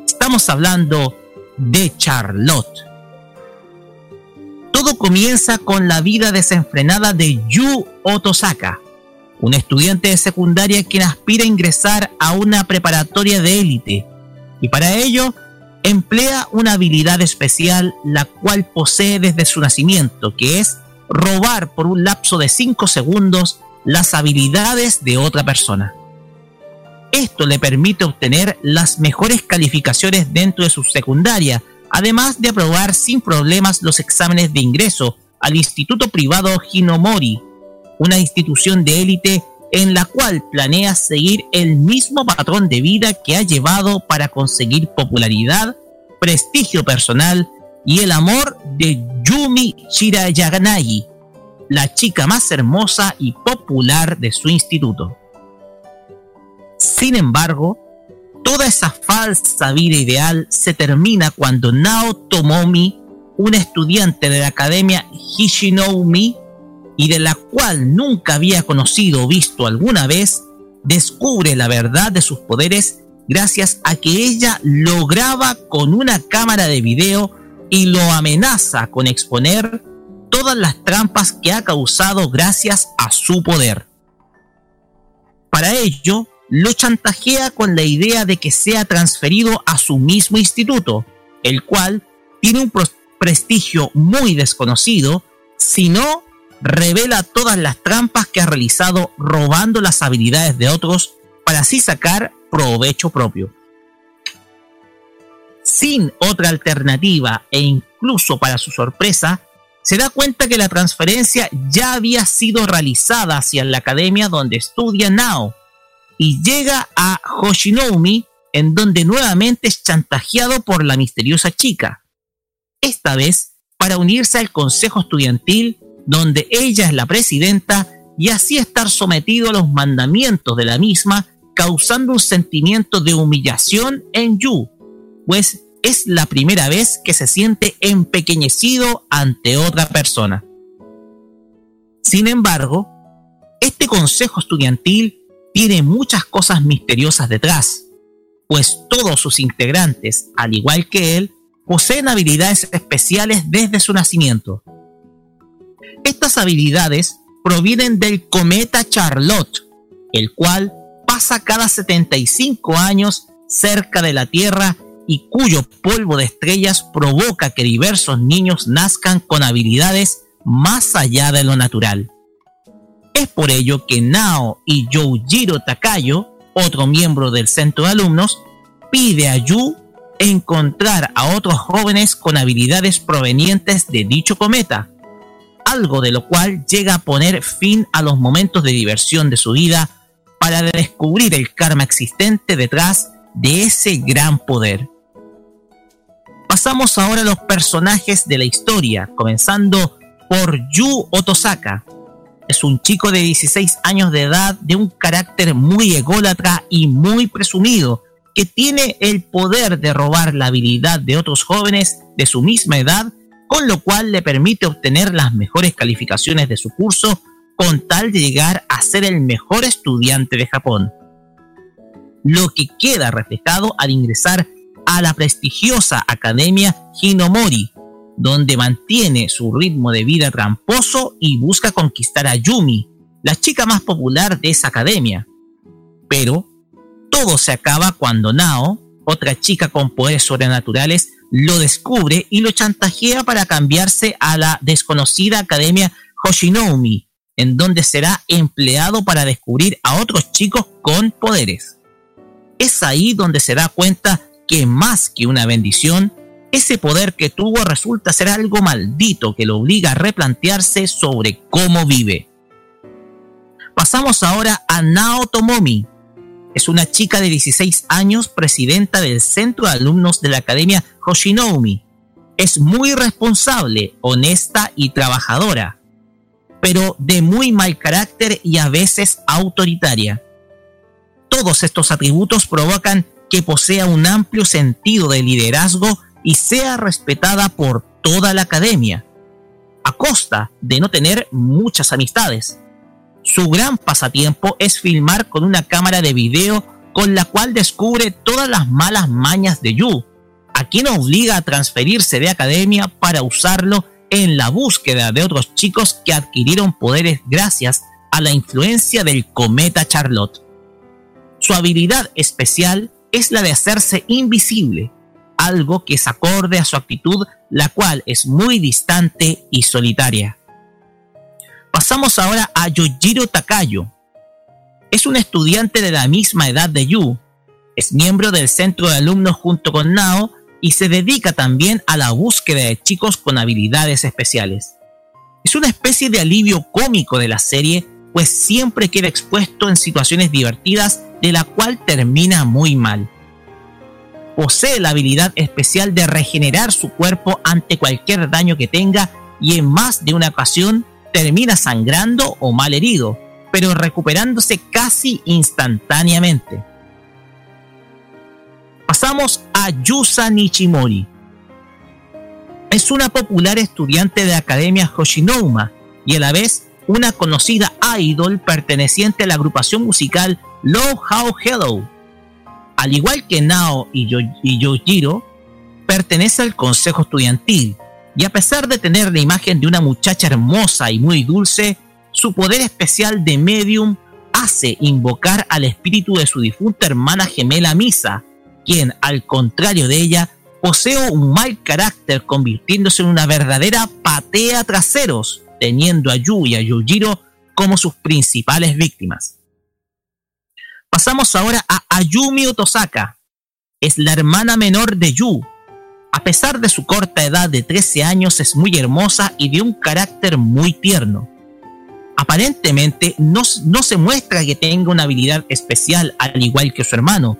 Estamos hablando de Charlotte. Todo comienza con la vida desenfrenada de Yu Otosaka, un estudiante de secundaria quien aspira a ingresar a una preparatoria de élite y para ello emplea una habilidad especial la cual posee desde su nacimiento, que es robar por un lapso de 5 segundos las habilidades de otra persona. Esto le permite obtener las mejores calificaciones dentro de su secundaria, además de aprobar sin problemas los exámenes de ingreso al Instituto Privado Hinomori, una institución de élite en la cual planea seguir el mismo patrón de vida que ha llevado para conseguir popularidad, prestigio personal y el amor de Yumi Shirayanagi, la chica más hermosa y popular de su instituto. Sin embargo, toda esa falsa vida ideal se termina cuando Nao Tomomi, un estudiante de la academia Hishinoumi, y de la cual nunca había conocido o visto alguna vez, descubre la verdad de sus poderes gracias a que ella lo graba con una cámara de video y lo amenaza con exponer todas las trampas que ha causado gracias a su poder. Para ello, lo chantajea con la idea de que sea transferido a su mismo instituto, el cual tiene un prestigio muy desconocido, si no revela todas las trampas que ha realizado robando las habilidades de otros para así sacar provecho propio. Sin otra alternativa e incluso para su sorpresa, se da cuenta que la transferencia ya había sido realizada hacia la academia donde estudia Nao y llega a Hoshinoumi en donde nuevamente es chantajeado por la misteriosa chica. Esta vez para unirse al consejo estudiantil donde ella es la presidenta y así estar sometido a los mandamientos de la misma, causando un sentimiento de humillación en Yu, pues es la primera vez que se siente empequeñecido ante otra persona. Sin embargo, este consejo estudiantil tiene muchas cosas misteriosas detrás, pues todos sus integrantes, al igual que él, poseen habilidades especiales desde su nacimiento, estas habilidades provienen del cometa Charlotte, el cual pasa cada 75 años cerca de la Tierra y cuyo polvo de estrellas provoca que diversos niños nazcan con habilidades más allá de lo natural. Por ello que Nao y Youjiro Takayo, otro miembro del centro de alumnos, pide a Yu encontrar a otros jóvenes con habilidades provenientes de dicho cometa, algo de lo cual llega a poner fin a los momentos de diversión de su vida para descubrir el karma existente detrás de ese gran poder. Pasamos ahora a los personajes de la historia, comenzando por Yu Otosaka. Es un chico de 16 años de edad, de un carácter muy ególatra y muy presumido, que tiene el poder de robar la habilidad de otros jóvenes de su misma edad con lo cual le permite obtener las mejores calificaciones de su curso con tal de llegar a ser el mejor estudiante de Japón. Lo que queda reflejado al ingresar a la prestigiosa Academia Hinomori, donde mantiene su ritmo de vida tramposo y busca conquistar a Yumi, la chica más popular de esa academia. Pero todo se acaba cuando Nao, otra chica con poderes sobrenaturales, lo descubre y lo chantajea para cambiarse a la desconocida Academia Hoshinoumi, en donde será empleado para descubrir a otros chicos con poderes. Es ahí donde se da cuenta que más que una bendición, ese poder que tuvo resulta ser algo maldito que lo obliga a replantearse sobre cómo vive. Pasamos ahora a Nao Tomomi. Es una chica de 16 años, presidenta del Centro de Alumnos de la Academia Hoshinoumi. Es muy responsable, honesta y trabajadora, pero de muy mal carácter y a veces autoritaria. Todos estos atributos provocan que posea un amplio sentido de liderazgo y sea respetada por toda la academia, a costa de no tener muchas amistades. Su gran pasatiempo es filmar con una cámara de video con la cual descubre todas las malas mañas de Yu, a quien obliga a transferirse de academia para usarlo en la búsqueda de otros chicos que adquirieron poderes gracias a la influencia del cometa Charlotte. Su habilidad especial es la de hacerse invisible, algo que es acorde a su actitud, la cual es muy distante y solitaria. Pasamos ahora a Yojiro Takayo. Es un estudiante de la misma edad de Yu, es miembro del centro de alumnos junto con Nao y se dedica también a la búsqueda de chicos con habilidades especiales. Es una especie de alivio cómico de la serie, pues siempre queda expuesto en situaciones divertidas de la cual termina muy mal. Posee la habilidad especial de regenerar su cuerpo ante cualquier daño que tenga y en más de una ocasión termina sangrando o mal herido, pero recuperándose casi instantáneamente. Pasamos a Yusa Nichimori. Es una popular estudiante de la Academia Hoshinouma y a la vez una conocida idol perteneciente a la agrupación musical Low How Hello. Al igual que Nao y, Yo Yojiro, pertenece al consejo estudiantil y a pesar de tener la imagen de una muchacha hermosa y muy dulce, su poder especial de medium hace invocar al espíritu de su difunta hermana gemela Misa, quien, al contrario de ella, posee un mal carácter convirtiéndose en una verdadera patea traseros, teniendo a Yu y a Yujiro como sus principales víctimas. Pasamos ahora a Ayumi Otosaka. Es la hermana menor de Yu. A pesar de su corta edad de 13 años, es muy hermosa y de un carácter muy tierno. Aparentemente no, no se muestra que tenga una habilidad especial al igual que su hermano.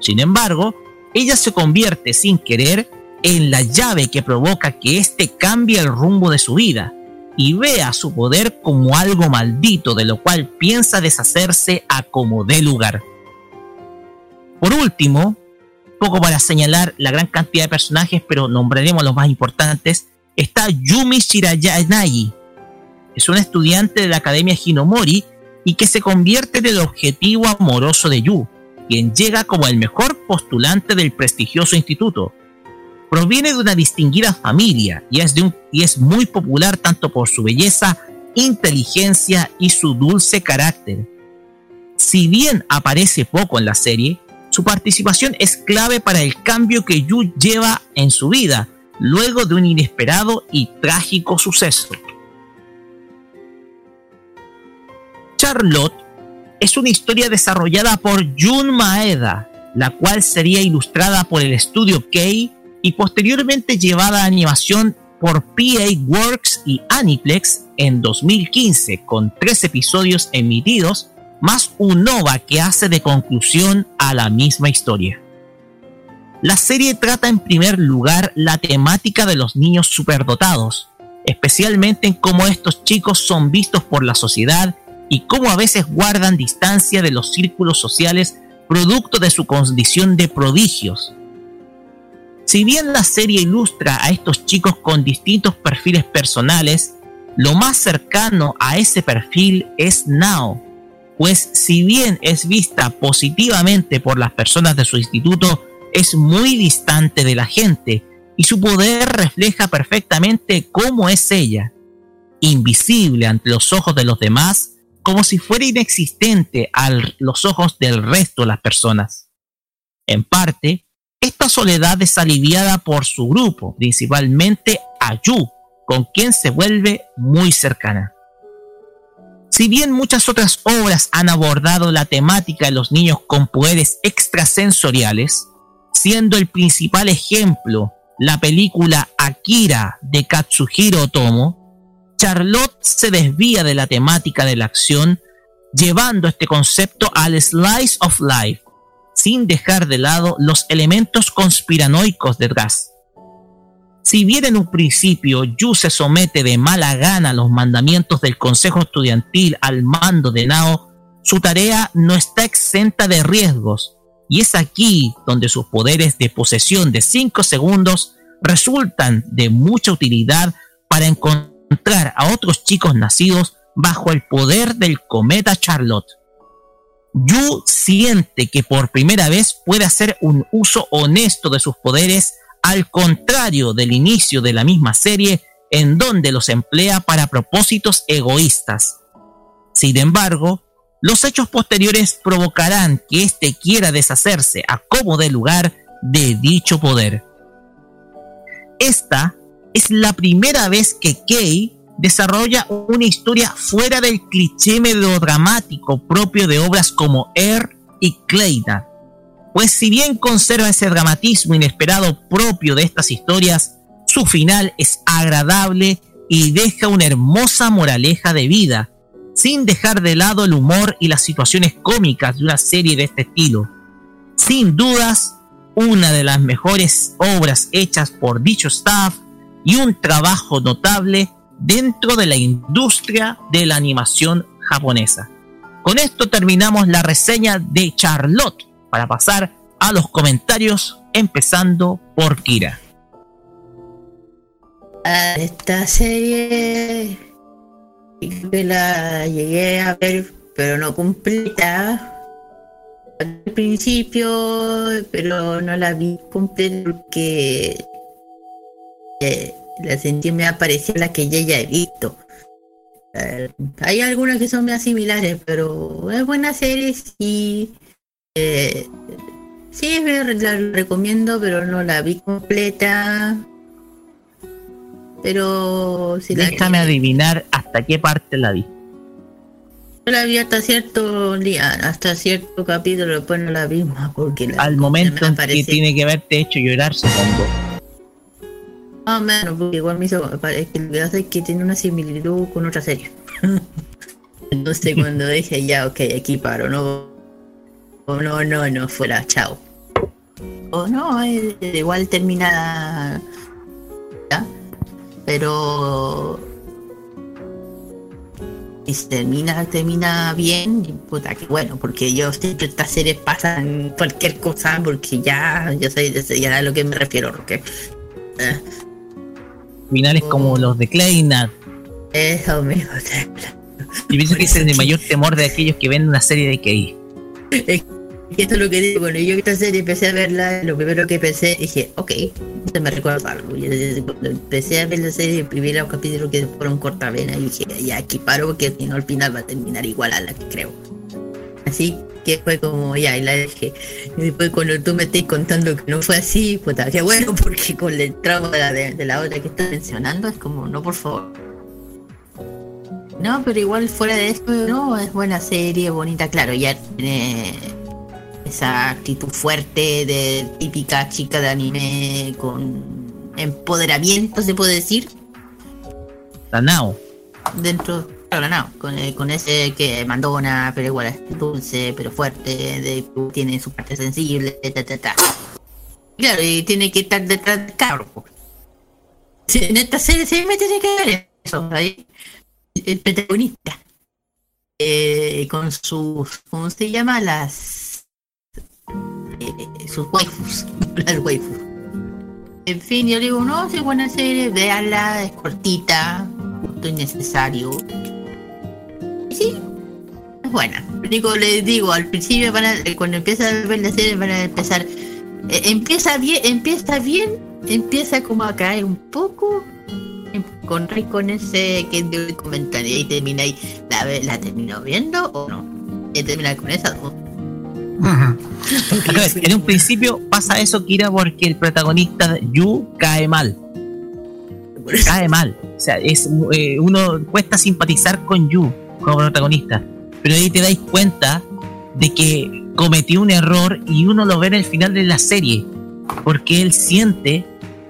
Sin embargo, ella se convierte sin querer en la llave que provoca que éste cambie el rumbo de su vida y vea su poder como algo maldito de lo cual piensa deshacerse a como dé lugar. Por último, poco para señalar la gran cantidad de personajes, pero nombraremos los más importantes, está Yumi Shirayanagi. Es un estudiante de la Academia Hinomori y que se convierte en el objetivo amoroso de Yu, quien llega como el mejor postulante del prestigioso instituto. Proviene de una distinguida familia y es, muy popular tanto por su belleza, inteligencia y su dulce carácter. Si bien aparece poco en la serie, su participación es clave para el cambio que Yu lleva en su vida, luego de un inesperado y trágico suceso. Charlotte es una historia desarrollada por Jun Maeda, la cual sería ilustrada por el estudio Kei y posteriormente llevada a animación por PA Works y Aniplex en 2015 con tres episodios emitidos más un OVA que hace de conclusión a la misma historia. La serie trata en primer lugar la temática de los niños superdotados, especialmente en cómo estos chicos son vistos por la sociedad y cómo a veces guardan distancia de los círculos sociales producto de su condición de prodigios, si bien la serie ilustra a estos chicos con distintos perfiles personales, lo más cercano a ese perfil es Nao, pues si bien es vista positivamente por las personas de su instituto, es muy distante de la gente y su poder refleja perfectamente cómo es ella, invisible ante los ojos de los demás, como si fuera inexistente a los ojos del resto de las personas. En parte, esta soledad es aliviada por su grupo, principalmente Ayu, con quien se vuelve muy cercana. Si bien muchas otras obras han abordado la temática de los niños con poderes extrasensoriales, siendo el principal ejemplo la película Akira de Katsuhiro Otomo, Charlotte se desvía de la temática de la acción llevando este concepto al slice of life, sin dejar de lado los elementos conspiranoicos detrás. Si bien en un principio Yu se somete de mala gana a los mandamientos del Consejo Estudiantil al mando de Nao, su tarea no está exenta de riesgos, y es aquí donde sus poderes de posesión de 5 segundos resultan de mucha utilidad para encontrar a otros chicos nacidos bajo el poder del cometa Charlotte. Yu siente que por primera vez puede hacer un uso honesto de sus poderes al contrario del inicio de la misma serie en donde los emplea para propósitos egoístas. Sin embargo, los hechos posteriores provocarán que éste quiera deshacerse a como de lugar de dicho poder. Esta es la primera vez que Kei desarrolla una historia fuera del cliché melodramático propio de obras como Air y Kleina. Pues si bien conserva ese dramatismo inesperado propio de estas historias, su final es agradable y deja una hermosa moraleja de vida, sin dejar de lado el humor y las situaciones cómicas de una serie de este estilo. Sin dudas, una de las mejores obras hechas por dicho staff y un trabajo notable dentro de la industria de la animación japonesa. Con esto terminamos la reseña de Charlotte para pasar a los comentarios, empezando por Kira. esta serie que la llegué a ver, pero no completa al principio, pero no la vi completa porque eh, la sentí me apareció la que ya, ya he visto. Eh, hay algunas que son más similares, pero es buena serie y eh, sí, la recomiendo, pero no la vi completa. Pero si Déjame adivinar hasta qué parte la vi. Yo la vi hasta cierto día, hasta cierto capítulo, después no la vi más porque Al momento en que tiene que haberte hecho llorar, supongo. Más o menos, porque igual me hizo. Que lo que hace es que tiene una similitud con otra serie. Entonces cuando dije ya, ok, aquí paro, no. No, no, no, fuera, chao. O no, igual termina. Pero. Y termina, termina bien, puta que bueno, porque yo que estas series pasan cualquier cosa, porque ya, ya sé, ya a lo que me refiero, porque. Eh, Finales como los de Kleinat. Eso mismo. Y pienso que es el mayor temor de aquellos que ven una serie de KI. esto es lo que digo, bueno, yo esta serie empecé a verla, lo primero que pensé, dije, ok, se me recuerda algo. cuando empecé a ver la serie, el primer capítulo que fueron cortavena, y dije, ya aquí paro porque si no al final va a terminar igual a la que creo. Así que fue como, ya, y la dejé. Y después cuando tú me estás contando que no fue así, pues qué bueno, porque con el trauma de la, de, la otra que estás mencionando, es como, no, por favor. No, pero igual fuera de esto, no, es buena serie, bonita, claro, ya tiene esa actitud fuerte de típica chica de anime con empoderamiento, se puede decir. La Nao. Dentro, claro, la con, eh, ese que mandona, pero igual es dulce, pero fuerte, tiene su parte sensible, Claro, y tiene que estar detrás de carro. En esta serie se me tiene que ver eso, ahí. El protagonista. Eh, con sus, ¿cómo se llama? Las eh, sus waifus, las waifus. En fin, yo digo, no, es buena serie, véanla, es cortita, justo. Y sí, es buena. Digo, les digo, al principio van a, eh, cuando empieza a ver la serie van a empezar, eh, empieza bien, empieza bien, empieza como a caer un poco, con con ese que dio el comentario y termina ahí, la, la terminó viendo o no, y termina con esa en un principio pasa eso, Kira, porque el protagonista Yu cae mal. Cae mal. O sea, es eh, uno cuesta simpatizar con Yu como protagonista. Pero ahí te dais cuenta de que cometió un error y uno lo ve en el final de la serie. Porque él siente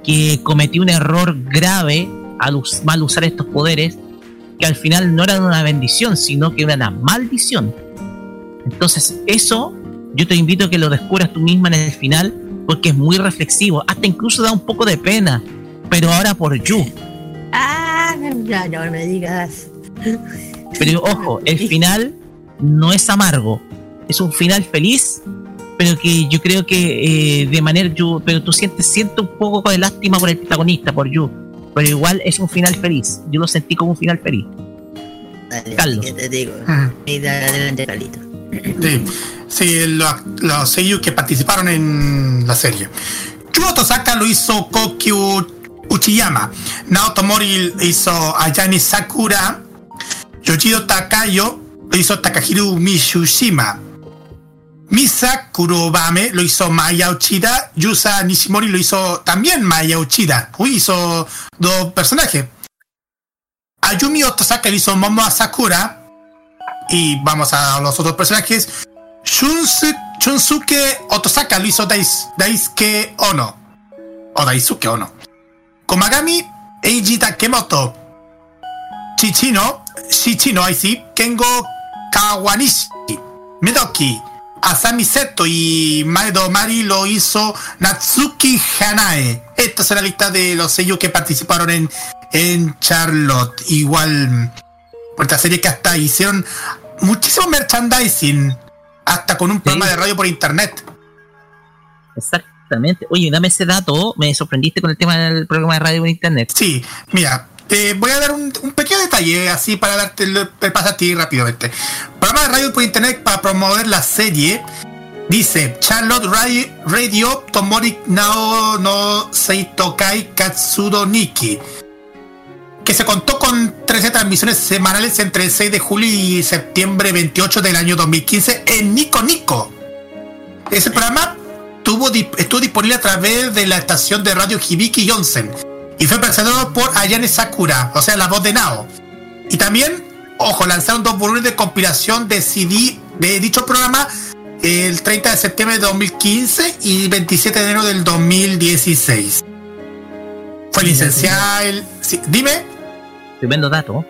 que cometió un error grave al mal usar estos poderes que al final no era una bendición, sino que era una maldición. Entonces, eso yo te invito a que lo descubras tú misma en el final, porque es muy reflexivo, hasta incluso da un poco de pena, pero ahora por Yu. Ah, no, no me digas. Pero ojo, el final no es amargo, es un final feliz, pero que yo creo que eh, de manera Yu, pero tú sientes, siento un poco de lástima por el protagonista, por Yu, pero igual es un final feliz. Yo lo sentí como un final feliz. Dale, Carlos. ¿qué te digo? Y dale adelante, Carlito. Sí, sí los, los seiyuu que participaron en la serie. Yuo Tosaka lo hizo Kokyu Uchiyama. Naoto Mori hizo Ayane Sakura. Yoshiro Takayo lo hizo Takahiro Mishushima. Misa Kurobame lo hizo Maya Uchida. Yusa Nishimori lo hizo también Maya Uchida. Uy, hizo dos personajes. Ayumi Otosaka lo hizo Momo Sakura. Y vamos a los otros personajes. Shunsu- Shunsuke Otosaka lo hizo Dais, Daisuke Ono. O Daisuke Ono. Komagami Eiji Takemoto. Chichino, Shichino, ahí sí. Kengo Kawanishi. Midoki. Asami Seto y Maedo Mari lo hizo Natsuki Hanae. Esta es la lista de los sellos que participaron en, en Charlotte. Igual, por esta serie que hasta hicieron muchísimo merchandising. Hasta con un programa de radio por internet. Exactamente. Oye, dame ese dato, me sorprendiste con el tema del programa de radio por internet. Sí, mira, te voy a dar un, pequeño detalle así para darte el, el pase a ti rápidamente. Programa de radio por internet para promover la serie. Dice Charlotte Radio, Radio Tomori Nao no Seitokai Katsudo Niki. Que se contó con 13 transmisiones semanales entre el 6 de julio y septiembre 28 del año 2015 en Nico Nico. Ese programa estuvo disponible a través de la estación de radio Hibiki Yonsen y fue presentado por Ayane Sakura, o sea, la voz de Nao. Y también, ojo, lanzaron dos volúmenes de compilación de CD de dicho programa el 30 de septiembre de 2015 y 27 de enero del 2016. Fue licenciada el... sí, dime. Tremendo dato.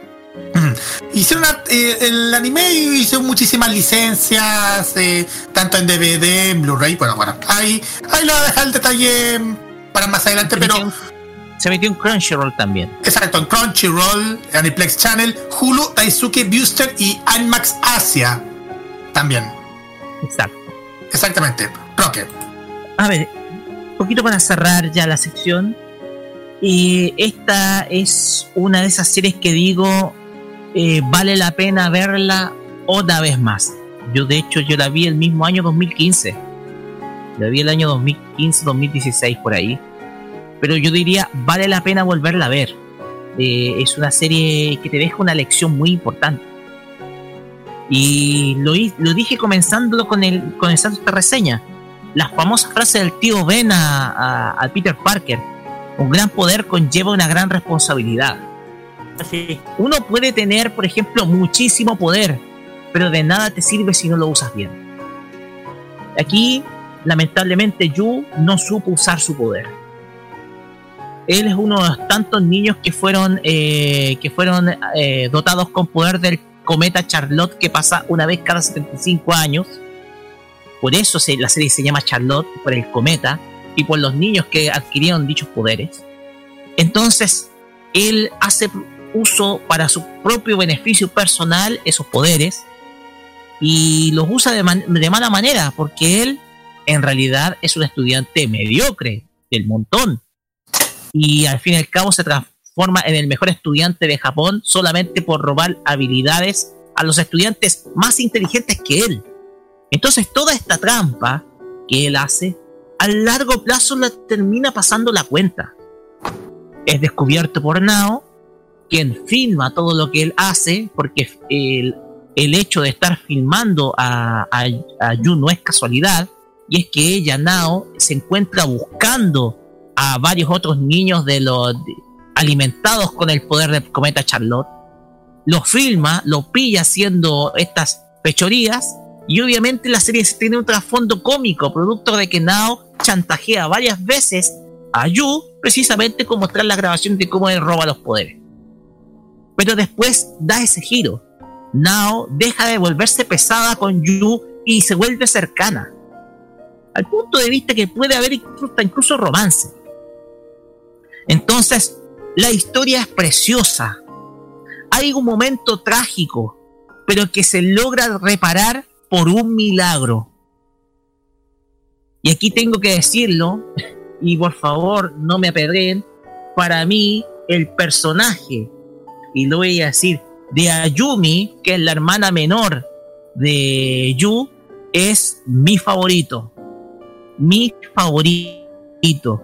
Hicieron una- eh, el anime hizo muchísimas licencias, eh, tanto en DVD, en Blu-ray, bueno, bueno, ahí, ahí lo voy a dejar el detalle para más adelante, pero... Se metió en Crunchyroll también. Exacto, en Crunchyroll, Aniplex Channel, Hulu, Daisuke Booster y Animax Asia también. Exacto. Exactamente. Roque. A ver, un poquito para cerrar ya la sección. Y esta es una de esas series que digo, eh, vale la pena verla otra vez más. Yo de hecho yo la vi el mismo año 2015. La vi el año 2015, 2016 por ahí. Pero yo diría, vale la pena volverla a ver. Eh, es una serie que te deja una lección muy importante. Y lo, lo dije comenzándolo con el comenzando esta reseña. Las famosas frases del tío Ben a, a- a Peter Parker. Un gran poder conlleva una gran responsabilidad. Así, uno puede tener, por ejemplo, muchísimo poder, pero de nada te sirve si no lo usas bien. Aquí, lamentablemente, Yu no supo usar su poder. Él es uno de los tantos niños que fueron, eh, que fueron eh, dotados con poder del cometa Charlotte que pasa una vez cada 75 años. Por eso se- la serie se llama Charlotte, por el cometa y por los niños que adquirieron dichos poderes. Entonces, él hace uso para su propio beneficio personal esos poderes y los usa de, man- de mala manera porque él en realidad es un estudiante mediocre del montón y al fin y al cabo se transforma en el mejor estudiante de Japón solamente por robar habilidades a los estudiantes más inteligentes que él. Entonces toda esta trampa que él hace, a largo plazo la termina pasando la cuenta. Es descubierto por Nao, quien filma todo lo que él hace, porque el, el hecho de estar filmando a, a, a Yu no es casualidad, y es que ella, Nao, se encuentra buscando a varios otros niños de los alimentados con el poder del cometa Charlotte, lo filma, lo pilla haciendo estas pechorías y obviamente la serie tiene un trasfondo cómico, producto de que Nao chantajea varias veces a Yu precisamente con mostrar la grabación de cómo él roba los poderes. pero después da ese giro. Nao deja de volverse pesada con Yu y se vuelve cercana. Al punto de vista que puede haber incluso romance. Entonces, la historia es preciosa. Hay un momento trágico, pero que se logra reparar por un milagro. Y aquí tengo que decirlo, y por favor no me apedreen, para mí el personaje, y lo voy a decir, de Ayumi, que es la hermana menor de Yu, es mi favorito. Mi favorito.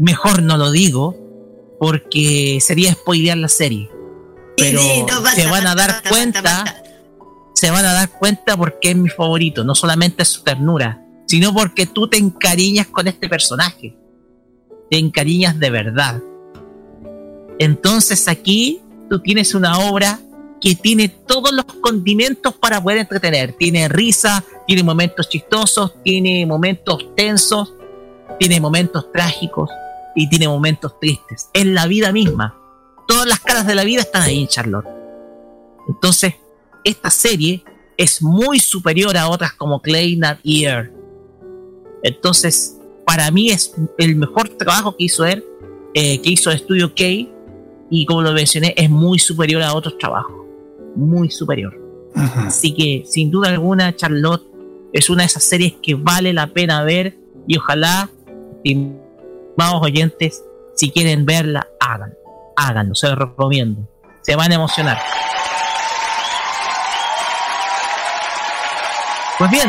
Mejor no lo digo, porque sería spoilear la serie. Pero se van a dar cuenta, se van a dar cuenta porque es mi favorito, no solamente su ternura, sino porque tú te encariñas con este personaje. Te encariñas de verdad. Entonces aquí tú tienes una obra que tiene todos los condimentos para poder entretener. Tiene risa, tiene momentos chistosos, tiene momentos tensos, tiene momentos trágicos y tiene momentos tristes. Es la vida misma. Todas las caras de la vida están ahí en Charlotte. Entonces, esta serie es muy superior a otras como Clay, Nat y Air. Entonces, para mí es el mejor trabajo que hizo él, eh, que hizo Studio K, y como lo mencioné, es muy superior a otros trabajos. Muy superior. Así que, sin duda alguna, Charlotte es una de esas series que vale la pena ver y ojalá, estimados oyentes, si quieren verla, hagan. Háganlo, se los recomiendo. Se van a emocionar. Pues bien,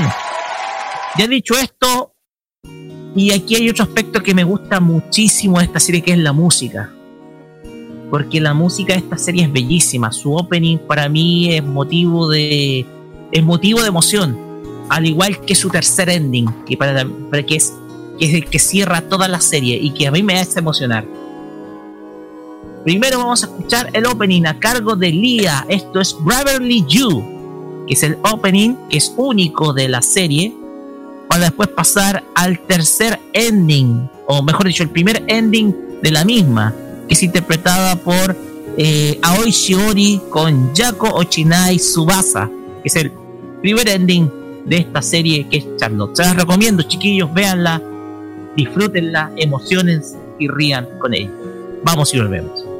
ya dicho esto, y aquí hay otro aspecto que me gusta muchísimo de esta serie, que es la música. Porque la música de esta serie es bellísima. Su opening para mí es motivo de. es motivo de emoción. Al igual que su tercer ending, que para, que es, que es el que cierra toda la serie y que a mí me hace emocionar. Primero vamos a escuchar el opening a cargo de Lia. Esto es Bravely You, que es el opening que es único de la serie para después pasar al tercer ending, o mejor dicho, el primer ending de la misma, que es interpretada por eh, Aoi Shiori con Yako Ochinai Subasa, que es el primer ending de esta serie que es Charlotte. Se las recomiendo, chiquillos, véanla, disfrútenla, emociones y rían con ella. Vamos y volvemos.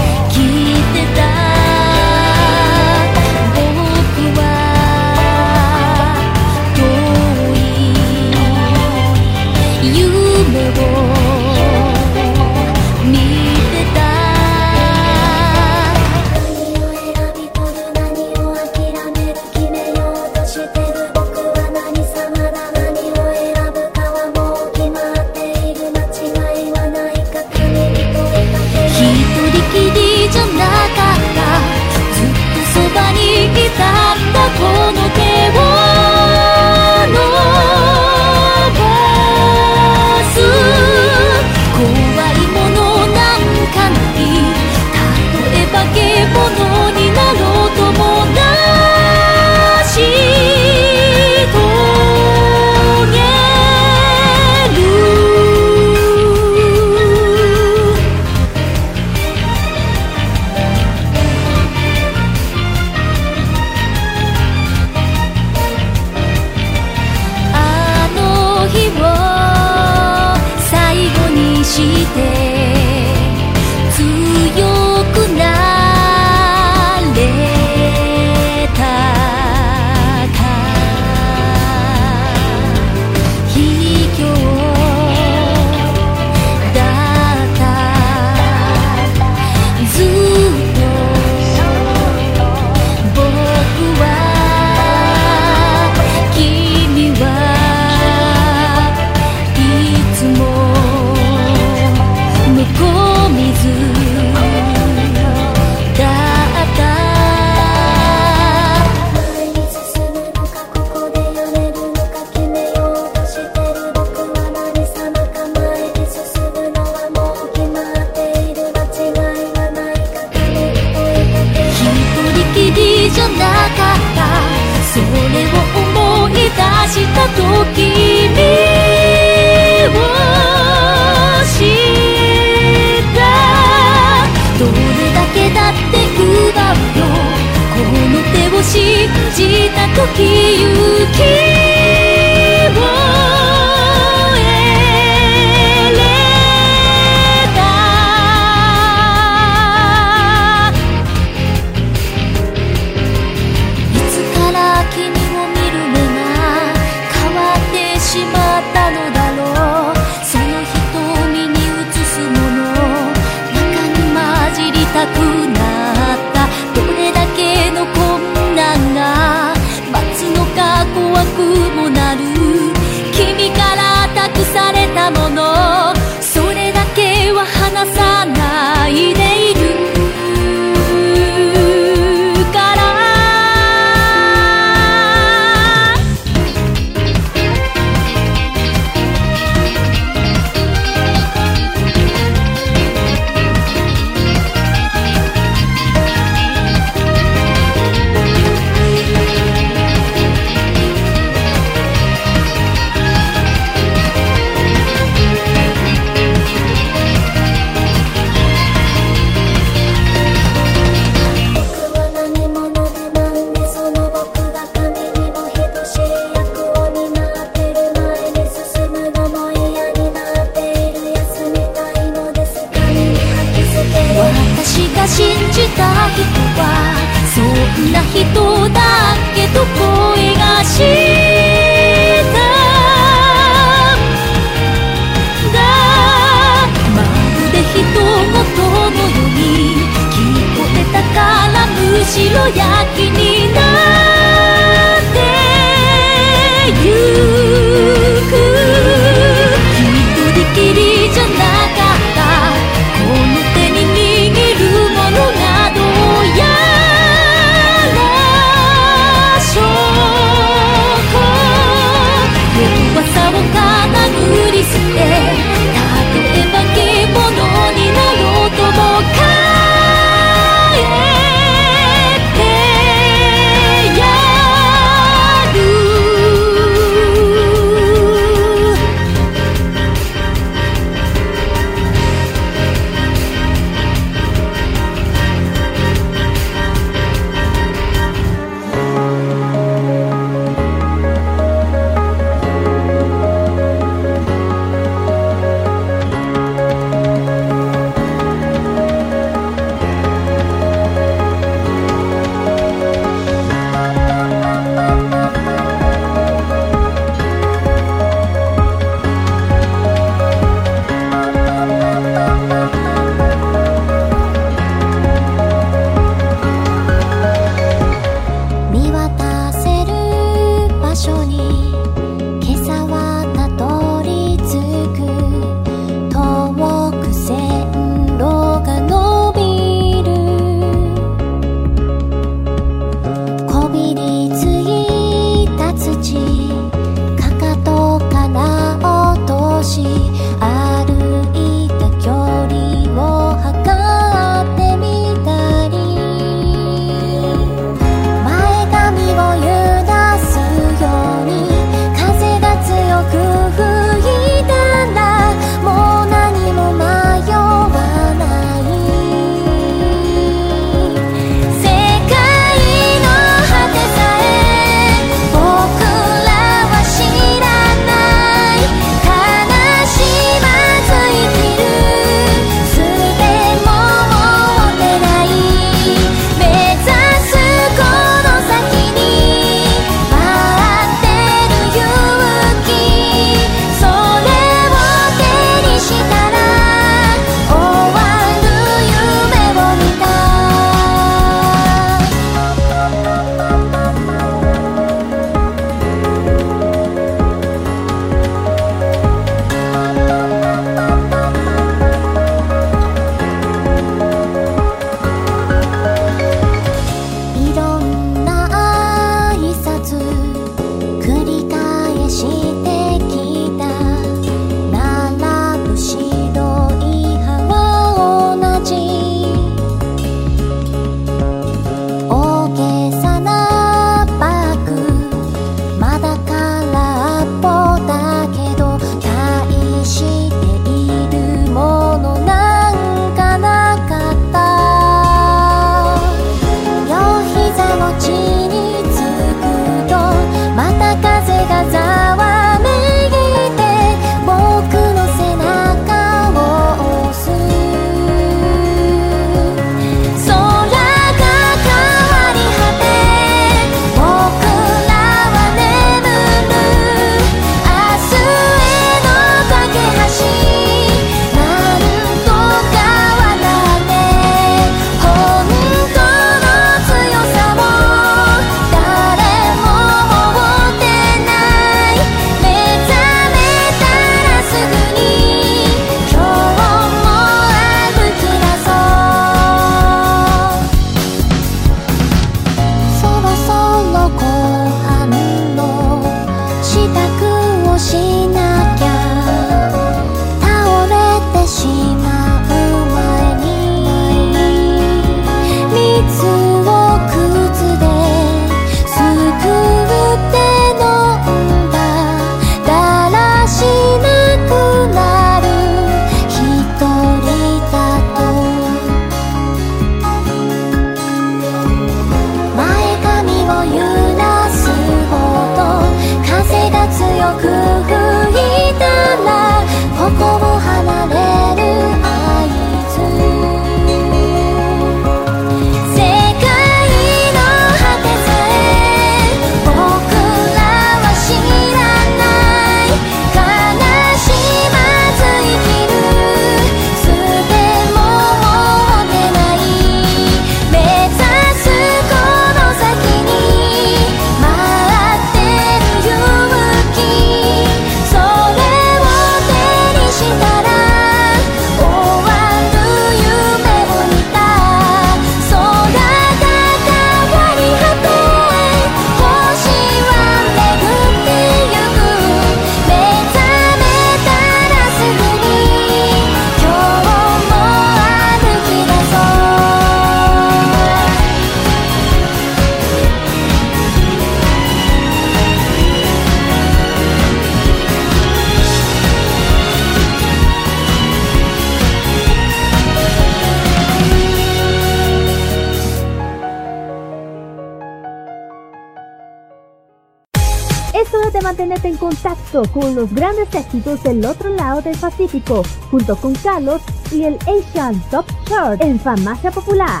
Con los grandes éxitos del otro lado del Pacífico, junto con Carlos y el Asian Top Chart en Farmacia Popular.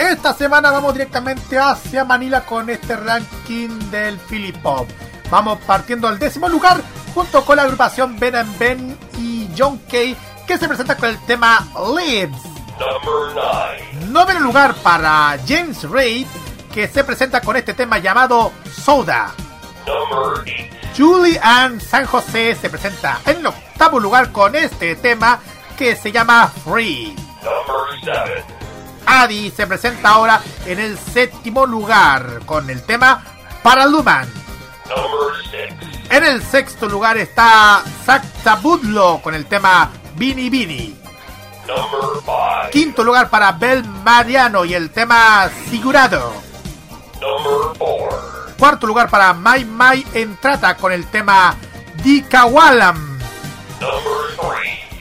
Esta semana vamos directamente hacia Manila con este ranking del Philip Pop. Vamos partiendo al décimo lugar junto con la agrupación Ben and Ben y John Kay que se presenta con el tema Lives. Noveno lugar para James Reid que se presenta con este tema llamado Soda. Julie Ann San José se presenta en el octavo lugar con este tema que se llama Free. Adi se presenta ahora en el séptimo lugar con el tema Paraluman. En el sexto lugar está Sakta Budlo con el tema Bini Bini. Quinto lugar para Bel Mariano y el tema Sigurado. Cuarto lugar para Mai Mai Entrata con el tema Dikawalam.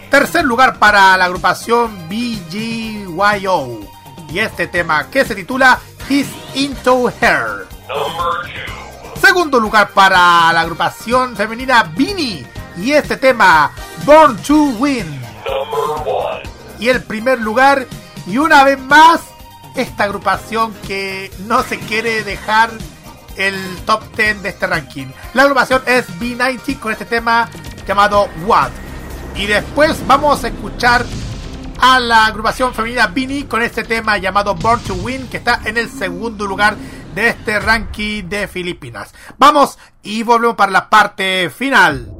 Tercer lugar para la agrupación BGYO y este tema que se titula He's Into Her. Segundo lugar para la agrupación femenina Bini y este tema Born to Win. Y el primer lugar y una vez más esta agrupación que no se quiere dejar el top 10 de este ranking. La agrupación es B90 con este tema llamado What. Y después vamos a escuchar a la agrupación femenina Bini con este tema llamado Born to Win que está en el segundo lugar de este ranking de Filipinas. Vamos y volvemos para la parte final.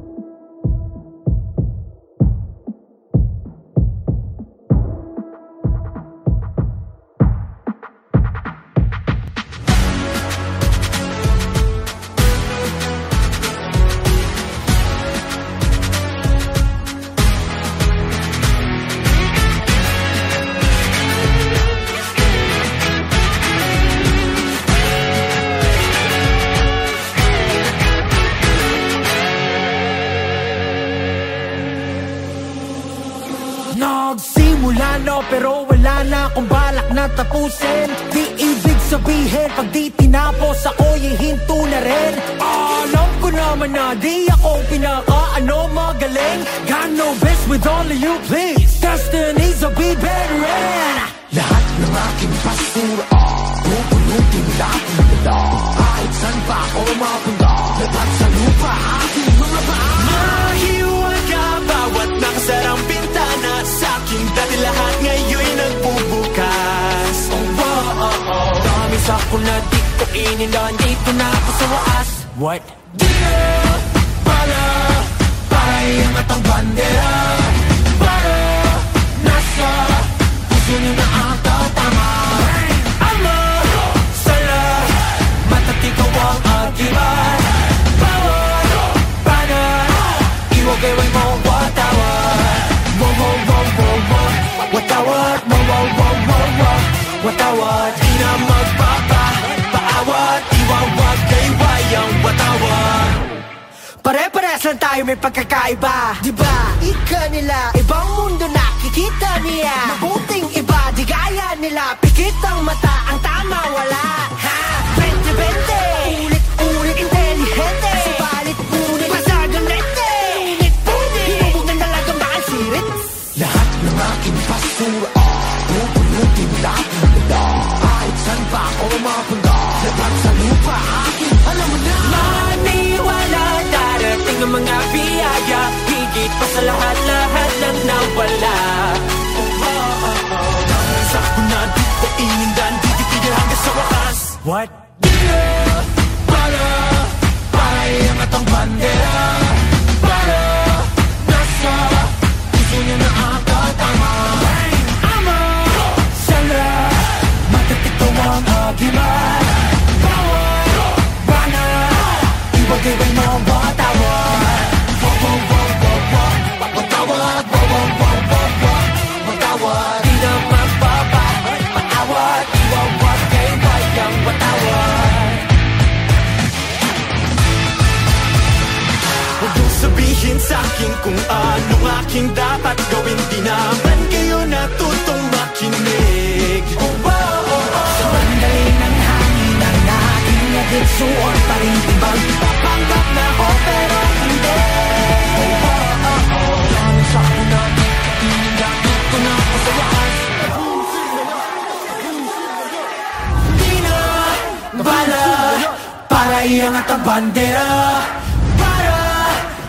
Sa ako na di ko inindan Dito na ako sa wakas What? Di na Para iangat ang bandera Para nasa Puso niyo na ang tatama Ama Sala Matatigaw ang agiman Bawat Pana Iwagay mo watawat Wow, wow, wow, wow, wow Watawat Wow, wow, wow, wow, wow Watawat tayo may pagkakaiba Diba? Ika nila Ibang mundo nakikita niya Mabuting iba Di gaya nila Pikit ang mata Ang wala aking dapat gawin Di naman kayo natutong makinig oh, wow, oh, oh. Sa banday ng hangin ang aking nagit Suot pa rin tibag Papanggap na ko pero hindi oh, wow, oh, oh. Lalo sa akin na Pinagapit ko na ako sa lakas Di na bala Para iangat ang bandera Para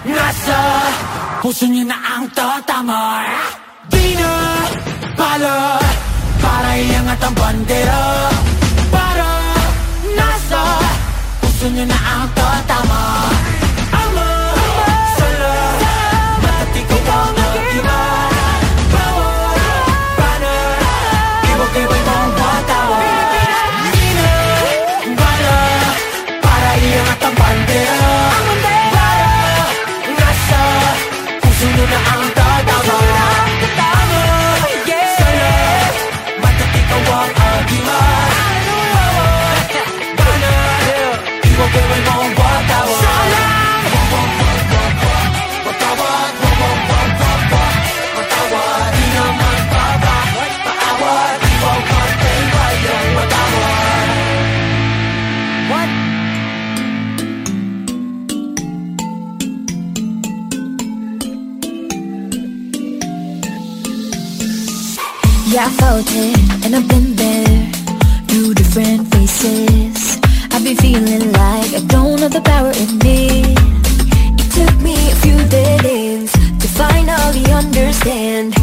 nasa puso niyo na ang tatama Di na pala Para iangat ang bandera. Para nasa puso niyo na ang tatama It, and I've been there through different faces. I've been feeling like I don't have the power in me. It took me a few ends to finally understand.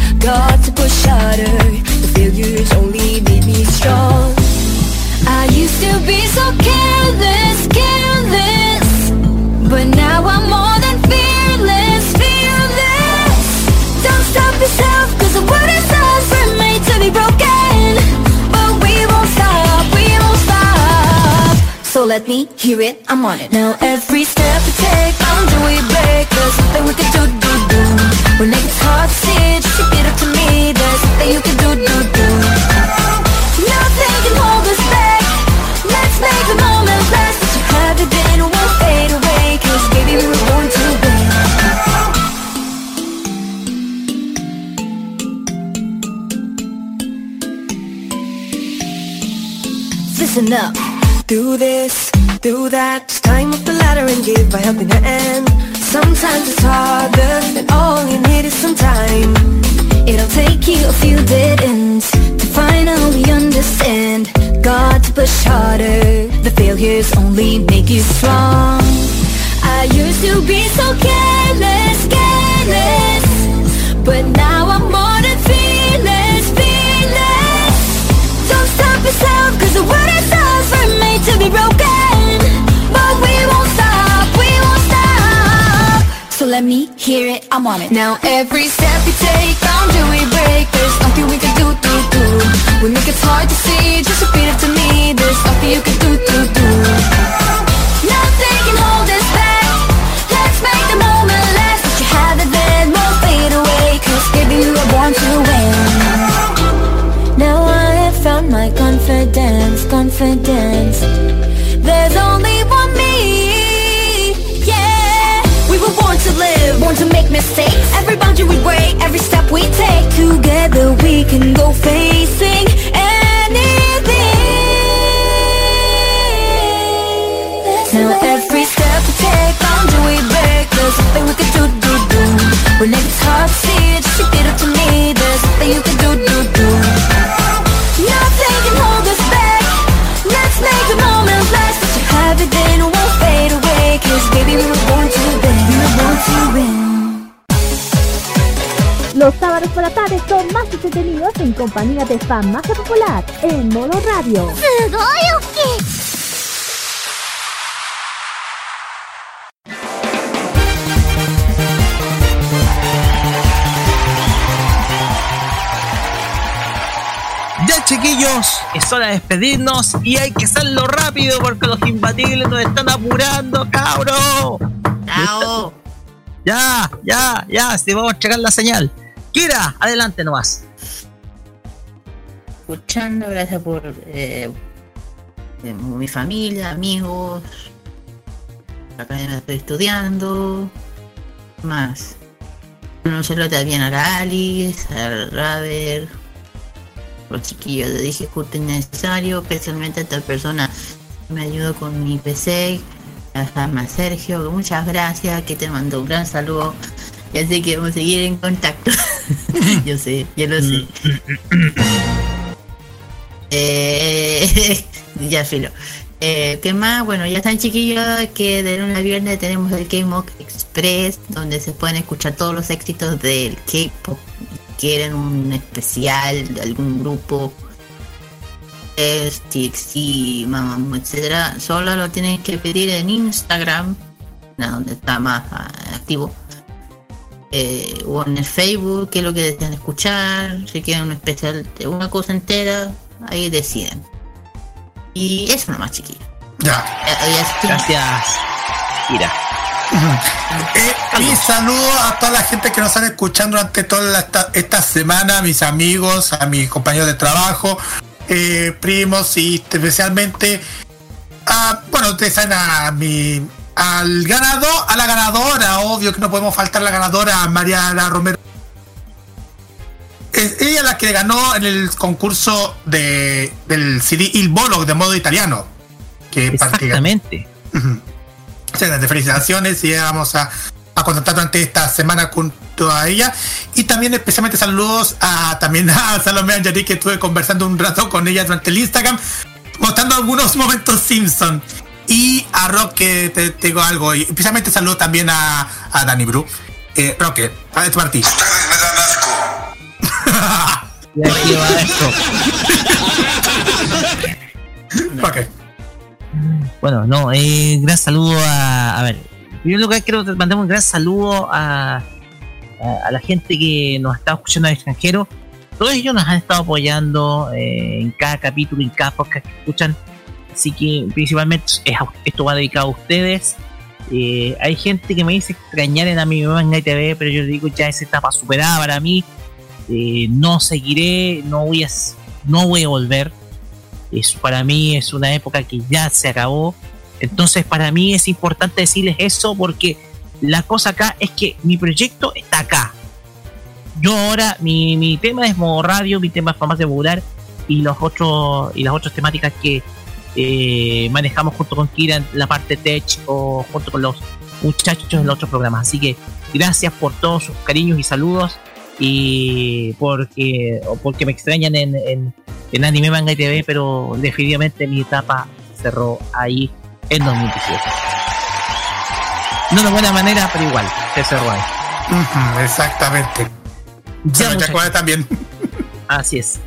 Me hear it, I'm on it. Now every step we take, until we break, there's something we can do, do, do. When it gets hard to see, just repeat it to me, there's something you can do, do, do. Nothing can hold us back. Let's make the moment last. That you have it, then it won't fade away. Cause baby, we were born to win. Listen up. Do this, do that. Just climb up the ladder and give a helping hand. Sometimes it's harder, and all you need is some time. It'll take you a few dead ends to finally understand. Got to push harder. The failures only make you strong. I used to be so careless, careless, I'm on it. Now every step we take, until we break, there's nothing we can do, do, do. We make it hard to see, just repeat it to me, there's nothing you can do, do, do. Nothing can hold us back. Let's make the moment last. Let you have it, then won't fade away. Cause baby, we were born to win. Now I have found my confidence, confidence. There's only to make mistakes. Every boundary we break, every step we take. Together we can go facing anything. Now every step we take, until we break, there's something we can do, do, do. When it's hard to see, just repeat it to me. There's something you can do. Los sábados por la tarde son más entretenidos en compañía de Farmacia Popular en modo radio. Ya chiquillos, es hora de despedirnos y hay que hacerlo rápido porque los imbatibles nos están apurando, cabro. Chao. Ya, ya, ya, si vamos a checar la señal. Kira, adelante nomás. Escuchando, gracias por eh, eh, mi familia, amigos. Acá me estoy estudiando. ¿Qué Más. Conocerlo también a la Alice, al Raver, los chiquillos de dije justo innecesario, especialmente a esta persona me ayudó con mi PC, a Sama Sergio, muchas gracias, que te mando un gran saludo. Ya sé que vamos a seguir en contacto. yo sé, yo lo sé. Eh, ya filo. Eh, ¿Qué más? Bueno, ya están chiquillos que de lunes a viernes tenemos el K-Mock Express, donde se pueden escuchar todos los éxitos del K-Pop. Quieren un especial de algún grupo, TXT, Mamamoo, etcétera, solo lo tienen que pedir en Instagram, donde está más ah, activo. Eh, o en el Facebook, que es lo que desean escuchar, si quieren un especial de una cosa entera, ahí deciden. Y eso nomás, chiquillo. Ya. Gracias. Mira. Eh, mi saludo a toda la gente que nos están escuchando durante toda esta, esta semana, a mis amigos, a mis compañeros de trabajo, eh, primos y especialmente a, bueno, ustedes saben a mi al ganador, a la ganadora, obvio que no podemos faltar a la ganadora, Mariana Romero. Es ella la que ganó en el concurso de, del CD Il Bolo de modo italiano. Que Exactamente. de felicitaciones y vamos a, a contactar durante esta semana junto a ella. Y también especialmente saludos a también a Salomé Anjari que estuve conversando un rato con ella durante el Instagram, mostrando algunos momentos Simpson. Y a Roque te, te digo algo, y especialmente saludo también a, a Dani Bru. Eh, Roque, a ver tu partido. Y aquí va esto. Ok. Bueno, no, eh, gran saludo a. A ver, en primer lugar quiero que mandemos un gran saludo a, a, la gente que nos está escuchando al extranjero. Todos ellos nos han estado apoyando eh, en cada capítulo, en cada podcast que escuchan. Así que principalmente esto va dedicado a ustedes. Eh, hay gente que me dice extrañar en a mi manga pero yo digo ya esa etapa superada para mí. Eh, no seguiré, no voy a, no voy a volver. Es, para mí es una época que ya se acabó. Entonces para mí es importante decirles eso porque la cosa acá es que mi proyecto está acá. Yo ahora, mi, mi tema es modo radio, mi tema es farmacia popular y los otros y las otras temáticas que eh, manejamos junto con Kira en la parte tech o junto con los muchachos en los otros programas. Así que gracias por todos sus cariños y saludos y porque, porque me extrañan en, en, en Anime Manga y TV, pero definitivamente mi etapa cerró ahí en 2018. No de buena manera, pero igual, se cerró ahí. Exactamente. Ya, Se me también. Así es.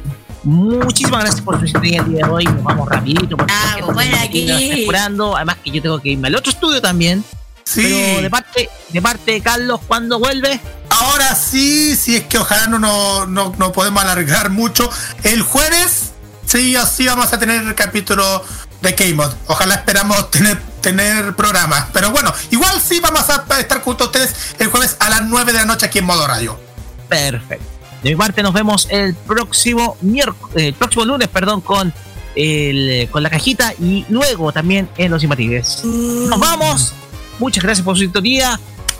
Muchísimas gracias por su sintonía el día de hoy. Nos vamos rapidito porque Ah, bueno, aquí. esperando. Además que yo tengo que irme al otro estudio también. Sí. Pero de parte, de parte de Carlos, ¿cuándo vuelve? Ahora sí, sí es que ojalá no, no, no, no podemos alargar mucho. El jueves, sí o sí vamos a tener el capítulo de K-Mod. Ojalá esperamos tener, tener programa. Pero bueno, igual sí vamos a estar junto a ustedes el jueves a las 9 de la noche aquí en Modo Radio. Perfecto. De mi parte nos vemos el próximo miércoles, el próximo lunes, perdón, con el, con la cajita y luego también en los imbatibles. Nos vamos. Muchas gracias por su sintonía.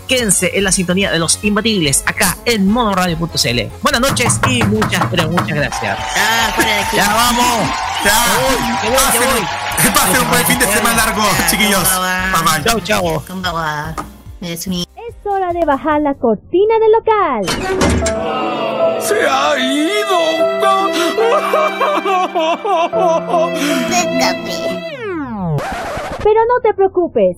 Quédense en la sintonía de los imbatibles acá en monoradio.cl. Buenas noches y muchas, pero muchas gracias. Ah, fuera de aquí. Ya vamos. Ya. Que voy, que voy. Pasen un buen fin de semana largo, chiquillos. Bye bye. Chao, chao. Konbawa. Es mi Es hora de bajar la cortina del local. ¡Se ha ido! Pero no te preocupes.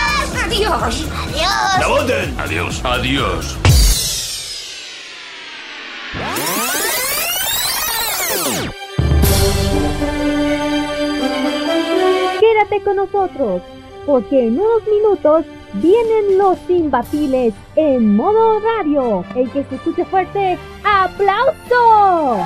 Adiós. Naboten. Adiós. Adiós. Quédate con nosotros, porque en unos minutos vienen los imbatibles en modo radio. El que se escuche fuerte, ¡aplauso!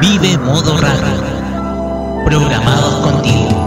Vive modo radio. Programados contigo.